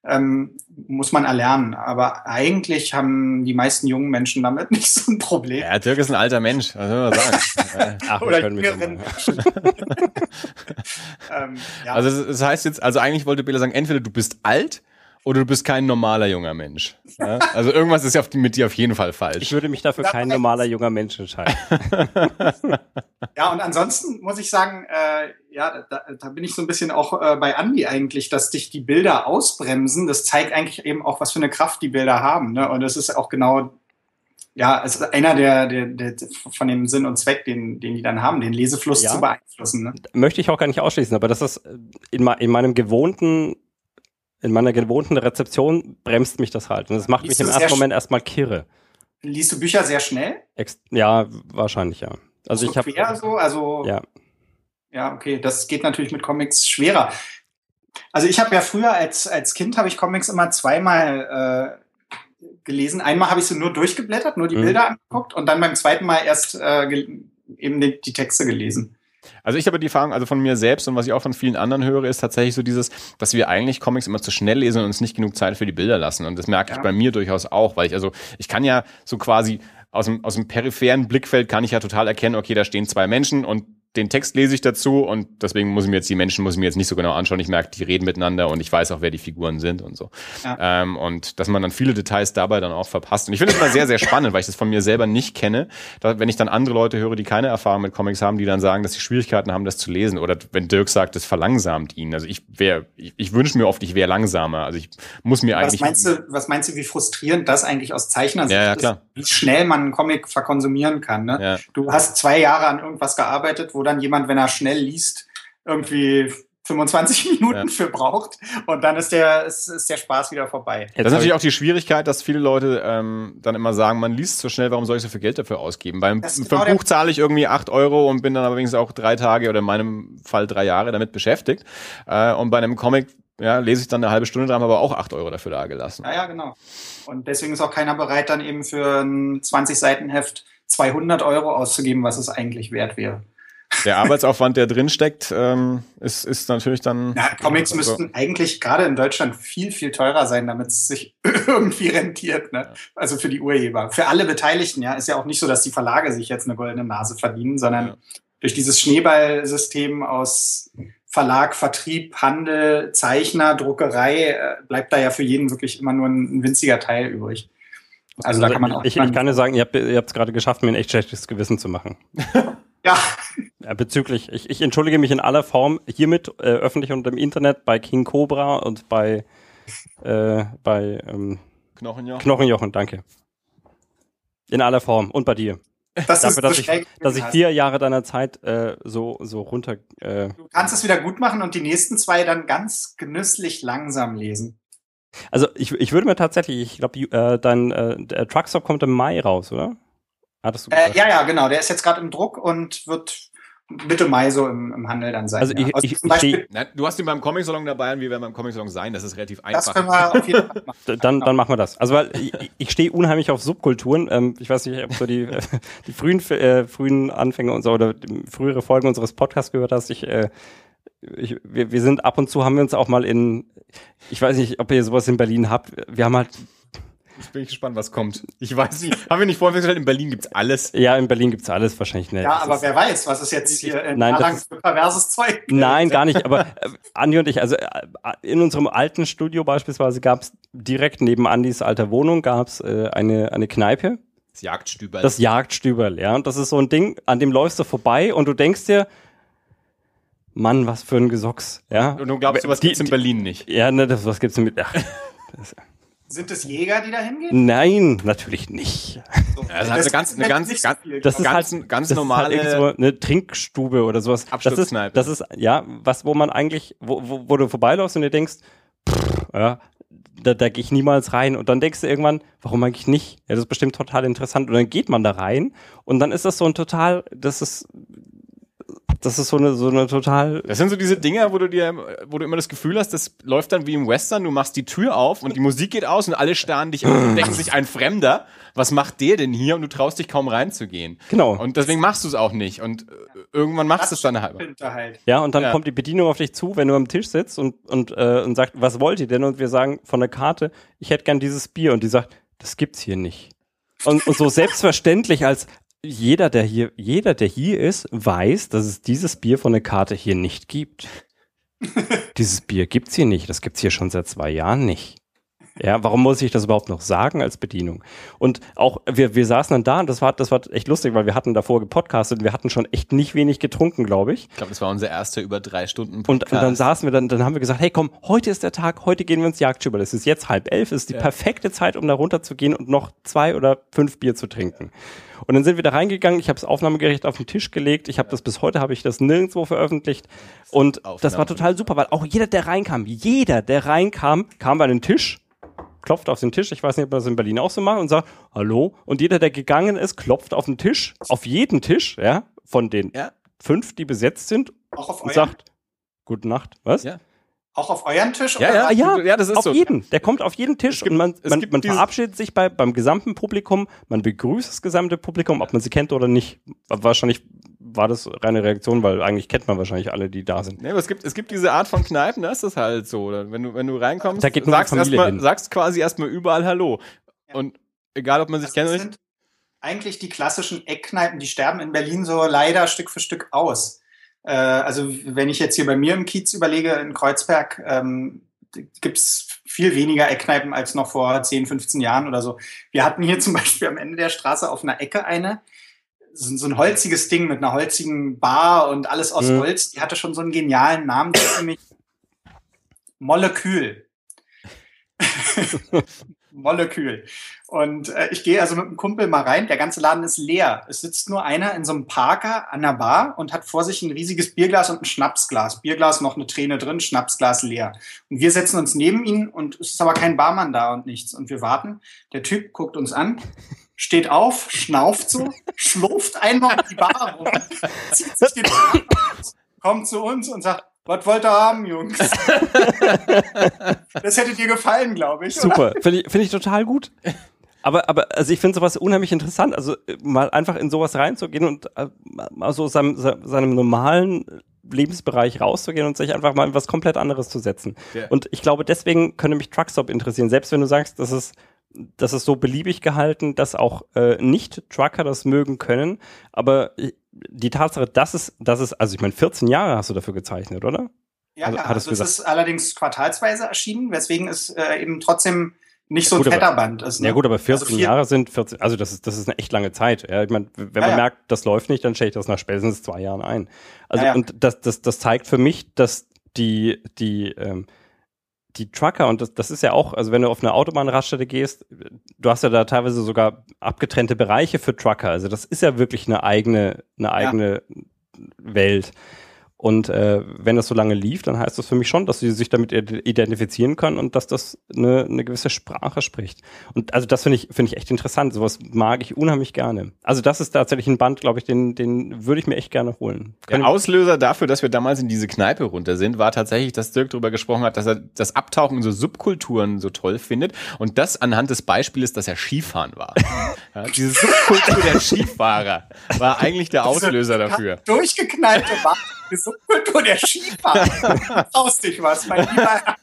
ähm, muss man erlernen. Aber eigentlich haben die meisten jungen Menschen damit nicht so ein Problem. Ja, Dirk ist ein alter Mensch, was soll man sagen? Ach, Oder jüngeren Menschen. ähm, ja. Also das heißt jetzt, also eigentlich wollte Bela sagen, entweder du bist alt oder du bist kein normaler junger Mensch. Ja? Also irgendwas ist ja mit dir auf jeden Fall falsch. Ich würde mich dafür kein normaler junger Mensch entscheiden. ja, und ansonsten muss ich sagen, äh, ja, da, da, bin ich so ein bisschen auch äh, bei Andy eigentlich, dass dich die Bilder ausbremsen. Das zeigt eigentlich eben auch, was für eine Kraft die Bilder haben. Ne? Und das ist auch genau ja, es ist einer der, der, der von dem Sinn und Zweck, den, den die dann haben, den Lesefluss ja. zu beeinflussen. Ne? Möchte ich auch gar nicht ausschließen, aber das ist in, in meinem gewohnten in meiner gewohnten Rezeption bremst mich das halt. Und das macht Liest mich im ersten Moment erstmal kirre. Liest du Bücher sehr schnell? Ex ja, wahrscheinlich ja. Also so ich habe so, also ja. Ja, okay, das geht natürlich mit Comics schwerer. Also ich habe ja früher als als Kind habe ich Comics immer zweimal äh, gelesen. Einmal habe ich sie nur durchgeblättert, nur die mhm. Bilder angeguckt und dann beim zweiten Mal erst äh, eben die, die Texte gelesen. Also ich habe die Erfahrung, also von mir selbst und was ich auch von vielen anderen höre, ist tatsächlich so dieses, dass wir eigentlich Comics immer zu schnell lesen und uns nicht genug Zeit für die Bilder lassen. Und das merke ja. ich bei mir durchaus auch, weil ich also, ich kann ja so quasi aus dem, aus dem peripheren Blickfeld kann ich ja total erkennen, okay, da stehen zwei Menschen und den Text lese ich dazu und deswegen muss ich mir jetzt die Menschen muss ich mir jetzt nicht so genau anschauen. Ich merke, die reden miteinander und ich weiß auch, wer die Figuren sind und so. Ja. Ähm, und dass man dann viele Details dabei dann auch verpasst. Und ich finde es immer sehr, sehr spannend, weil ich das von mir selber nicht kenne. Da, wenn ich dann andere Leute höre, die keine Erfahrung mit Comics haben, die dann sagen, dass sie Schwierigkeiten haben, das zu lesen. Oder wenn Dirk sagt, das verlangsamt ihn. Also ich wäre, ich, ich wünsche mir oft, ich wäre langsamer. Also ich muss mir was eigentlich. Meinst du, was meinst du, wie frustrierend das eigentlich aus Zeichner ja, ja, klar. ist, wie schnell man einen Comic verkonsumieren kann? Ne? Ja. Du hast zwei Jahre an irgendwas gearbeitet, wo dann jemand, wenn er schnell liest, irgendwie 25 Minuten ja. für braucht und dann ist der, ist, ist der Spaß wieder vorbei. das ist natürlich auch die Schwierigkeit, dass viele Leute ähm, dann immer sagen, man liest so schnell, warum soll ich so viel Geld dafür ausgeben? Beim für genau ein Buch zahle ich irgendwie 8 Euro und bin dann aber wenigstens auch drei Tage oder in meinem Fall drei Jahre damit beschäftigt. Äh, und bei einem Comic ja, lese ich dann eine halbe Stunde dran, aber auch 8 Euro dafür da gelassen. Ja, ja, genau. Und deswegen ist auch keiner bereit, dann eben für ein 20-Seiten-Heft 200 Euro auszugeben, was es eigentlich wert wäre der Arbeitsaufwand, der drinsteckt, ähm, ist, ist natürlich dann. Ja, Comics also, müssten eigentlich gerade in Deutschland viel, viel teurer sein, damit es sich irgendwie rentiert. Ne? Also für die Urheber. Für alle Beteiligten, ja, ist ja auch nicht so, dass die Verlage sich jetzt eine goldene Nase verdienen, sondern ja. durch dieses Schneeballsystem aus Verlag, Vertrieb, Handel, Zeichner, Druckerei äh, bleibt da ja für jeden wirklich immer nur ein, ein winziger Teil übrig. Also, also da kann man auch. Ich, ich kann nur sagen, ihr habt es gerade geschafft, mir ein echt schlechtes Gewissen zu machen. Ja. Ja. Bezüglich, ich, ich entschuldige mich in aller Form hiermit äh, öffentlich und im Internet bei King Cobra und bei, äh, bei ähm, Knochenjochen. Knochenjochen, danke. In aller Form und bei dir. Das Dafür, dass, ich, dass ich vier Jahre deiner Zeit äh, so, so runter. Äh, du kannst es wieder gut machen und die nächsten zwei dann ganz genüsslich langsam lesen. Also ich, ich würde mir tatsächlich, ich glaube, äh, dein äh, Truckstop kommt im Mai raus, oder? Hattest du äh, ja, ja, genau. Der ist jetzt gerade im Druck und wird Mitte Mai so im, im Handel dann sein. Also, ja. ich, also ich, Beispiel, Na, du hast ihn beim Comic-Salon dabei und wir werden beim Comic-Salon sein. Das ist relativ einfach. Das können wir auf jeden Fall machen. dann, dann machen wir das. Also weil ich, ich stehe unheimlich auf Subkulturen. Ähm, ich weiß nicht, ob du die, die frühen, äh, frühen Anfänge und so oder frühere Folgen unseres Podcasts gehört hast. Ich, äh, ich, wir, wir sind ab und zu haben wir uns auch mal in, ich weiß nicht, ob ihr sowas in Berlin habt. Wir haben halt Jetzt bin ich gespannt, was kommt. Ich weiß nicht. Haben wir nicht vorhin festgestellt, in Berlin gibt's alles? Ja, in Berlin gibt's alles wahrscheinlich nicht. Ja, aber wer weiß, was ist jetzt hier in nein, das für perverses Zeug Nein, gar nicht. Aber äh, Andi und ich, also äh, in unserem alten Studio beispielsweise gab's direkt neben Andis alter Wohnung gab's äh, eine, eine Kneipe. Das Jagdstüberl. Das Jagdstüberl, ja. Und das ist so ein Ding, an dem läufst du vorbei und du denkst dir, Mann, was für ein Gesocks, ja. Und du glaubst, was gibt's in Berlin nicht? Ja, ne, das, was gibt's mit, ach, das, sind es Jäger, die da hingehen? Nein, natürlich nicht. So, also das, ganz, eine ganz, ganz, ganz, das ist ganz, halt, ganz das normale ist halt so eine Trinkstube oder sowas. Das ist, das ist, ja, was, wo man eigentlich, wo, wo, wo du vorbeiläufst und dir denkst, pff, ja, da, da gehe ich niemals rein. Und dann denkst du irgendwann, warum eigentlich nicht? Ja, das ist bestimmt total interessant. Und dann geht man da rein und dann ist das so ein total, das ist das ist so eine, so eine total. Das sind so diese Dinger, wo du dir, wo du immer das Gefühl hast, das läuft dann wie im Western, du machst die Tür auf und die Musik geht aus und alle starren dich an und denken sich ein Fremder, was macht der denn hier? Und du traust dich kaum reinzugehen. Genau. Und deswegen machst du es auch nicht. Und äh, irgendwann machst du es dann halt. Ja, und dann ja. kommt die Bedienung auf dich zu, wenn du am Tisch sitzt und, und, äh, und sagt, was wollt ihr denn? Und wir sagen von der Karte, ich hätte gern dieses Bier. Und die sagt, das gibt's hier nicht. Und, und so selbstverständlich als, jeder, der hier, jeder, der hier ist, weiß, dass es dieses Bier von der Karte hier nicht gibt. dieses Bier gibt's hier nicht. Das gibt's hier schon seit zwei Jahren nicht. Ja, warum muss ich das überhaupt noch sagen als Bedienung? Und auch, wir, wir saßen dann da und das war, das war echt lustig, weil wir hatten davor gepodcastet und wir hatten schon echt nicht wenig getrunken, glaube ich. Ich glaube, das war unser erster über drei Stunden Podcast. Und, und dann saßen wir dann, dann haben wir gesagt, hey komm, heute ist der Tag, heute gehen wir ins Jagdschüber. Es ist jetzt halb elf, es ist die ja. perfekte Zeit, um da runterzugehen und noch zwei oder fünf Bier zu trinken. Und dann sind wir da reingegangen, ich habe das Aufnahmegerät auf den Tisch gelegt, ich habe das bis heute, habe ich das nirgendwo veröffentlicht und das war total super, weil auch jeder, der reinkam, jeder, der reinkam, kam bei den Tisch klopft auf den Tisch, ich weiß nicht, ob man das in Berlin auch so macht, und sagt, hallo. Und jeder, der gegangen ist, klopft auf den Tisch, auf jeden Tisch, ja, von den ja. fünf, die besetzt sind, auch auf und sagt, Gute Nacht. Was? Ja. Auch auf euren Tisch? Ja, ja, ja, ja, das ist auf so. jeden. Der kommt auf jeden Tisch gibt, und man, man, man verabschiedet sich bei, beim gesamten Publikum, man begrüßt das gesamte Publikum, ob man sie kennt oder nicht. Wahrscheinlich war das reine Reaktion, weil eigentlich kennt man wahrscheinlich alle, die da sind. Nee, aber es gibt, es gibt diese Art von Kneipen, da ist das halt so. Wenn du, wenn du reinkommst, da geht sagst, erst mal, sagst quasi erstmal überall Hallo. Ja. Und egal, ob man sich also kennt oder nicht. Eigentlich die klassischen Eckkneipen, die sterben in Berlin so leider Stück für Stück aus. Äh, also wenn ich jetzt hier bei mir im Kiez überlege, in Kreuzberg, ähm, gibt es viel weniger Eckkneipen als noch vor 10, 15 Jahren oder so. Wir hatten hier zum Beispiel am Ende der Straße auf einer Ecke eine, so, so ein holziges Ding mit einer holzigen Bar und alles aus mhm. Holz. Die hatte schon so einen genialen Namen, nämlich Molekül. Molekül. Und äh, ich gehe also mit einem Kumpel mal rein. Der ganze Laden ist leer. Es sitzt nur einer in so einem Parker an der Bar und hat vor sich ein riesiges Bierglas und ein Schnapsglas. Bierglas noch eine Träne drin, Schnapsglas leer. Und wir setzen uns neben ihn und es ist aber kein Barmann da und nichts. Und wir warten. Der Typ guckt uns an, steht auf, schnauft so, schlurft einmal in die Bar rum, zieht sich den kommt zu uns und sagt, was wollt ihr haben, Jungs? das hätte dir gefallen, glaube ich. Super, finde ich, find ich total gut. Aber, aber also ich finde sowas unheimlich interessant, also äh, mal einfach in sowas reinzugehen und äh, mal so seinem, seinem normalen Lebensbereich rauszugehen und sich einfach mal in was komplett anderes zu setzen. Ja. Und ich glaube, deswegen könnte mich Truckstop interessieren, selbst wenn du sagst, das ist das ist so beliebig gehalten, dass auch äh, Nicht-Trucker das mögen können. Aber äh, die Tatsache, dass es, dass es, also ich meine, 14 Jahre hast du dafür gezeichnet, oder? Ja, also, also es ist allerdings quartalsweise erschienen, weswegen es äh, eben trotzdem nicht so ein fetter Band ist. Ne? Ja gut, aber 14 also Jahre sind 14, also das ist, das ist eine echt lange Zeit. Ja, ich meine, wenn man ja. merkt, das läuft nicht, dann stelle ich das nach spätestens zwei Jahren ein. Also ja, und das, das, das zeigt für mich, dass die, die, ähm, die Trucker, und das, das ist ja auch, also wenn du auf eine Autobahnraststätte gehst, du hast ja da teilweise sogar abgetrennte Bereiche für Trucker. Also das ist ja wirklich eine eigene, eine eigene ja. Welt. Und äh, wenn das so lange lief, dann heißt das für mich schon, dass sie sich damit identifizieren können und dass das eine, eine gewisse Sprache spricht. Und also das finde ich, finde ich echt interessant. Sowas mag ich unheimlich gerne. Also das ist tatsächlich ein Band, glaube ich, den, den würde ich mir echt gerne holen. Der Auslöser dafür, dass wir damals in diese Kneipe runter sind, war tatsächlich, dass Dirk darüber gesprochen hat, dass er das Abtauchen in so Subkulturen so toll findet. Und das anhand des Beispiels, dass er Skifahren war. ja, diese Subkultur der Skifahrer war eigentlich der Auslöser dafür. Durchgeknallte Wand Subkultur der Skifahrer. Traust dich was, mein Lieber.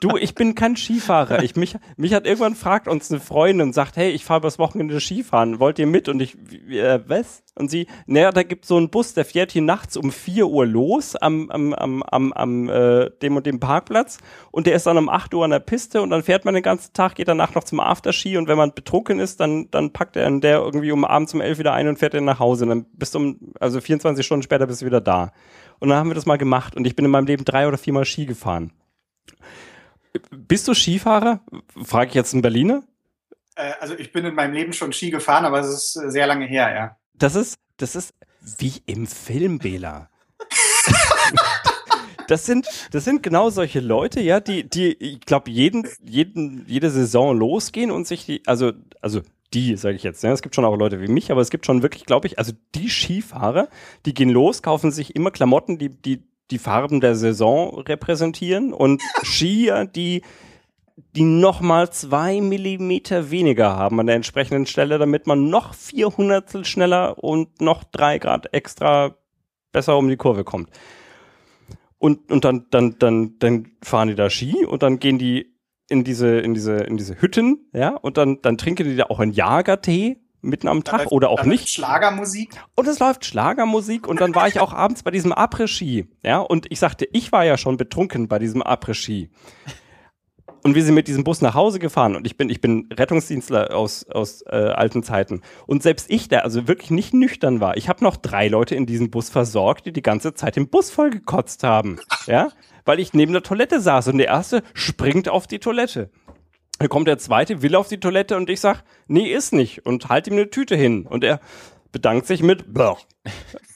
Du, ich bin kein Skifahrer. Ich, mich, mich hat irgendwann fragt uns eine Freundin und sagt, hey, ich fahre übers Wochenende Skifahren. Wollt ihr mit? Und ich, äh, was? Und sie, naja, da gibt so einen Bus, der fährt hier nachts um 4 Uhr los am, am, am, am, am äh, dem und dem Parkplatz und der ist dann um 8 Uhr an der Piste und dann fährt man den ganzen Tag, geht danach noch zum Afterski und wenn man betrunken ist, dann, dann packt er der irgendwie um abends um 11 wieder ein und fährt dann nach Hause. Und dann bist du um, also 24 Stunden später bist du wieder da. Und dann haben wir das mal gemacht und ich bin in meinem Leben drei oder viermal Ski gefahren. Bist du Skifahrer? Frage ich jetzt einen Berliner. Äh, also ich bin in meinem Leben schon Ski gefahren, aber es ist sehr lange her, ja. Das ist, das ist wie im Film, Bela. das sind, das sind genau solche Leute, ja, die, die, ich glaube, jeden, jeden, jede Saison losgehen und sich die, also, also die, sage ich jetzt. Ja, es gibt schon auch Leute wie mich, aber es gibt schon wirklich, glaube ich, also die Skifahrer, die gehen los, kaufen sich immer Klamotten, die die, die Farben der Saison repräsentieren und Skier, die die nochmal zwei Millimeter weniger haben an der entsprechenden Stelle, damit man noch vierhundertstel schneller und noch drei Grad extra besser um die Kurve kommt. Und, und dann, dann, dann, dann fahren die da Ski und dann gehen die in diese, in diese, in diese Hütten, ja, und dann, dann trinken die da auch einen Jagertee mitten am Tag läuft, oder auch nicht. Schlagermusik. Und es läuft Schlagermusik und dann war ich auch abends bei diesem Après-Ski, ja, und ich sagte, ich war ja schon betrunken bei diesem Après-Ski. Und wir sind mit diesem Bus nach Hause gefahren und ich bin, ich bin Rettungsdienstler aus, aus äh, alten Zeiten. Und selbst ich, der also wirklich nicht nüchtern war, ich habe noch drei Leute in diesem Bus versorgt, die die ganze Zeit den Bus vollgekotzt haben. Ja, weil ich neben der Toilette saß und der erste springt auf die Toilette. Dann kommt der zweite, will auf die Toilette und ich sag, nee, ist nicht und halt ihm eine Tüte hin. Und er bedankt sich mit Blech.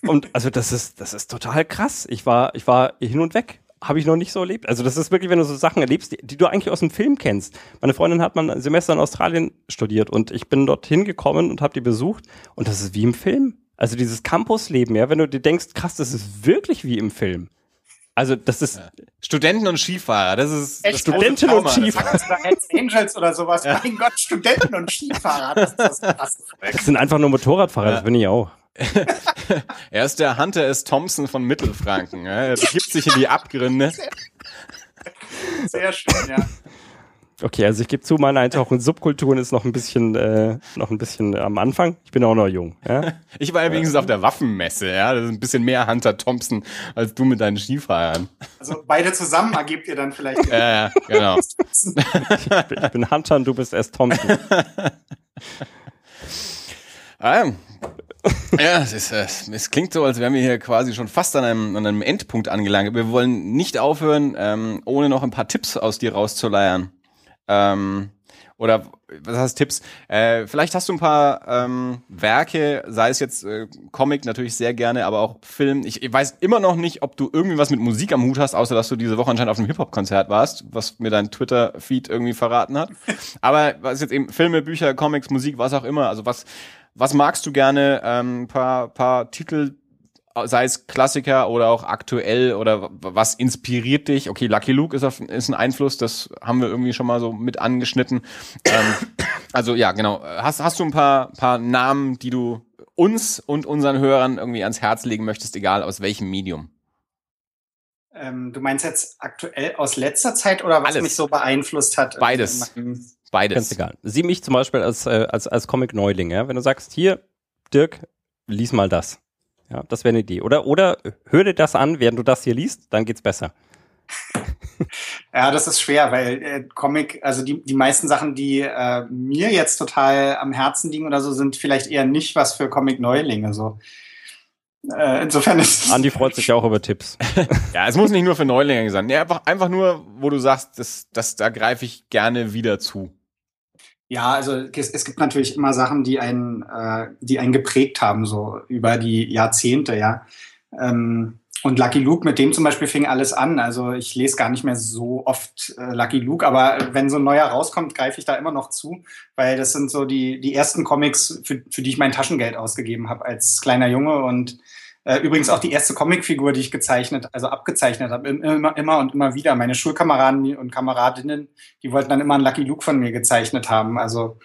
Und also das ist, das ist total krass. Ich war, ich war hin und weg. Habe ich noch nicht so erlebt. Also das ist wirklich, wenn du so Sachen erlebst, die, die, du eigentlich aus dem Film kennst. Meine Freundin hat mal ein Semester in Australien studiert und ich bin dorthin gekommen und habe die besucht und das ist wie im Film. Also dieses Campusleben, ja, wenn du dir denkst, krass, das ist wirklich wie im Film. Also das ist ja. Studenten und Skifahrer, das ist Echt? Studenten und Skifahrer. Angels oder sowas. Ja. Mein Gott, Studenten und Skifahrer, das ist das krasse Das sind einfach nur Motorradfahrer, ja. das bin ich auch. er ist der Hunter S. Thompson von Mittelfranken. Er begibt sich in die Abgründe. Sehr schön, ja. Okay, also ich gebe zu, meine Eintauchung in Subkulturen ist noch ein bisschen, äh, noch ein bisschen am Anfang. Ich bin auch noch jung. Ja? Ich war ja wenigstens auf der Waffenmesse, ja. Das ist ein bisschen mehr Hunter Thompson als du mit deinen Skifahrern. Also beide zusammen ergibt ihr dann vielleicht. Ja, äh, genau. ich, bin, ich bin Hunter und du bist S. Thompson. ah, ja, es, ist, es klingt so, als wären wir hier quasi schon fast an einem, an einem Endpunkt angelangt. Wir wollen nicht aufhören, ähm, ohne noch ein paar Tipps aus dir rauszuleiern. Ähm, oder was heißt Tipps? Äh, vielleicht hast du ein paar ähm, Werke, sei es jetzt äh, Comic natürlich sehr gerne, aber auch Film. Ich, ich weiß immer noch nicht, ob du irgendwie was mit Musik am Hut hast, außer dass du diese Woche anscheinend auf einem Hip-Hop-Konzert warst, was mir dein Twitter-Feed irgendwie verraten hat. aber was jetzt eben Filme, Bücher, Comics, Musik, was auch immer. Also was, was magst du gerne? Ähm, paar, paar Titel, sei es Klassiker oder auch aktuell oder was inspiriert dich? Okay, Lucky Luke ist, auf, ist ein Einfluss, das haben wir irgendwie schon mal so mit angeschnitten. Ähm, also ja, genau. Hast, hast du ein paar, paar Namen, die du uns und unseren Hörern irgendwie ans Herz legen möchtest, egal aus welchem Medium? Ähm, du meinst jetzt aktuell aus letzter Zeit oder was Alles. mich so beeinflusst hat? Beides. Beides. Ganz egal. Sieh mich zum Beispiel als, äh, als, als Comic-Neuling, ja? Wenn du sagst, hier, Dirk, lies mal das. Ja, das wäre eine Idee. Oder, oder hör dir das an, während du das hier liest, dann geht's besser. ja, das ist schwer, weil äh, Comic, also die, die meisten Sachen, die äh, mir jetzt total am Herzen liegen oder so, sind vielleicht eher nicht was für Comic-Neulinge. So. Äh, insofern ist Andi freut sich ja auch über Tipps. ja, es muss nicht nur für Neulinge sein. Nee, einfach, einfach nur, wo du sagst, das, das, da greife ich gerne wieder zu. Ja, also es, es, gibt natürlich immer Sachen, die einen, äh, die einen geprägt haben, so über die Jahrzehnte, ja. Ähm, und Lucky Luke, mit dem zum Beispiel fing alles an. Also ich lese gar nicht mehr so oft äh, Lucky Luke, aber wenn so ein neuer rauskommt, greife ich da immer noch zu, weil das sind so die, die ersten Comics, für, für die ich mein Taschengeld ausgegeben habe als kleiner Junge und äh, übrigens auch die erste Comicfigur, die ich gezeichnet, also abgezeichnet habe, immer, immer und immer wieder. Meine Schulkameraden und Kameradinnen, die wollten dann immer einen Lucky Luke von mir gezeichnet haben. Also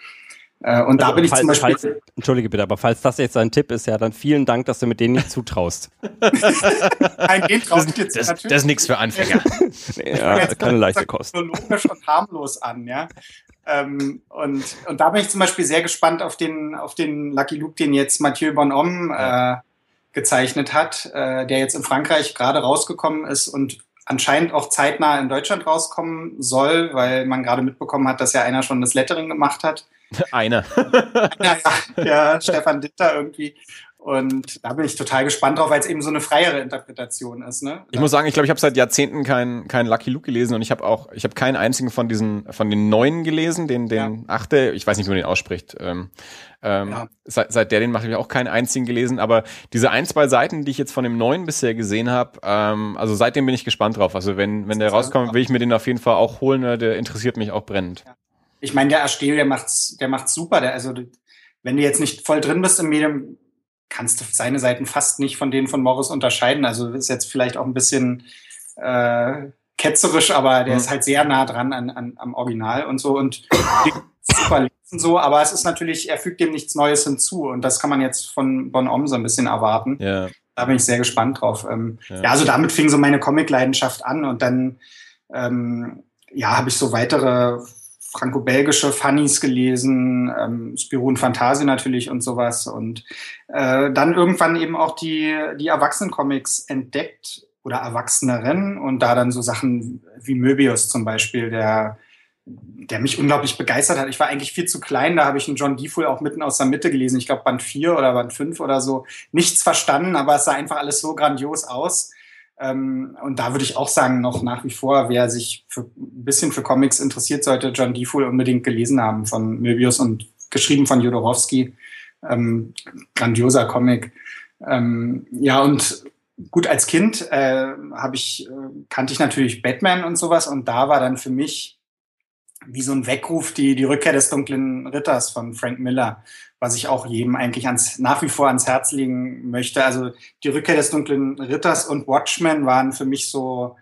äh, und also, da bin ich falls, zum Beispiel. Falls, Entschuldige bitte, aber falls das jetzt ein Tipp ist, ja, dann vielen Dank, dass du mit denen nicht zutraust. Nein, den traust das, jetzt das, natürlich. Das ist nichts für Anfänger. ja, keine leichte Kost. logisch und harmlos an, ja. Ähm, und, und da bin ich zum Beispiel sehr gespannt auf den, auf den Lucky Luke, den jetzt Mathieu Bonhomme ja. äh, gezeichnet hat, äh, der jetzt in Frankreich gerade rausgekommen ist und anscheinend auch zeitnah in Deutschland rauskommen soll, weil man gerade mitbekommen hat, dass ja einer schon das Lettering gemacht hat. Einer. ja, ja, Stefan Ditter irgendwie. Und da bin ich total gespannt drauf, weil es eben so eine freiere Interpretation ist. Ne? Ich muss sagen, ich glaube, ich habe seit Jahrzehnten keinen kein Lucky Luke gelesen und ich habe auch, ich habe keinen einzigen von diesen, von den neuen gelesen, den, den ja. achte, ich weiß nicht, wie man den ausspricht. Ähm, ähm, ja. seit, seit der den mache ich auch keinen einzigen gelesen, aber diese ein, zwei Seiten, die ich jetzt von dem neuen bisher gesehen habe, ähm, also seitdem bin ich gespannt drauf. Also wenn, wenn der rauskommt, will ich mir den auf jeden Fall auch holen, der interessiert mich auch brennend. Ja. Ich meine, der Astel, der macht's, der macht's super. Der, also wenn du jetzt nicht voll drin bist im Medium, kannst du seine Seiten fast nicht von denen von Morris unterscheiden. Also ist jetzt vielleicht auch ein bisschen äh, ketzerisch, aber der mhm. ist halt sehr nah dran an, an, am Original und so und super lesen so, aber es ist natürlich, er fügt dem nichts Neues hinzu und das kann man jetzt von Bonhomme so ein bisschen erwarten. Ja. Da bin ich sehr gespannt drauf. Ähm, ja. ja. also damit fing so meine Comic-Leidenschaft an und dann ähm, ja, habe ich so weitere franco-belgische Funnies gelesen, ähm, Spirou Fantasie natürlich und sowas. Und äh, dann irgendwann eben auch die, die Erwachsenen-Comics entdeckt oder Erwachseneren und da dann so Sachen wie Möbius zum Beispiel, der der mich unglaublich begeistert hat. Ich war eigentlich viel zu klein, da habe ich einen John Defoe auch mitten aus der Mitte gelesen. Ich glaube Band 4 oder Band 5 oder so. Nichts verstanden, aber es sah einfach alles so grandios aus. Ähm, und da würde ich auch sagen, noch nach wie vor, wer sich für, ein bisschen für Comics interessiert, sollte John Defoe unbedingt gelesen haben von Möbius und geschrieben von Jodorowsky. Ähm, grandioser Comic. Ähm, ja, und gut, als Kind äh, ich, äh, kannte ich natürlich Batman und sowas und da war dann für mich wie so ein Weckruf die, die Rückkehr des dunklen Ritters von Frank Miller, was ich auch jedem eigentlich ans, nach wie vor ans Herz legen möchte. Also die Rückkehr des dunklen Ritters und Watchmen waren für mich so,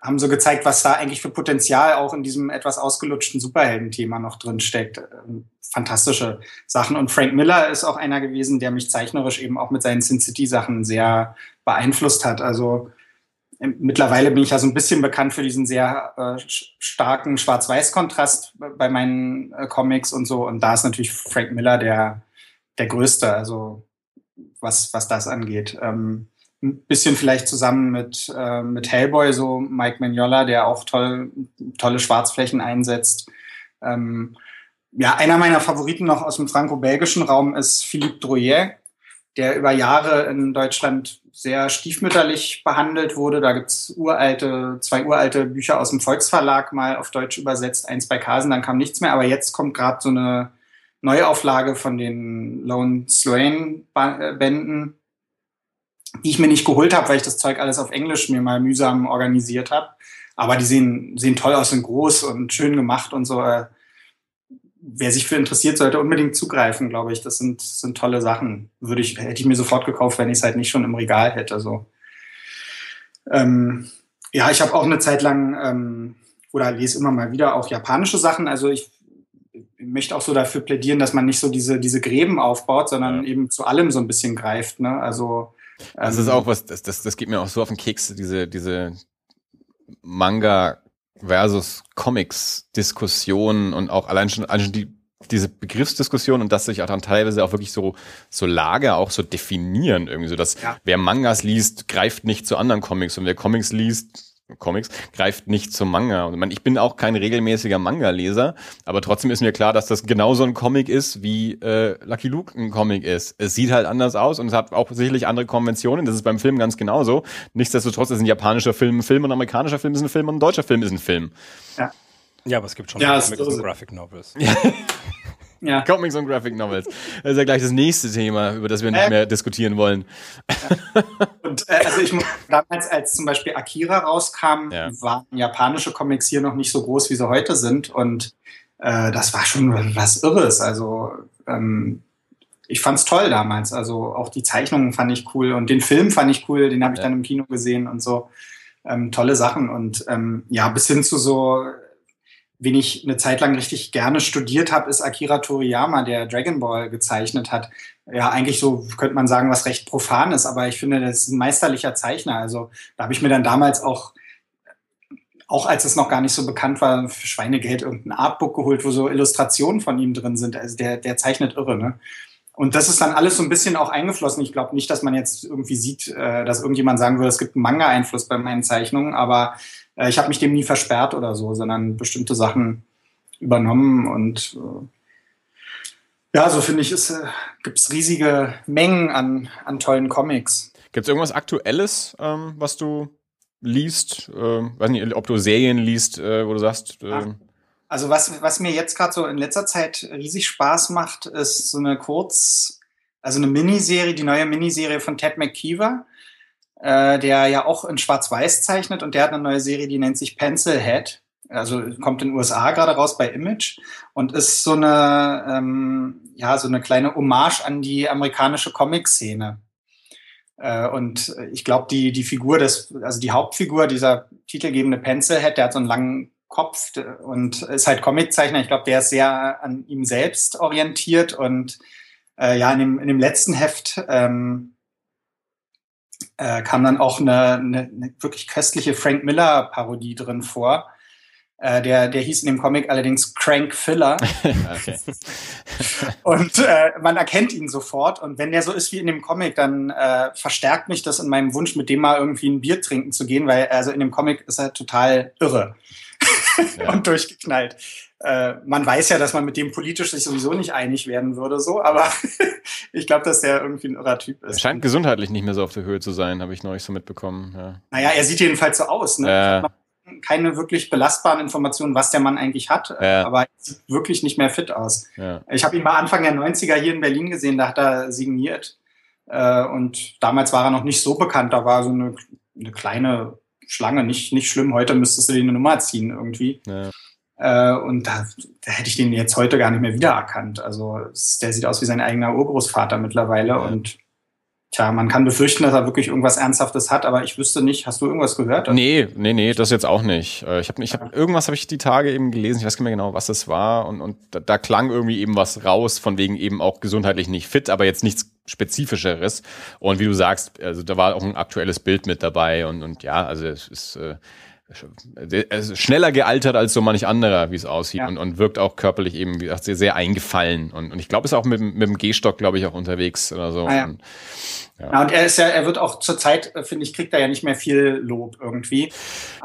haben so gezeigt, was da eigentlich für Potenzial auch in diesem etwas ausgelutschten Superhelden-Thema noch drin steckt. Ähm, fantastische Sachen. Und Frank Miller ist auch einer gewesen, der mich zeichnerisch eben auch mit seinen Sin City-Sachen sehr beeinflusst hat. Also mittlerweile bin ich ja so ein bisschen bekannt für diesen sehr äh, starken Schwarz-Weiß-Kontrast bei meinen äh, Comics und so. Und da ist natürlich Frank Miller der, der Größte, also was, was das angeht. Ähm, ein bisschen vielleicht zusammen mit, äh, mit Hellboy, so Mike Mignola, der auch toll, tolle Schwarzflächen einsetzt. Ähm, ja, einer meiner Favoriten noch aus dem franco-belgischen Raum ist Philippe Drouillet, der über Jahre in Deutschland sehr stiefmütterlich behandelt wurde. Da gibt's uralte, zwei uralte Bücher aus dem Volksverlag mal auf Deutsch übersetzt, eins bei Kasen, dann kam nichts mehr. Aber jetzt kommt gerade so eine Neuauflage von den Lone Sloane Bänden, die ich mir nicht geholt habe, weil ich das Zeug alles auf Englisch mir mal mühsam organisiert habe. Aber die sehen, sehen toll aus, sind groß und schön gemacht und so. Wer sich für interessiert, sollte unbedingt zugreifen, glaube ich. Das sind, sind tolle Sachen. Würde ich, hätte ich mir sofort gekauft, wenn ich es halt nicht schon im Regal hätte. So. Ähm, ja, ich habe auch eine Zeit lang ähm, oder lese immer mal wieder auch japanische Sachen. Also ich möchte auch so dafür plädieren, dass man nicht so diese, diese Gräben aufbaut, sondern ja. eben zu allem so ein bisschen greift. Ne? Also ähm, das ist ähm, auch was, das, das, das geht mir auch so auf den Keks, diese, diese Manga versus Comics-Diskussion und auch allein schon, allein schon die, diese Begriffsdiskussion und dass sich auch dann teilweise auch wirklich so, so Lager auch so definieren irgendwie so, dass ja. wer Mangas liest, greift nicht zu anderen Comics und wer Comics liest, Comics, greift nicht zum Manga. Und ich, meine, ich bin auch kein regelmäßiger Manga-Leser, aber trotzdem ist mir klar, dass das genauso ein Comic ist, wie äh, Lucky Luke ein Comic ist. Es sieht halt anders aus und es hat auch sicherlich andere Konventionen. Das ist beim Film ganz genauso. Nichtsdestotrotz ist ein japanischer Film ein Film und ein amerikanischer Film ist ein Film und ein deutscher Film ist ein Film. Ja. Ja, aber es gibt schon ja, Comics und Graphic Novels. Ja. Ja. Comics und Graphic Novels. Das ist ja gleich das nächste Thema, über das wir nicht äh, mehr diskutieren wollen. Ja. Und äh, also ich damals, als zum Beispiel Akira rauskam, ja. waren japanische Comics hier noch nicht so groß, wie sie heute sind. Und äh, das war schon was Irres. Also ähm, ich fand's toll damals. Also auch die Zeichnungen fand ich cool und den Film fand ich cool, den habe ich dann im Kino gesehen und so. Ähm, tolle Sachen. Und ähm, ja, bis hin zu so wen ich eine Zeit lang richtig gerne studiert habe, ist Akira Toriyama, der Dragon Ball gezeichnet hat. Ja, eigentlich so könnte man sagen, was recht profan ist, aber ich finde, das ist ein meisterlicher Zeichner. Also da habe ich mir dann damals auch, auch als es noch gar nicht so bekannt war, für Schweinegeld irgendein Artbook geholt, wo so Illustrationen von ihm drin sind. Also der, der zeichnet irre, ne? Und das ist dann alles so ein bisschen auch eingeflossen. Ich glaube nicht, dass man jetzt irgendwie sieht, äh, dass irgendjemand sagen würde, es gibt einen Manga-Einfluss bei meinen Zeichnungen, aber äh, ich habe mich dem nie versperrt oder so, sondern bestimmte Sachen übernommen und äh, ja, so finde ich, äh, gibt es riesige Mengen an, an tollen Comics. Gibt es irgendwas Aktuelles, ähm, was du liest? Ähm, weiß nicht, ob du Serien liest, äh, wo du sagst. Äh also was, was mir jetzt gerade so in letzter Zeit riesig Spaß macht, ist so eine Kurz, also eine Miniserie, die neue Miniserie von Ted McKeever äh, der ja auch in Schwarz-Weiß zeichnet und der hat eine neue Serie, die nennt sich Pencil Head. Also kommt in den USA gerade raus bei Image und ist so eine, ähm, ja, so eine kleine Hommage an die amerikanische Comic-Szene. Äh, und ich glaube, die, die Figur des, also die Hauptfigur, dieser titelgebende Pencilhead, der hat so einen langen Kopf und ist halt Comiczeichner. Ich glaube, der ist sehr an ihm selbst orientiert und äh, ja, in dem, in dem letzten Heft ähm, äh, kam dann auch eine, eine, eine wirklich köstliche Frank Miller-Parodie drin vor. Äh, der, der hieß in dem Comic allerdings Crank Filler. und äh, man erkennt ihn sofort. Und wenn der so ist wie in dem Comic, dann äh, verstärkt mich das in meinem Wunsch, mit dem mal irgendwie ein Bier trinken zu gehen, weil also in dem Comic ist er total irre. ja. und durchgeknallt. Äh, man weiß ja, dass man mit dem politisch sich sowieso nicht einig werden würde, so, aber ich glaube, dass der irgendwie ein irrer Typ ist. Er scheint gesundheitlich nicht mehr so auf der Höhe zu sein, habe ich neulich so mitbekommen. Ja. Naja, er sieht jedenfalls so aus. Ne? Äh. Keine wirklich belastbaren Informationen, was der Mann eigentlich hat, ja. aber er sieht wirklich nicht mehr fit aus. Ja. Ich habe ihn mal Anfang der 90er hier in Berlin gesehen, da hat er signiert. Äh, und damals war er noch nicht so bekannt, da war so eine, eine kleine Schlange, nicht, nicht schlimm. Heute müsstest du dir eine Nummer ziehen irgendwie. Ja. Äh, und da, da hätte ich den jetzt heute gar nicht mehr wiedererkannt. Also der sieht aus wie sein eigener Urgroßvater mittlerweile. Ja. Und tja, man kann befürchten, dass er wirklich irgendwas Ernsthaftes hat, aber ich wüsste nicht, hast du irgendwas gehört? Nee, nee, nee, das jetzt auch nicht. Äh, ich habe ich hab, irgendwas habe ich die Tage eben gelesen, ich weiß nicht mehr genau, was das war. Und, und da, da klang irgendwie eben was raus, von wegen eben auch gesundheitlich nicht fit, aber jetzt nichts Spezifischeres. Und wie du sagst, also da war auch ein aktuelles Bild mit dabei und, und ja, also es ist. Äh, schneller gealtert als so manch anderer, wie es aussieht, ja. und, und wirkt auch körperlich eben, wie gesagt, sehr, sehr eingefallen. Und, und ich glaube, ist auch mit, mit dem Gehstock, glaube ich, auch unterwegs oder so. Ah, ja. Und, ja. ja. und er ist ja, er wird auch zurzeit, äh, finde ich, kriegt er ja nicht mehr viel Lob irgendwie.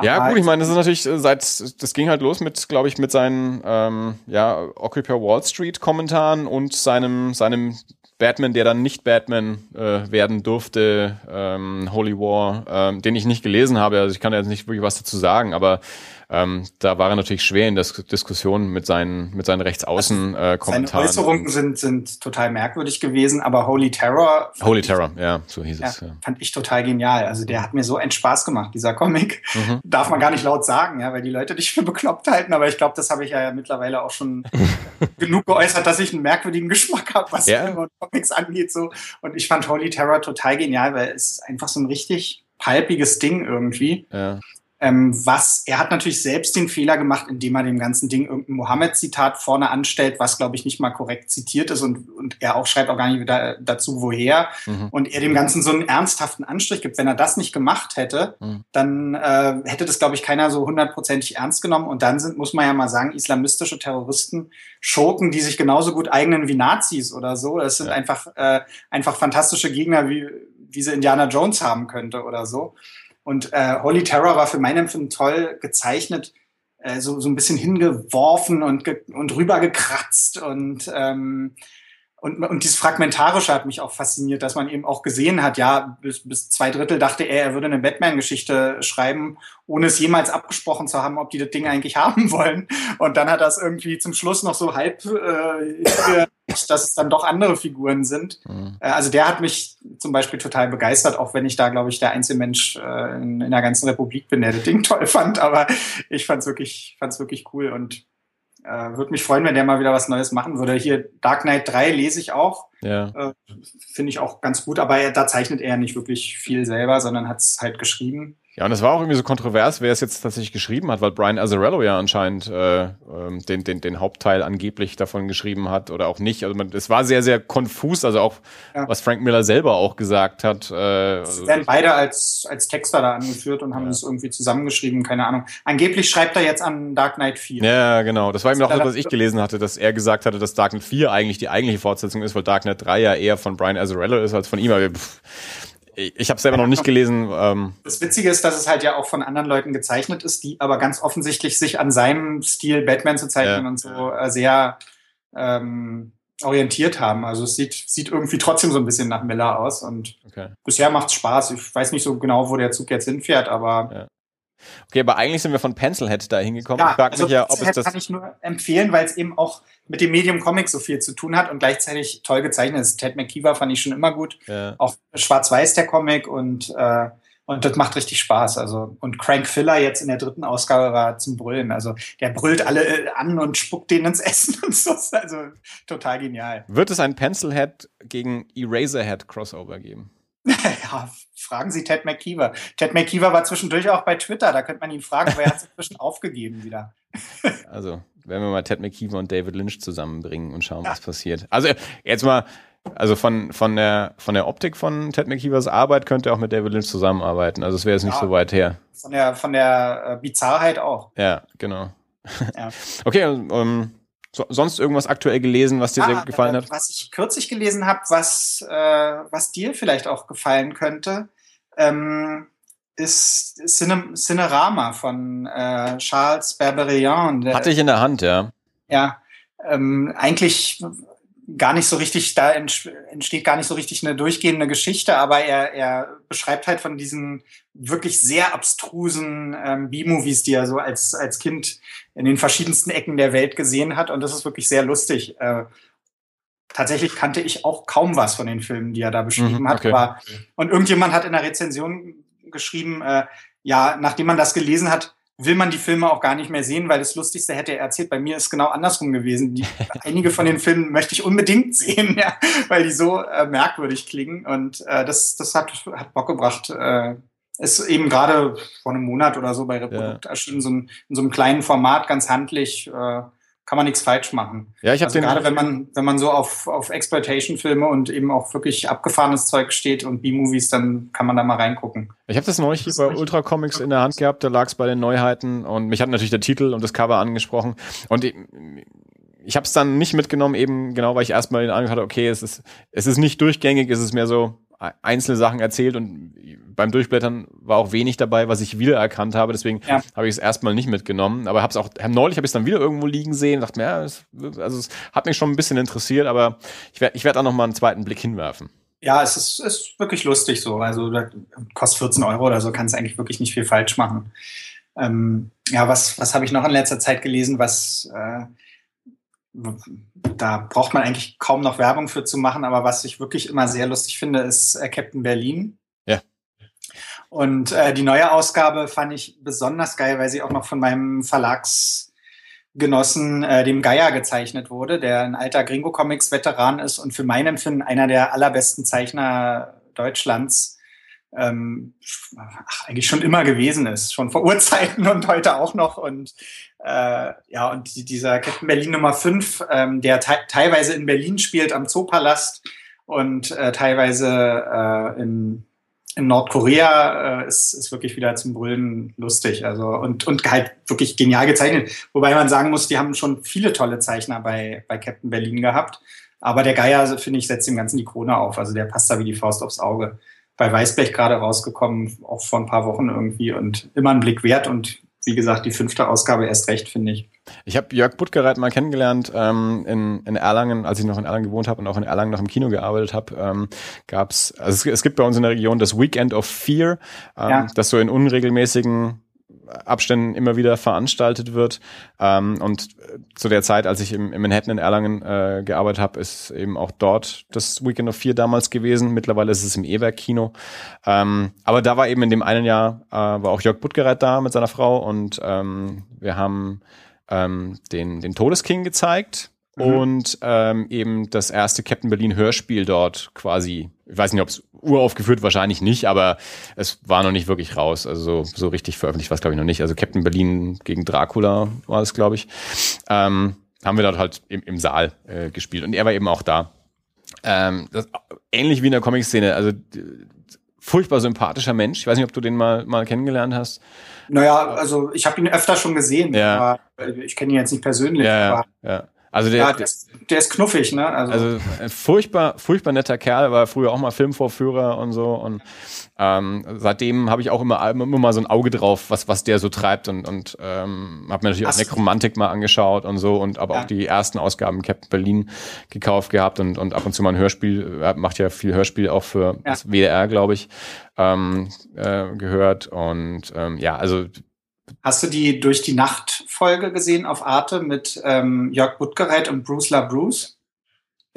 ja, gut, ich meine, das ist natürlich äh, seit, das ging halt los mit, glaube ich, mit seinen ähm, ja, Occupy Wall Street Kommentaren und seinem, seinem Batman, der dann nicht Batman äh, werden durfte, ähm, Holy War, ähm, den ich nicht gelesen habe. Also ich kann jetzt nicht wirklich was dazu sagen, aber ähm, da war er natürlich schwer in der Diskussion mit seinen, mit seinen Rechtsaußen-Kommentaren. Äh, Seine Äußerungen sind, sind total merkwürdig gewesen, aber Holy Terror. Holy Terror, ja, so hieß ja, es. Ja. Fand ich total genial. Also der hat mir so einen Spaß gemacht, dieser Comic. Mhm. Darf man gar nicht laut sagen, ja, weil die Leute dich für bekloppt halten, aber ich glaube, das habe ich ja mittlerweile auch schon genug geäußert, dass ich einen merkwürdigen Geschmack habe, was ja. Filme und Comics angeht. So. Und ich fand Holy Terror total genial, weil es ist einfach so ein richtig palpiges Ding irgendwie. Ja. Ähm, was, er hat natürlich selbst den Fehler gemacht, indem er dem ganzen Ding irgendein Mohammed-Zitat vorne anstellt, was, glaube ich, nicht mal korrekt zitiert ist und, und er auch schreibt auch gar nicht wieder dazu, woher. Mhm. Und er dem Ganzen so einen ernsthaften Anstrich gibt. Wenn er das nicht gemacht hätte, mhm. dann äh, hätte das, glaube ich, keiner so hundertprozentig ernst genommen. Und dann sind, muss man ja mal sagen, islamistische Terroristen, Schurken, die sich genauso gut eignen wie Nazis oder so. Es sind ja. einfach, äh, einfach fantastische Gegner, wie, wie sie Indiana Jones haben könnte oder so. Und äh, Holy Terror war für mein Empfinden toll gezeichnet, äh, so, so ein bisschen hingeworfen und, und rübergekratzt und ähm, und, und dieses Fragmentarische hat mich auch fasziniert, dass man eben auch gesehen hat, ja, bis, bis zwei Drittel dachte er, er würde eine Batman-Geschichte schreiben, ohne es jemals abgesprochen zu haben, ob die das Ding eigentlich haben wollen. Und dann hat das irgendwie zum Schluss noch so halb, äh, dass es dann doch andere Figuren sind. Mhm. Äh, also der hat mich zum Beispiel total begeistert, auch wenn ich da, glaube ich, der einzige Mensch äh, in, in der ganzen Republik bin, der das Ding toll fand. Aber ich fand es wirklich, fand's wirklich cool und äh, Würde mich freuen, wenn der mal wieder was Neues machen würde. Hier Dark Knight 3 lese ich auch. Ja. Äh, Finde ich auch ganz gut, aber er, da zeichnet er nicht wirklich viel selber, sondern hat es halt geschrieben. Ja, und es war auch irgendwie so kontrovers, wer es jetzt tatsächlich geschrieben hat, weil Brian Azzarello ja anscheinend äh, ähm, den, den, den Hauptteil angeblich davon geschrieben hat oder auch nicht. Also man, es war sehr, sehr konfus, also auch ja. was Frank Miller selber auch gesagt hat. Äh, also werden beide als, als Texter da angeführt und haben es ja. irgendwie zusammengeschrieben, keine Ahnung. Angeblich schreibt er jetzt an Dark Knight 4. Ja, genau. Das war eben auch das, was ich gelesen hatte, dass er gesagt hatte, dass Dark Knight 4 eigentlich die eigentliche Fortsetzung ist, weil Dark Knight 3 ja eher von Brian Azzarello ist als von ihm. Aber pff, ich habe selber noch nicht gelesen. Ähm. Das Witzige ist, dass es halt ja auch von anderen Leuten gezeichnet ist, die aber ganz offensichtlich sich an seinem Stil Batman zu zeichnen ja. und so äh, sehr ähm, orientiert haben. Also es sieht, sieht irgendwie trotzdem so ein bisschen nach Miller aus und okay. bisher macht's Spaß. Ich weiß nicht so genau, wo der Zug jetzt hinfährt, aber ja. Okay, aber eigentlich sind wir von Pencilhead da hingekommen. Ja, ich frage also mich ja, ob es das kann ich nur empfehlen, weil es eben auch mit dem Medium Comic so viel zu tun hat und gleichzeitig toll gezeichnet ist. Ted McKeever fand ich schon immer gut. Ja. Auch schwarz-weiß der Comic und äh, und das macht richtig Spaß. Also, und Crank Filler jetzt in der dritten Ausgabe war zum Brüllen. Also, der brüllt alle äh, an und spuckt denen ins Essen und so. Also, total genial. Wird es ein Pencilhead gegen Eraserhead Crossover geben? ja, fragen Sie Ted McKeever. Ted McKeever war zwischendurch auch bei Twitter, da könnte man ihn fragen, aber er hat es inzwischen aufgegeben wieder. also, werden wir mal Ted McKeever und David Lynch zusammenbringen und schauen, ja. was passiert. Also, jetzt mal, also von, von, der, von der Optik von Ted McKeevers Arbeit könnte er auch mit David Lynch zusammenarbeiten. Also, es wäre jetzt nicht ja, so weit her. Von der, von der äh, Bizarrheit auch. Ja, genau. Ja. okay, um, ähm, so, sonst irgendwas aktuell gelesen, was dir ah, sehr gefallen hat? Was ich kürzlich gelesen habe, was, äh, was dir vielleicht auch gefallen könnte. Ähm, ist Cine Cinerama von äh, Charles Berberian. Hatte ich in der Hand, ja. Ja, ähm, eigentlich gar nicht so richtig, da entsteht gar nicht so richtig eine durchgehende Geschichte, aber er, er beschreibt halt von diesen wirklich sehr abstrusen ähm, B-Movies, die er so als, als Kind in den verschiedensten Ecken der Welt gesehen hat. Und das ist wirklich sehr lustig. Äh, tatsächlich kannte ich auch kaum was von den Filmen, die er da beschrieben mhm, okay. hat. Aber, und irgendjemand hat in der Rezension geschrieben, äh, ja, nachdem man das gelesen hat, will man die Filme auch gar nicht mehr sehen, weil das Lustigste hätte er erzählt. Bei mir ist genau andersrum gewesen. Die, einige von den Filmen möchte ich unbedingt sehen, ja, weil die so äh, merkwürdig klingen. Und äh, das, das hat, hat Bock gebracht. Äh, ist eben gerade vor einem Monat oder so bei Reprodukt ja. erschienen, so ein, in so einem kleinen Format, ganz handlich. Äh, kann man nichts falsch machen. Ja, ich habe also gerade wenn man wenn man so auf auf Exploitation Filme und eben auch wirklich abgefahrenes Zeug steht und B-Movies, dann kann man da mal reingucken. Ich habe das neulich hier bei Ultra Comics in der Hand gehabt, da lag es bei den Neuheiten und mich hat natürlich der Titel und das Cover angesprochen und ich, ich habe es dann nicht mitgenommen, eben genau, weil ich erstmal den Eindruck hatte, okay, es ist es ist nicht durchgängig, es ist mehr so einzelne Sachen erzählt und beim Durchblättern war auch wenig dabei, was ich wiedererkannt habe. Deswegen ja. habe ich es erstmal nicht mitgenommen. Aber habe es auch neulich habe ich es dann wieder irgendwo liegen sehen. Dachte mir, ja, es, also es hat mich schon ein bisschen interessiert, aber ich werde ich werde auch noch mal einen zweiten Blick hinwerfen. Ja, es ist, ist wirklich lustig so. Also kostet 14 Euro oder so, kannst eigentlich wirklich nicht viel falsch machen. Ähm, ja, was was habe ich noch in letzter Zeit gelesen, was äh, da braucht man eigentlich kaum noch Werbung für zu machen, aber was ich wirklich immer sehr lustig finde, ist äh, Captain Berlin. Ja. Und äh, die neue Ausgabe fand ich besonders geil, weil sie auch noch von meinem Verlagsgenossen, äh, dem Geier, gezeichnet wurde, der ein alter Gringo Comics Veteran ist und für mein Empfinden einer der allerbesten Zeichner Deutschlands ähm, ach, eigentlich schon immer gewesen ist, schon vor Urzeiten und heute auch noch. Und äh, ja, und die, dieser Captain Berlin Nummer 5, ähm, der te teilweise in Berlin spielt am Zoopalast und äh, teilweise äh, in, in Nordkorea äh, ist, ist wirklich wieder zum Brüllen lustig. Also und, und halt wirklich genial gezeichnet. Wobei man sagen muss, die haben schon viele tolle Zeichner bei, bei Captain Berlin gehabt. Aber der Geier, finde ich, setzt dem Ganzen die Krone auf. Also der passt da wie die Faust aufs Auge bei Weißblech gerade rausgekommen, auch vor ein paar Wochen irgendwie und immer ein Blick wert und wie gesagt, die fünfte Ausgabe erst recht, finde ich. Ich habe Jörg Buttgereit mal kennengelernt ähm, in, in Erlangen, als ich noch in Erlangen gewohnt habe und auch in Erlangen noch im Kino gearbeitet habe. Ähm, gab also es, es gibt bei uns in der Region das Weekend of Fear, ähm, ja. das so in unregelmäßigen Abständen immer wieder veranstaltet wird. Ähm, und zu der Zeit, als ich im, im Manhattan in Erlangen äh, gearbeitet habe, ist eben auch dort das Weekend of Fear damals gewesen. Mittlerweile ist es im Eberg-Kino. Ähm, aber da war eben in dem einen Jahr, äh, war auch Jörg Buttgereit da mit seiner Frau und ähm, wir haben ähm, den, den Todesking gezeigt mhm. und ähm, eben das erste Captain Berlin Hörspiel dort quasi, ich weiß nicht, ob es uraufgeführt, wahrscheinlich nicht, aber es war noch nicht wirklich raus. Also so, so richtig veröffentlicht war es, glaube ich, noch nicht. Also Captain Berlin gegen Dracula war es, glaube ich. Ähm, haben wir dort halt im, im Saal äh, gespielt und er war eben auch da. Ähm, das, ähnlich wie in der Comic-Szene, also furchtbar sympathischer Mensch. Ich weiß nicht, ob du den mal, mal kennengelernt hast. Naja, also ich habe ihn öfter schon gesehen, ja. aber ich kenne ihn jetzt nicht persönlich. Ja, ja. Also der, ja, der, ist, der ist knuffig, ne? Also, also ein furchtbar, furchtbar netter Kerl, war früher auch mal Filmvorführer und so. Und ähm, seitdem habe ich auch immer, immer mal so ein Auge drauf, was, was der so treibt und, und ähm, habe mir natürlich auch Nekromantik mal angeschaut und so und aber ja. auch die ersten Ausgaben Captain Berlin gekauft gehabt und, und ab und zu mal ein Hörspiel, er macht ja viel Hörspiel auch für ja. das WDR, glaube ich, ähm, äh, gehört. Und ähm, ja, also Hast du die durch die Nacht Folge gesehen auf Arte mit ähm, Jörg Buttgereit und Bruce LaBruce?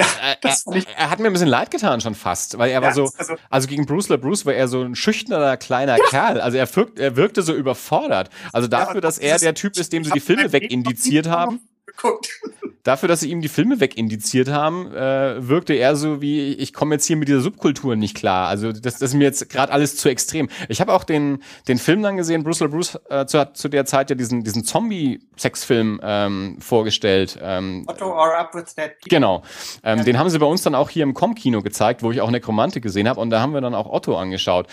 Ja, er, er, er, hat mir ein bisschen leid getan schon fast, weil er war so, also, also, gegen Bruce LaBruce war er so ein schüchterner kleiner ja. Kerl. Also er, wirkt, er wirkte so überfordert. Also dafür, dass er der Typ ist, dem sie die Filme wegindiziert haben geguckt. Dafür, dass sie ihm die Filme wegindiziert haben, äh, wirkte er so wie, ich komme jetzt hier mit dieser Subkultur nicht klar. Also das, das ist mir jetzt gerade alles zu extrem. Ich habe auch den, den Film dann gesehen, Bruce Bruce äh, zu, zu der Zeit ja diesen, diesen Zombie-Sexfilm ähm, vorgestellt. Ähm, Otto or Up with That People. Genau. Ähm, ja. Den haben sie bei uns dann auch hier im Com-Kino gezeigt, wo ich auch Nekromantik gesehen habe und da haben wir dann auch Otto angeschaut.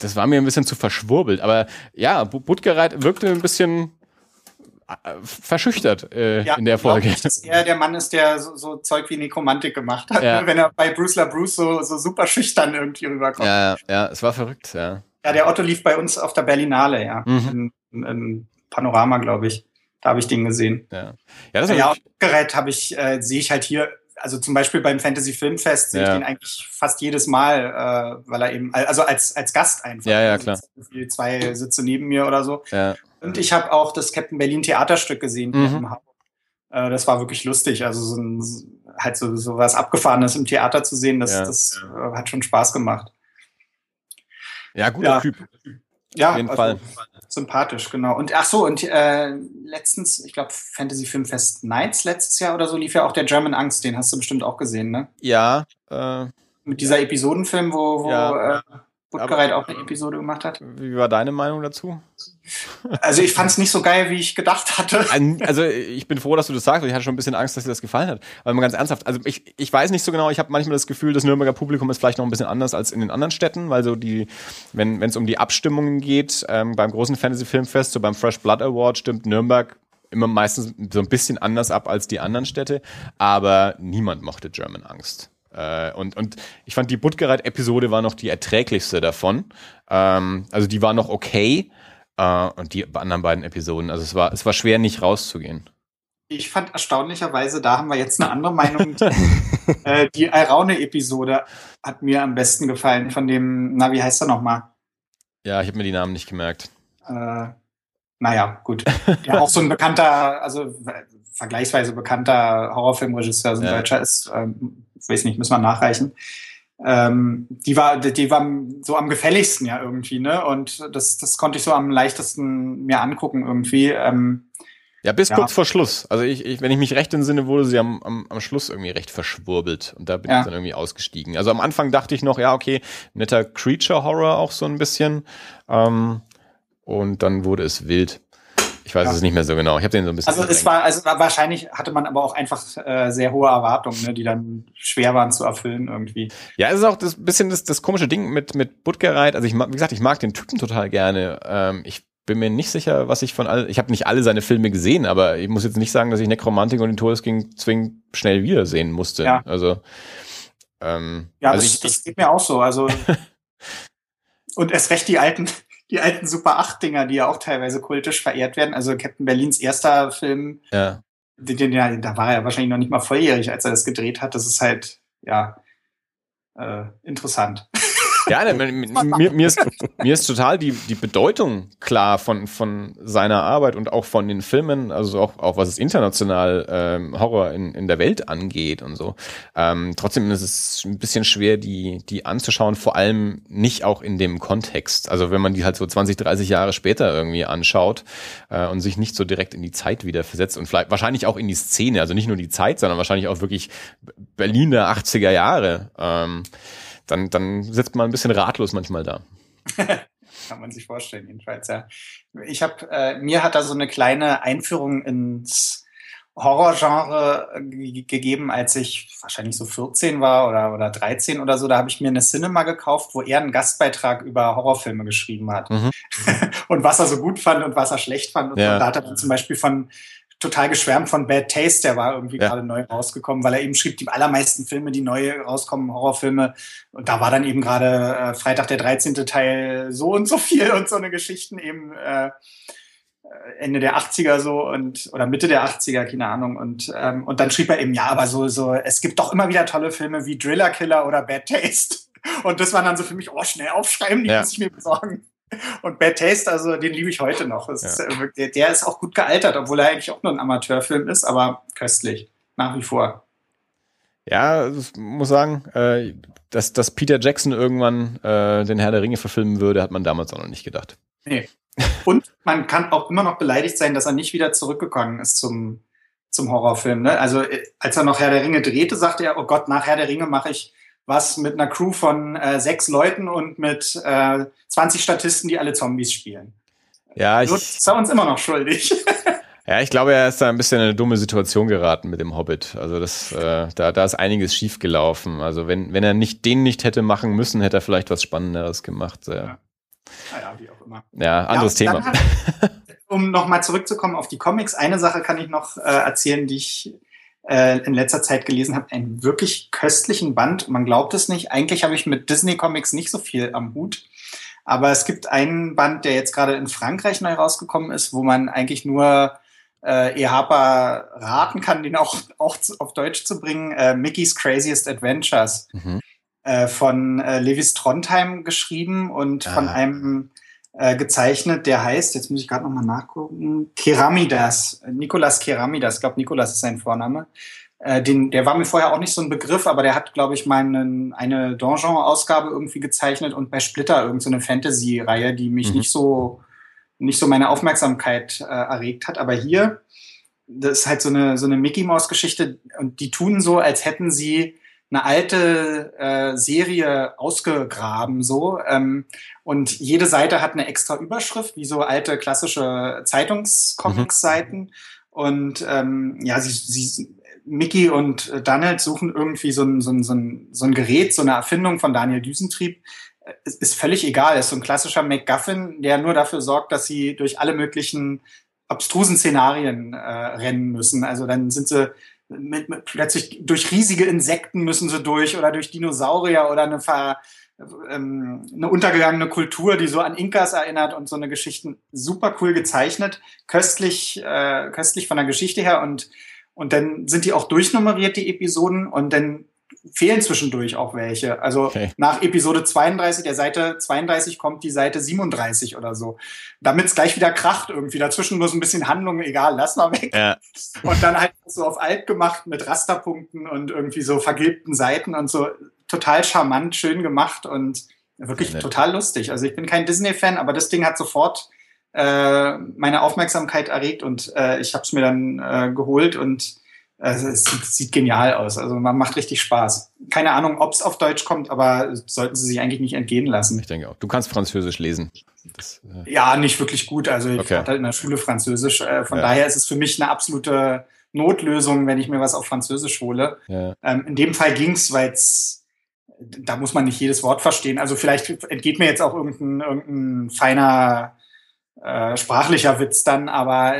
Das war mir ein bisschen zu verschwurbelt, aber ja, Buttgereit wirkte ein bisschen verschüchtert äh, ja, in der Folge. Ich, dass er der Mann ist, der so, so Zeug wie Nekromantik gemacht hat, ja. wenn er bei Bruce LaBruce so, so super schüchtern irgendwie rüberkommt. Ja, ja, es war verrückt, ja. Ja, der Otto lief bei uns auf der Berlinale, ja. Mhm. In, in Panorama, glaube ich. Da habe ich den gesehen. Ja, ja das ja, Gerät habe ich, äh, sehe ich halt hier, also zum Beispiel beim Fantasy Filmfest sehe ja. ich den eigentlich fast jedes Mal, äh, weil er eben, also als, als Gast einfach. Ja, ja, klar. Zwei Sitze neben mir oder so. Ja. Und ich habe auch das Captain Berlin Theaterstück gesehen mhm. Äh, das war wirklich lustig. Also so ein, halt so, so was Abgefahrenes im Theater zu sehen, das, ja. das äh, hat schon Spaß gemacht. Ja, guter ja. Typ. Ja, auf jeden also, Fall. Sympathisch, genau. Und ach so, und äh, letztens, ich glaube, Fantasy Filmfest Nights letztes Jahr oder so lief ja auch der German Angst, den hast du bestimmt auch gesehen, ne? Ja. Äh, Mit dieser Episodenfilm, wo, wo ja. äh, Butgereit auch eine Episode gemacht hat. Wie war deine Meinung dazu? Also ich fand es nicht so geil, wie ich gedacht hatte. Also ich bin froh, dass du das sagst, weil ich hatte schon ein bisschen Angst, dass dir das gefallen hat. Aber mal ganz ernsthaft, also ich, ich weiß nicht so genau, ich habe manchmal das Gefühl, das Nürnberger Publikum ist vielleicht noch ein bisschen anders als in den anderen Städten, weil so die, wenn es um die Abstimmungen geht, ähm, beim großen Fantasy-Filmfest, so beim Fresh Blood Award stimmt Nürnberg immer meistens so ein bisschen anders ab als die anderen Städte, aber niemand mochte German Angst. Äh, und, und ich fand die Buttgereit-Episode war noch die erträglichste davon. Ähm, also die war noch okay. Äh, und die anderen beiden Episoden, also es war, es war schwer, nicht rauszugehen. Ich fand erstaunlicherweise, da haben wir jetzt eine andere Meinung. äh, die Alraune-Episode hat mir am besten gefallen von dem, na, wie heißt er nochmal? Ja, ich habe mir die Namen nicht gemerkt. Äh, naja, gut. Ja, auch so ein bekannter, also vergleichsweise bekannter Horrorfilmregisseur, also ein ja. Deutscher ist, ähm, weiß nicht, müssen wir nachreichen. Ähm, die war, die war so am gefälligsten ja irgendwie, ne? Und das, das konnte ich so am leichtesten mir angucken irgendwie. Ähm, ja, bis ja. kurz vor Schluss. Also ich, ich, wenn ich mich recht entsinne, wurde sie am, am, am Schluss irgendwie recht verschwurbelt und da bin ja. ich dann irgendwie ausgestiegen. Also am Anfang dachte ich noch, ja, okay, netter Creature Horror auch so ein bisschen. Ähm, und dann wurde es wild. Ich weiß ja. es nicht mehr so genau. Ich habe den so ein bisschen. Also es war, also wahrscheinlich hatte man aber auch einfach äh, sehr hohe Erwartungen, ne, die dann schwer waren zu erfüllen irgendwie. Ja, es ist auch das bisschen das, das komische Ding mit mit Butgereit. Also ich wie gesagt, ich mag den Typen total gerne. Ähm, ich bin mir nicht sicher, was ich von all, ich habe nicht alle seine Filme gesehen, aber ich muss jetzt nicht sagen, dass ich Nekromantik und den Todesking zwingend schnell wiedersehen musste. Ja. Also ähm, ja, also das, ich, das geht mir auch so. Also und erst recht die alten die alten Super 8-Dinger, die ja auch teilweise kultisch verehrt werden. Also Captain Berlins erster Film, ja. Den, den, ja, da war er wahrscheinlich noch nicht mal volljährig, als er das gedreht hat. Das ist halt, ja, äh, interessant. Ja, ne, mir, mir, ist, mir ist total die, die Bedeutung klar von, von seiner Arbeit und auch von den Filmen, also auch, auch was es international ähm, Horror in, in der Welt angeht und so. Ähm, trotzdem ist es ein bisschen schwer, die, die anzuschauen, vor allem nicht auch in dem Kontext. Also wenn man die halt so 20, 30 Jahre später irgendwie anschaut äh, und sich nicht so direkt in die Zeit wieder versetzt und vielleicht wahrscheinlich auch in die Szene, also nicht nur die Zeit, sondern wahrscheinlich auch wirklich Berlin der 80er Jahre. Ähm, dann, dann sitzt man ein bisschen ratlos manchmal da. Kann man sich vorstellen, jedenfalls, ja. Ich habe, äh, mir hat da so eine kleine Einführung ins Horrorgenre gegeben, als ich wahrscheinlich so 14 war oder, oder 13 oder so. Da habe ich mir eine Cinema gekauft, wo er einen Gastbeitrag über Horrorfilme geschrieben hat. Mhm. und was er so gut fand und was er schlecht fand. Und ja. da hat er zum Beispiel von total geschwärmt von Bad Taste, der war irgendwie ja. gerade neu rausgekommen, weil er eben schrieb, die allermeisten Filme, die neu rauskommen, Horrorfilme, und da war dann eben gerade äh, Freitag der 13. Teil so und so viel und so eine Geschichten eben äh, Ende der 80er so und oder Mitte der 80er, keine Ahnung. Und, ähm, und dann schrieb er eben, ja, aber so, so, es gibt doch immer wieder tolle Filme wie Driller Killer oder Bad Taste. Und das war dann so für mich, oh, schnell aufschreiben, die ja. muss ich mir besorgen. Und Bad Taste, also den liebe ich heute noch. Ja. Ist, der, der, ist auch gut gealtert, obwohl er eigentlich auch nur ein Amateurfilm ist, aber köstlich. Nach wie vor. Ja, ich muss sagen, äh, dass, dass Peter Jackson irgendwann äh, den Herr der Ringe verfilmen würde, hat man damals auch noch nicht gedacht. Nee. Und man kann auch immer noch beleidigt sein, dass er nicht wieder zurückgekommen ist zum, zum Horrorfilm. Ne? Also äh, als er noch Herr der Ringe drehte, sagte er, oh Gott, nach Herr der Ringe mache ich was mit einer Crew von äh, sechs Leuten und mit äh, 20 Statisten, die alle Zombies spielen. Ja, ich. ist er uns immer noch schuldig. Ja, ich glaube, er ist da ein bisschen in eine dumme Situation geraten mit dem Hobbit. Also das, äh, da, da ist einiges schiefgelaufen. Also wenn, wenn er nicht den nicht hätte machen müssen, hätte er vielleicht was Spannenderes gemacht. Ja. Ja. Naja, wie auch immer. Ja, anderes ja, Thema. Hat, um nochmal zurückzukommen auf die Comics, eine Sache kann ich noch äh, erzählen, die ich äh, in letzter Zeit gelesen habe, einen wirklich köstlichen Band. Man glaubt es nicht. Eigentlich habe ich mit Disney Comics nicht so viel am Hut. Aber es gibt einen Band, der jetzt gerade in Frankreich neu rausgekommen ist, wo man eigentlich nur äh, EHPA raten kann, den auch, auch auf Deutsch zu bringen. Äh, Mickey's Craziest Adventures. Mhm. Äh, von äh, Levis Trondheim geschrieben und ah. von einem äh, gezeichnet, der heißt, jetzt muss ich gerade nochmal nachgucken, Keramidas, Nikolas Keramidas, ich glaube, Nikolas ist sein Vorname. Äh, den, der war mir vorher auch nicht so ein Begriff, aber der hat, glaube ich, meinen, eine Donjon-Ausgabe irgendwie gezeichnet und bei Splitter irgendeine so Fantasy-Reihe, die mich mhm. nicht so nicht so meine Aufmerksamkeit äh, erregt hat. Aber hier, das ist halt so eine, so eine Mickey-Maus-Geschichte und die tun so, als hätten sie eine alte äh, Serie ausgegraben so ähm, und jede Seite hat eine extra Überschrift wie so alte klassische Zeitungscomics-Seiten mhm. und ähm, ja sie, sie Mickey und Donald suchen irgendwie so ein, so, ein, so, ein, so ein Gerät, so eine Erfindung von Daniel Düsentrieb. Es ist völlig egal, es ist so ein klassischer MacGuffin, der nur dafür sorgt, dass sie durch alle möglichen abstrusen Szenarien äh, rennen müssen. Also dann sind sie mit, mit, plötzlich durch riesige Insekten müssen sie durch oder durch Dinosaurier oder eine, ver, ähm, eine untergegangene Kultur, die so an Inkas erinnert und so eine Geschichten super cool gezeichnet, köstlich, äh, köstlich von der Geschichte her und und dann sind die auch durchnummeriert, die Episoden, und dann fehlen zwischendurch auch welche. Also okay. nach Episode 32, der Seite 32 kommt die Seite 37 oder so. Damit es gleich wieder kracht irgendwie. Dazwischen nur so ein bisschen Handlung, egal, lass mal weg. Ja. Und dann halt so auf alt gemacht mit Rasterpunkten und irgendwie so vergilbten Seiten und so. Total charmant, schön gemacht und wirklich total lustig. Also ich bin kein Disney-Fan, aber das Ding hat sofort äh, meine Aufmerksamkeit erregt und äh, ich habe es mir dann äh, geholt und also es sieht, sieht, genial aus. Also man macht richtig Spaß. Keine Ahnung, ob es auf Deutsch kommt, aber sollten sie sich eigentlich nicht entgehen lassen. Ich denke auch. Du kannst Französisch lesen. Das, äh ja, nicht wirklich gut. Also ich okay. hatte halt in der Schule Französisch. Äh, von ja. daher ist es für mich eine absolute Notlösung, wenn ich mir was auf Französisch hole. Ja. Ähm, in dem Fall ging's, weil da muss man nicht jedes Wort verstehen. Also vielleicht entgeht mir jetzt auch irgendein, irgendein feiner äh, sprachlicher Witz dann, aber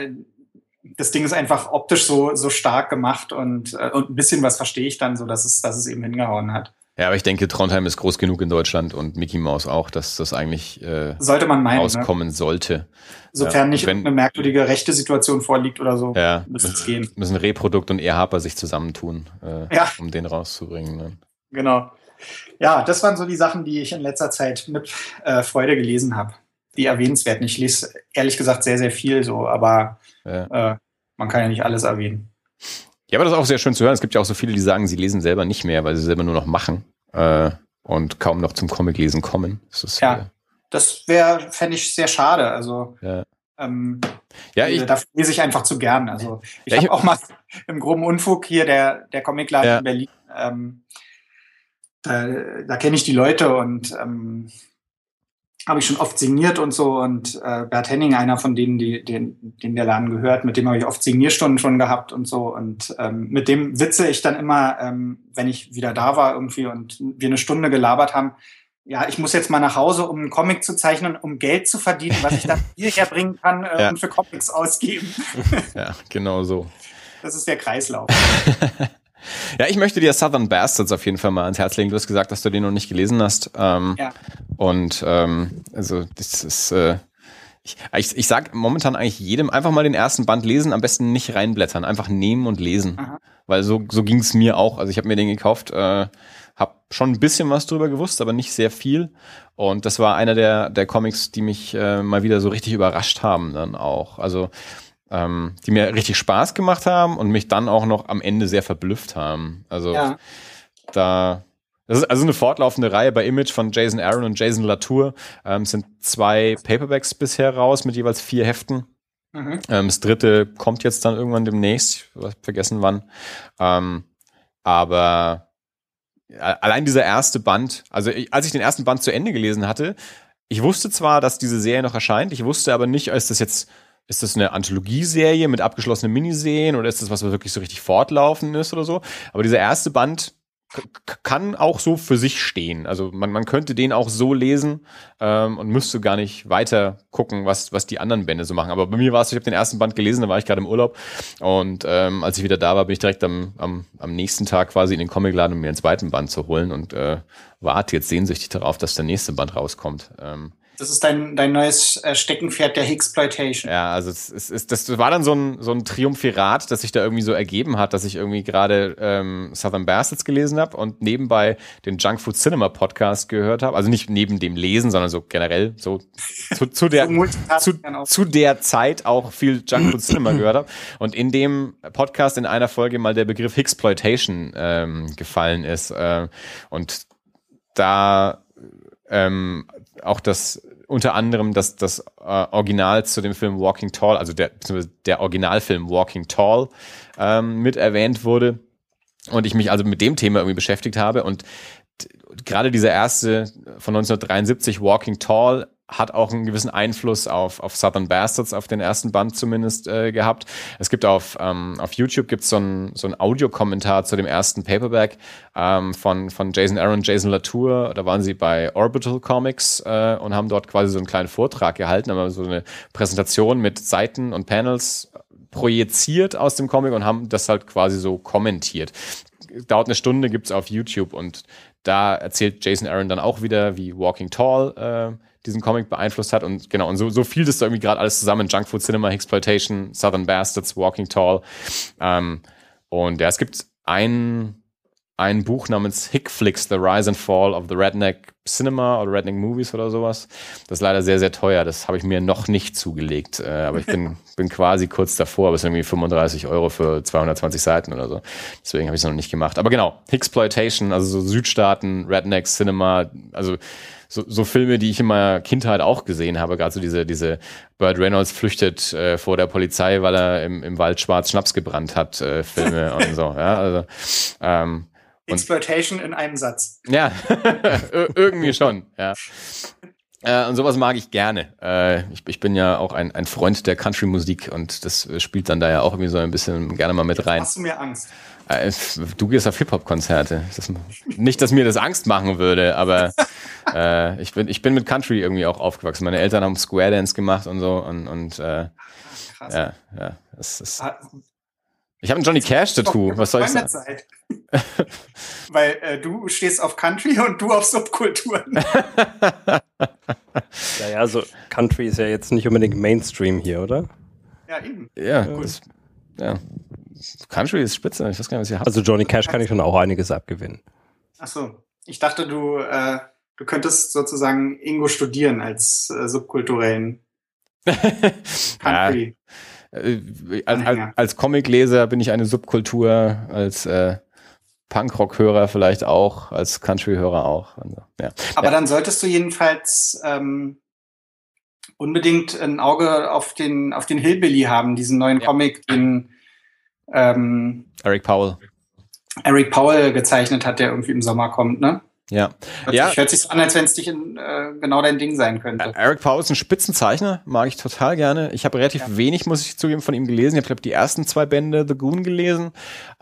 das Ding ist einfach optisch so, so stark gemacht und, äh, und ein bisschen was verstehe ich dann so, dass es, dass es eben hingehauen hat. Ja, aber ich denke, Trondheim ist groß genug in Deutschland und Mickey Mouse auch, dass das eigentlich äh, sollte man meinen, ne? auskommen ne? sollte. Sofern ja, nicht wenn, eine merkwürdige rechte Situation vorliegt oder so, ja, müsste es gehen. Müssen Reprodukt und Erhaper sich zusammentun, äh, ja. um den rauszubringen. Ne? Genau. Ja, das waren so die Sachen, die ich in letzter Zeit mit äh, Freude gelesen habe die erwähnenswerten. Ich lese ehrlich gesagt sehr, sehr viel so, aber ja. äh, man kann ja nicht alles erwähnen. Ja, aber das ist auch sehr schön zu hören. Es gibt ja auch so viele, die sagen, sie lesen selber nicht mehr, weil sie selber nur noch machen äh, und kaum noch zum Comic-Lesen kommen. Das ja, äh, das wäre, fände ich sehr schade. Also ja. Ähm, ja, ich, dafür lese ich einfach zu gern. Also ich ja, habe auch mal im groben Unfug hier der, der Comicladen ja. in Berlin. Ähm, da, da kenne ich die Leute und ähm, habe ich schon oft signiert und so. Und äh, Bert Henning, einer von denen, die, den, den der Laden gehört, mit dem habe ich oft Signierstunden schon gehabt und so. Und ähm, mit dem witze ich dann immer, ähm, wenn ich wieder da war irgendwie und wir eine Stunde gelabert haben, ja, ich muss jetzt mal nach Hause, um einen Comic zu zeichnen, um Geld zu verdienen, was ich dann hierher bringen kann äh, ja. und für Comics ausgeben. ja, genau so. Das ist der Kreislauf. Ja, ich möchte dir Southern Bastards auf jeden Fall mal ans Herz legen. Du hast gesagt, dass du den noch nicht gelesen hast. Ähm, ja. Und ähm, also das ist äh, ich, ich, ich sag momentan eigentlich jedem einfach mal den ersten Band lesen, am besten nicht reinblättern, einfach nehmen und lesen. Aha. Weil so, so ging es mir auch. Also ich habe mir den gekauft, äh, habe schon ein bisschen was drüber gewusst, aber nicht sehr viel. Und das war einer der, der Comics, die mich äh, mal wieder so richtig überrascht haben dann auch. Also ähm, die mir richtig Spaß gemacht haben und mich dann auch noch am Ende sehr verblüfft haben. Also ja. da das ist also eine fortlaufende Reihe bei Image von Jason Aaron und Jason Latour. Ähm, es sind zwei Paperbacks bisher raus mit jeweils vier Heften. Mhm. Ähm, das dritte kommt jetzt dann irgendwann demnächst, ich vergessen wann. Ähm, aber allein dieser erste Band, also ich, als ich den ersten Band zu Ende gelesen hatte, ich wusste zwar, dass diese Serie noch erscheint, ich wusste aber nicht, ist das jetzt ist das eine Anthologieserie mit abgeschlossenen Miniserien oder ist das was, was wirklich so richtig fortlaufend ist oder so? Aber dieser erste Band kann auch so für sich stehen. Also man, man könnte den auch so lesen ähm, und müsste gar nicht weiter gucken, was, was die anderen Bände so machen. Aber bei mir war es, ich habe den ersten Band gelesen, da war ich gerade im Urlaub und ähm, als ich wieder da war, bin ich direkt am, am, am nächsten Tag quasi in den Comicladen, um mir den zweiten Band zu holen und äh, warte jetzt sehnsüchtig darauf, dass der nächste Band rauskommt. Ähm, Das ist dein, dein neues äh, Steckenpferd der Hicksploitation. Ja, also es, es, es, das war dann so ein, so ein Triumphirat, das sich da irgendwie so ergeben hat, dass ich irgendwie gerade ähm, Southern Bastards gelesen habe und nebenbei den Junk Food Cinema Podcast gehört habe. Also nicht neben dem Lesen, sondern so generell so zu, zu, der, zu, zu der Zeit auch viel Junk Food Cinema gehört habe. Und in dem Podcast in einer Folge mal der Begriff Hicksploitation ähm, gefallen ist. Äh, und da ähm, auch das unter anderem das, das äh, Original zu dem Film Walking Tall, also der, der Originalfilm Walking Tall ähm, mit erwähnt wurde und ich mich also mit dem Thema irgendwie beschäftigt habe. Und gerade dieser erste von 1973 Walking Tall hat auch einen gewissen Einfluss auf, auf Southern Bastards, auf den ersten Band zumindest äh, gehabt. Es gibt auf, ähm, auf YouTube gibt's so ein so ein Audiokommentar zu dem ersten Paperback ähm, von, von Jason Aaron, Jason Latour. Da waren sie bei Orbital Comics äh, und haben dort quasi so einen kleinen Vortrag gehalten, aber so eine Präsentation mit Seiten und Panels projiziert aus dem Comic und haben das halt quasi so kommentiert. Dauert eine Stunde, gibt's auf YouTube und da erzählt Jason Aaron dann auch wieder, wie Walking Tall äh, diesen Comic beeinflusst hat. Und genau, und so, so fiel das da irgendwie gerade alles zusammen. Junk Food Cinema, Exploitation, Southern Bastards, Walking Tall. Ähm, und ja, es gibt ein, ein Buch namens Hickflix, The Rise and Fall of the Redneck Cinema oder Redneck Movies oder sowas. Das ist leider sehr, sehr teuer. Das habe ich mir noch nicht zugelegt. Äh, aber ich bin, bin quasi kurz davor, aber es ist irgendwie 35 Euro für 220 Seiten oder so. Deswegen habe ich es noch nicht gemacht. Aber genau, Hicksploitation, also so Südstaaten, Redneck Cinema, also so, so Filme, die ich in meiner Kindheit auch gesehen habe, gerade so diese, diese Burt Reynolds flüchtet äh, vor der Polizei, weil er im, im Wald schwarz Schnaps gebrannt hat, äh, Filme und so. Ja, also, ähm, Exploitation in einem Satz. Ja, irgendwie schon, ja. Äh, und sowas mag ich gerne. Äh, ich, ich, bin ja auch ein, ein Freund der Country-Musik und das spielt dann da ja auch irgendwie so ein bisschen gerne mal mit rein. Hast du mir Angst? Äh, du gehst auf Hip-Hop-Konzerte. nicht, dass mir das Angst machen würde, aber äh, ich, bin, ich bin mit Country irgendwie auch aufgewachsen. Meine Eltern haben Square Dance gemacht und so und, und äh, Krass. ja, ja. Das ist, ah, ich habe ein Johnny Cash Tattoo. Was soll ich sagen? Zeit. Weil äh, du stehst auf Country und du auf Subkulturen. ja, ja, so Country ist ja jetzt nicht unbedingt Mainstream hier, oder? Ja, eben. Ja, ja. Das, ja. Country ist spitze. Ich weiß gar nicht, was ihr habt. Also Johnny Cash kann ich schon auch einiges abgewinnen. Ach so. Ich dachte, du, äh, du könntest sozusagen Ingo studieren als äh, subkulturellen Country. Ja. Äh, als, als, als Comicleser bin ich eine Subkultur, als äh, Punkrock-Hörer vielleicht auch, als Country-Hörer auch. Also, ja. Aber ja. dann solltest du jedenfalls ähm, unbedingt ein Auge auf den, auf den Hillbilly haben, diesen neuen ja. Comic, den ähm, Eric Powell. Eric Powell gezeichnet hat, der irgendwie im Sommer kommt, ne? Ja. Hört, ja. Sich, hört sich so an, als wenn es dich in, äh, genau dein Ding sein könnte. Eric Powell ist ein Spitzenzeichner, mag ich total gerne. Ich habe relativ ja. wenig, muss ich zugeben, von ihm gelesen. Ich habe, glaube die ersten zwei Bände The Goon gelesen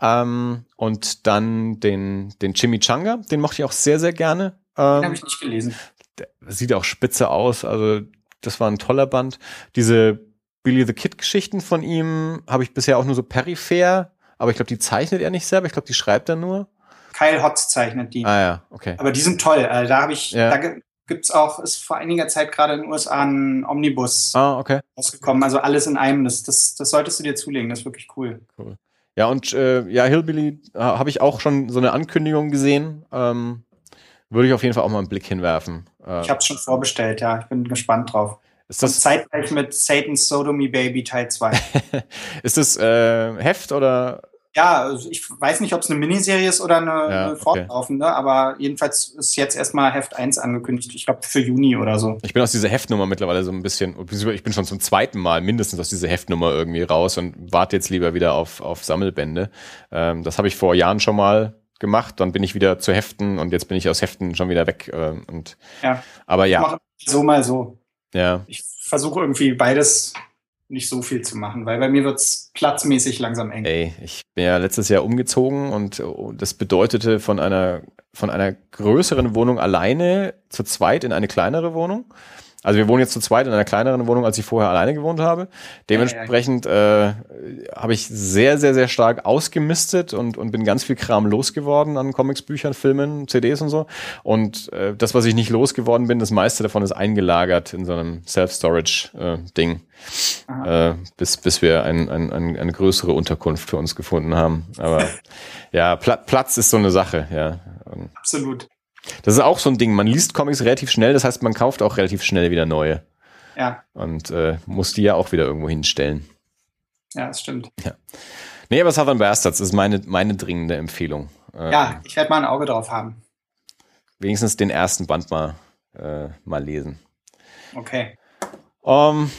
ähm, und dann den, den Chimichanga, den mochte ich auch sehr, sehr gerne. Ähm, den habe ich nicht gelesen. Der sieht auch spitze aus, also das war ein toller Band. Diese Billy the Kid Geschichten von ihm habe ich bisher auch nur so peripher, aber ich glaube, die zeichnet er nicht selber. Ich glaube, die schreibt er nur. Kyle Hotz zeichnet die. Ah ja, okay. Aber die sind toll. Also da habe ich, ja. da gibt's auch, ist vor einiger Zeit gerade in den USA ein Omnibus ah, okay. rausgekommen. Also alles in einem. Das, das, das solltest du dir zulegen. Das ist wirklich cool. Cool. Ja, und äh, ja, Hillbilly äh, habe ich auch schon so eine Ankündigung gesehen. Ähm, würde ich auf jeden Fall auch mal einen Blick hinwerfen. Äh, ich habe es schon vorbestellt, ja. Ich bin gespannt drauf. Ist das zeitgleich mit Satan's Sodomy Baby Teil 2. ist das äh, Heft oder? Ja, also ich weiß nicht, ob es eine Miniserie ist oder eine, ja, eine fortlaufende, okay. aber jedenfalls ist jetzt erstmal Heft 1 angekündigt. Ich glaube für Juni oder so. Ich bin aus dieser Heftnummer mittlerweile so ein bisschen, ich bin schon zum zweiten Mal mindestens aus dieser Heftnummer irgendwie raus und warte jetzt lieber wieder auf, auf Sammelbände. Ähm, das habe ich vor Jahren schon mal gemacht, dann bin ich wieder zu Heften und jetzt bin ich aus Heften schon wieder weg. Äh, und, ja. Aber ja. so mal so. Ja. Ich versuche irgendwie beides nicht so viel zu machen, weil bei mir wird es platzmäßig langsam eng. Ey, ich bin ja letztes Jahr umgezogen und das bedeutete von einer, von einer größeren Wohnung alleine zu zweit in eine kleinere Wohnung. Also wir wohnen jetzt zu zweit in einer kleineren Wohnung, als ich vorher alleine gewohnt habe. Dementsprechend äh, habe ich sehr, sehr, sehr stark ausgemistet und, und bin ganz viel Kram losgeworden an Comics, Büchern, Filmen, CDs und so. Und äh, das, was ich nicht losgeworden bin, das meiste davon ist eingelagert in so einem Self-Storage-Ding. Äh, bis, bis wir ein, ein, ein, eine größere Unterkunft für uns gefunden haben. Aber ja, Pla Platz ist so eine Sache, ja. Absolut. Das ist auch so ein Ding. Man liest Comics relativ schnell, das heißt, man kauft auch relativ schnell wieder neue. Ja. Und äh, muss die ja auch wieder irgendwo hinstellen. Ja, das stimmt. Ja. Nee, aber Southern Bastards ist meine, meine dringende Empfehlung. Äh, ja, ich werde mal ein Auge drauf haben. Wenigstens den ersten Band mal, äh, mal lesen. Okay. Um,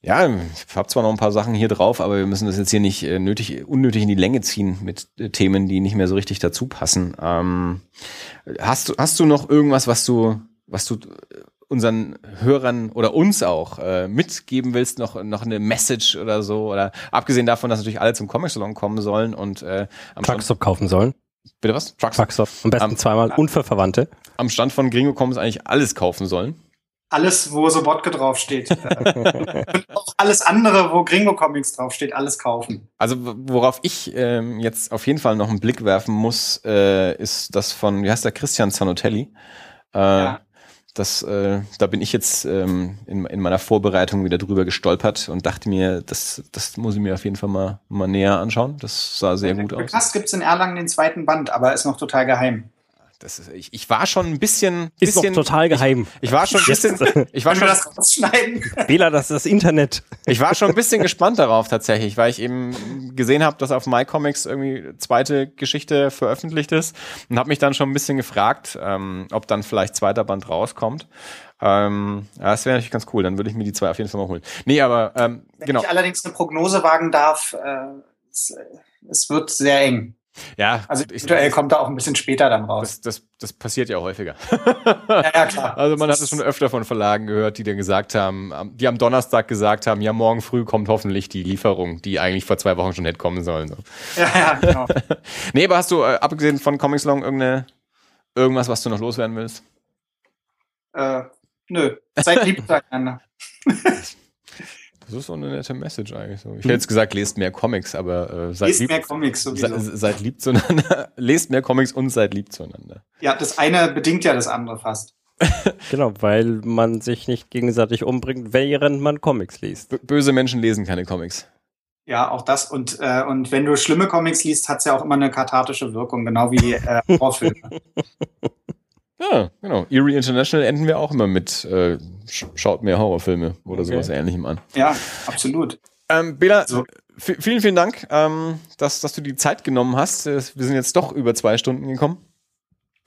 ja, ich habe zwar noch ein paar Sachen hier drauf, aber wir müssen das jetzt hier nicht äh, nötig, unnötig in die Länge ziehen mit äh, Themen, die nicht mehr so richtig dazu passen. Ähm, hast du hast du noch irgendwas, was du was du äh, unseren Hörern oder uns auch äh, mitgeben willst, noch noch eine Message oder so oder abgesehen davon, dass natürlich alle zum Comic Salon kommen sollen und äh, am Truckstop kaufen sollen. Bitte was? Truckstop. Am besten am, zweimal und für Verwandte. Am Stand von Gringo Comics eigentlich alles kaufen sollen alles, wo so Wodka draufsteht. und auch alles andere, wo Gringo Comics draufsteht, alles kaufen. Also worauf ich ähm, jetzt auf jeden Fall noch einen Blick werfen muss, äh, ist das von, wie heißt der, Christian Zanotelli. Äh, ja. Das, äh, da bin ich jetzt ähm, in, in meiner Vorbereitung wieder drüber gestolpert und dachte mir, das, das muss ich mir auf jeden Fall mal, mal näher anschauen. Das sah sehr ja, gut aus. Krass gibt's in Erlangen den zweiten Band, aber ist noch total geheim. Das ist, ich, ich war schon ein bisschen. Ist bisschen, doch total geheim. Ich, ich war schon ein bisschen. Ich war schon, das rausschneiden? Bela, das ist das Internet. Ich war schon ein bisschen gespannt darauf tatsächlich, weil ich eben gesehen habe, dass auf MyComics irgendwie zweite Geschichte veröffentlicht ist und habe mich dann schon ein bisschen gefragt, ähm, ob dann vielleicht zweiter Band rauskommt. Ähm, ja, das wäre natürlich ganz cool. Dann würde ich mir die zwei auf jeden Fall mal holen. Nee, aber ähm, Wenn genau. Wenn ich allerdings eine Prognose wagen darf, äh, es, es wird sehr eng. Ja, also aktuell kommt da auch ein bisschen später dann raus. Das, das, das passiert ja häufiger. ja, ja, klar. Also man hat es schon öfter von Verlagen gehört, die dann gesagt haben, die am Donnerstag gesagt haben, ja, morgen früh kommt hoffentlich die Lieferung, die eigentlich vor zwei Wochen schon hätte kommen sollen. Ja, ja, genau. nee, aber hast du, äh, abgesehen von Comics Long, irgendeine, irgendwas, was du noch loswerden willst? Äh, nö. Seid lieb zueinander. Das ist so eine nette Message eigentlich. So. Ich hätte jetzt gesagt, lest mehr Comics, aber äh, seid lest lieb, mehr Comics sowieso. Se, seid lieb zueinander. lest mehr Comics und seid lieb zueinander. Ja, das eine bedingt ja das andere fast. genau, weil man sich nicht gegenseitig umbringt, während man Comics liest. B böse Menschen lesen keine Comics. Ja, auch das. Und, äh, und wenn du schlimme Comics liest, hat es ja auch immer eine kathartische Wirkung, genau wie äh, Horrorfilme. Ja, genau. Erie International enden wir auch immer mit äh, schaut mehr Horrorfilme oder okay. sowas ähnlichem an. Ja, absolut. Ähm, Bela, so. vielen, vielen Dank, ähm, dass, dass du die Zeit genommen hast. Wir sind jetzt doch über zwei Stunden gekommen.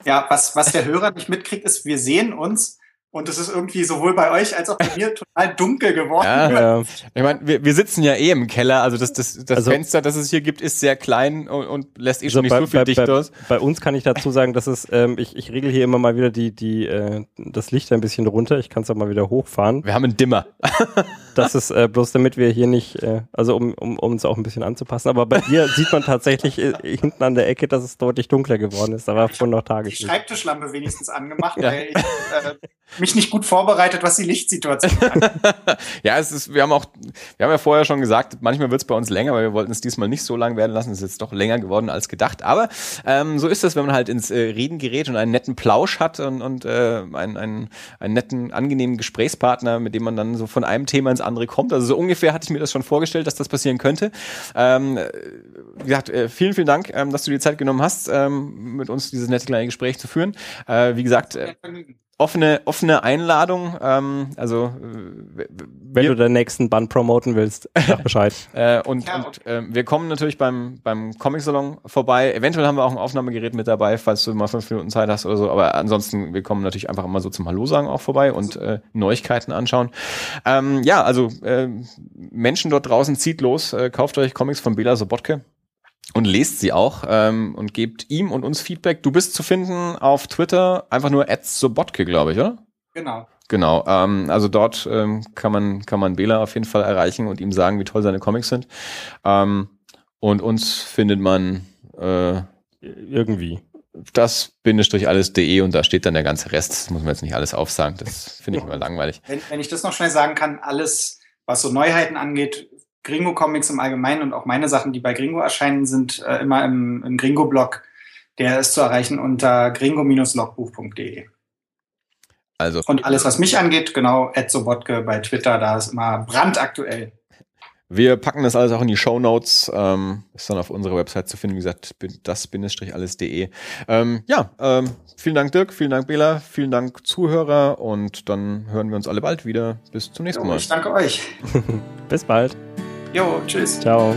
Ja, was, was der Hörer nicht mitkriegt, ist, wir sehen uns und es ist irgendwie sowohl bei euch als auch bei mir total dunkel geworden. Ja, ja. Ich meine, wir, wir sitzen ja eh im Keller, also das, das, das also, Fenster, das es hier gibt, ist sehr klein und, und lässt eh schon also nicht bei, so viel bei, Dicht bei, aus. Bei uns kann ich dazu sagen, dass es, ähm, ich, ich regel hier immer mal wieder die, die, äh, das Licht ein bisschen runter. Ich kann es auch mal wieder hochfahren. Wir haben einen Dimmer. das ist äh, bloß damit wir hier nicht, äh, also um, um, um uns auch ein bisschen anzupassen. Aber bei dir sieht man tatsächlich äh, hinten an der Ecke, dass es deutlich dunkler geworden ist. Da war vorhin noch Tageslicht. Die Schreibtischlampe wenigstens angemacht, ja. weil ich äh, mich nicht gut vorbereitet, was die Lichtsituation angeht. ja, es ist, wir haben auch, wir haben ja vorher schon gesagt, manchmal wird es bei uns länger, weil wir wollten es diesmal nicht so lang werden lassen. Es ist jetzt doch länger geworden als gedacht. Aber ähm, so ist es, wenn man halt ins äh, Reden gerät und einen netten Plausch hat und, und äh, einen, einen, einen netten, angenehmen Gesprächspartner, mit dem man dann so von einem Thema ins andere kommt. Also so ungefähr hatte ich mir das schon vorgestellt, dass das passieren könnte. Ähm, wie gesagt, äh, vielen, vielen Dank, ähm, dass du dir Zeit genommen hast, ähm, mit uns dieses nette kleine Gespräch zu führen. Äh, wie gesagt, äh, offene, offene Einladung. Ähm, also äh, wenn du den nächsten Band promoten willst, sag Bescheid. äh, und ja, und äh, wir kommen natürlich beim, beim Comic-Salon vorbei. Eventuell haben wir auch ein Aufnahmegerät mit dabei, falls du mal fünf Minuten Zeit hast oder so. Aber ansonsten, wir kommen natürlich einfach immer so zum Hallo sagen auch vorbei und äh, Neuigkeiten anschauen. Ähm, ja, also äh, Menschen dort draußen, zieht los, äh, kauft euch Comics von Bela Sobotke und lest sie auch ähm, und gebt ihm und uns Feedback. Du bist zu finden auf Twitter, einfach nur @sobotke, glaube ich, oder? Genau. Genau, ähm, also dort ähm, kann man kann man Bela auf jeden Fall erreichen und ihm sagen, wie toll seine Comics sind. Ähm, und uns findet man äh, irgendwie das bindestrich alles.de und da steht dann der ganze Rest. Das muss man jetzt nicht alles aufsagen. Das finde ich immer langweilig. Wenn, wenn ich das noch schnell sagen kann, alles, was so Neuheiten angeht, Gringo Comics im Allgemeinen und auch meine Sachen, die bei Gringo erscheinen, sind äh, immer im, im Gringo-Blog. Der ist zu erreichen unter gringo-logbuch.de. Also. Und alles, was mich angeht, genau, Edsobotke bei Twitter, da ist immer brandaktuell. Wir packen das alles auch in die Show Notes. Ähm, ist dann auf unserer Website zu finden, wie gesagt, das-alles.de. Ähm, ja, ähm, vielen Dank, Dirk, vielen Dank, Bela, vielen Dank, Zuhörer und dann hören wir uns alle bald wieder. Bis zum nächsten Mal. Ich danke euch. Bis bald. Jo, tschüss. Ciao.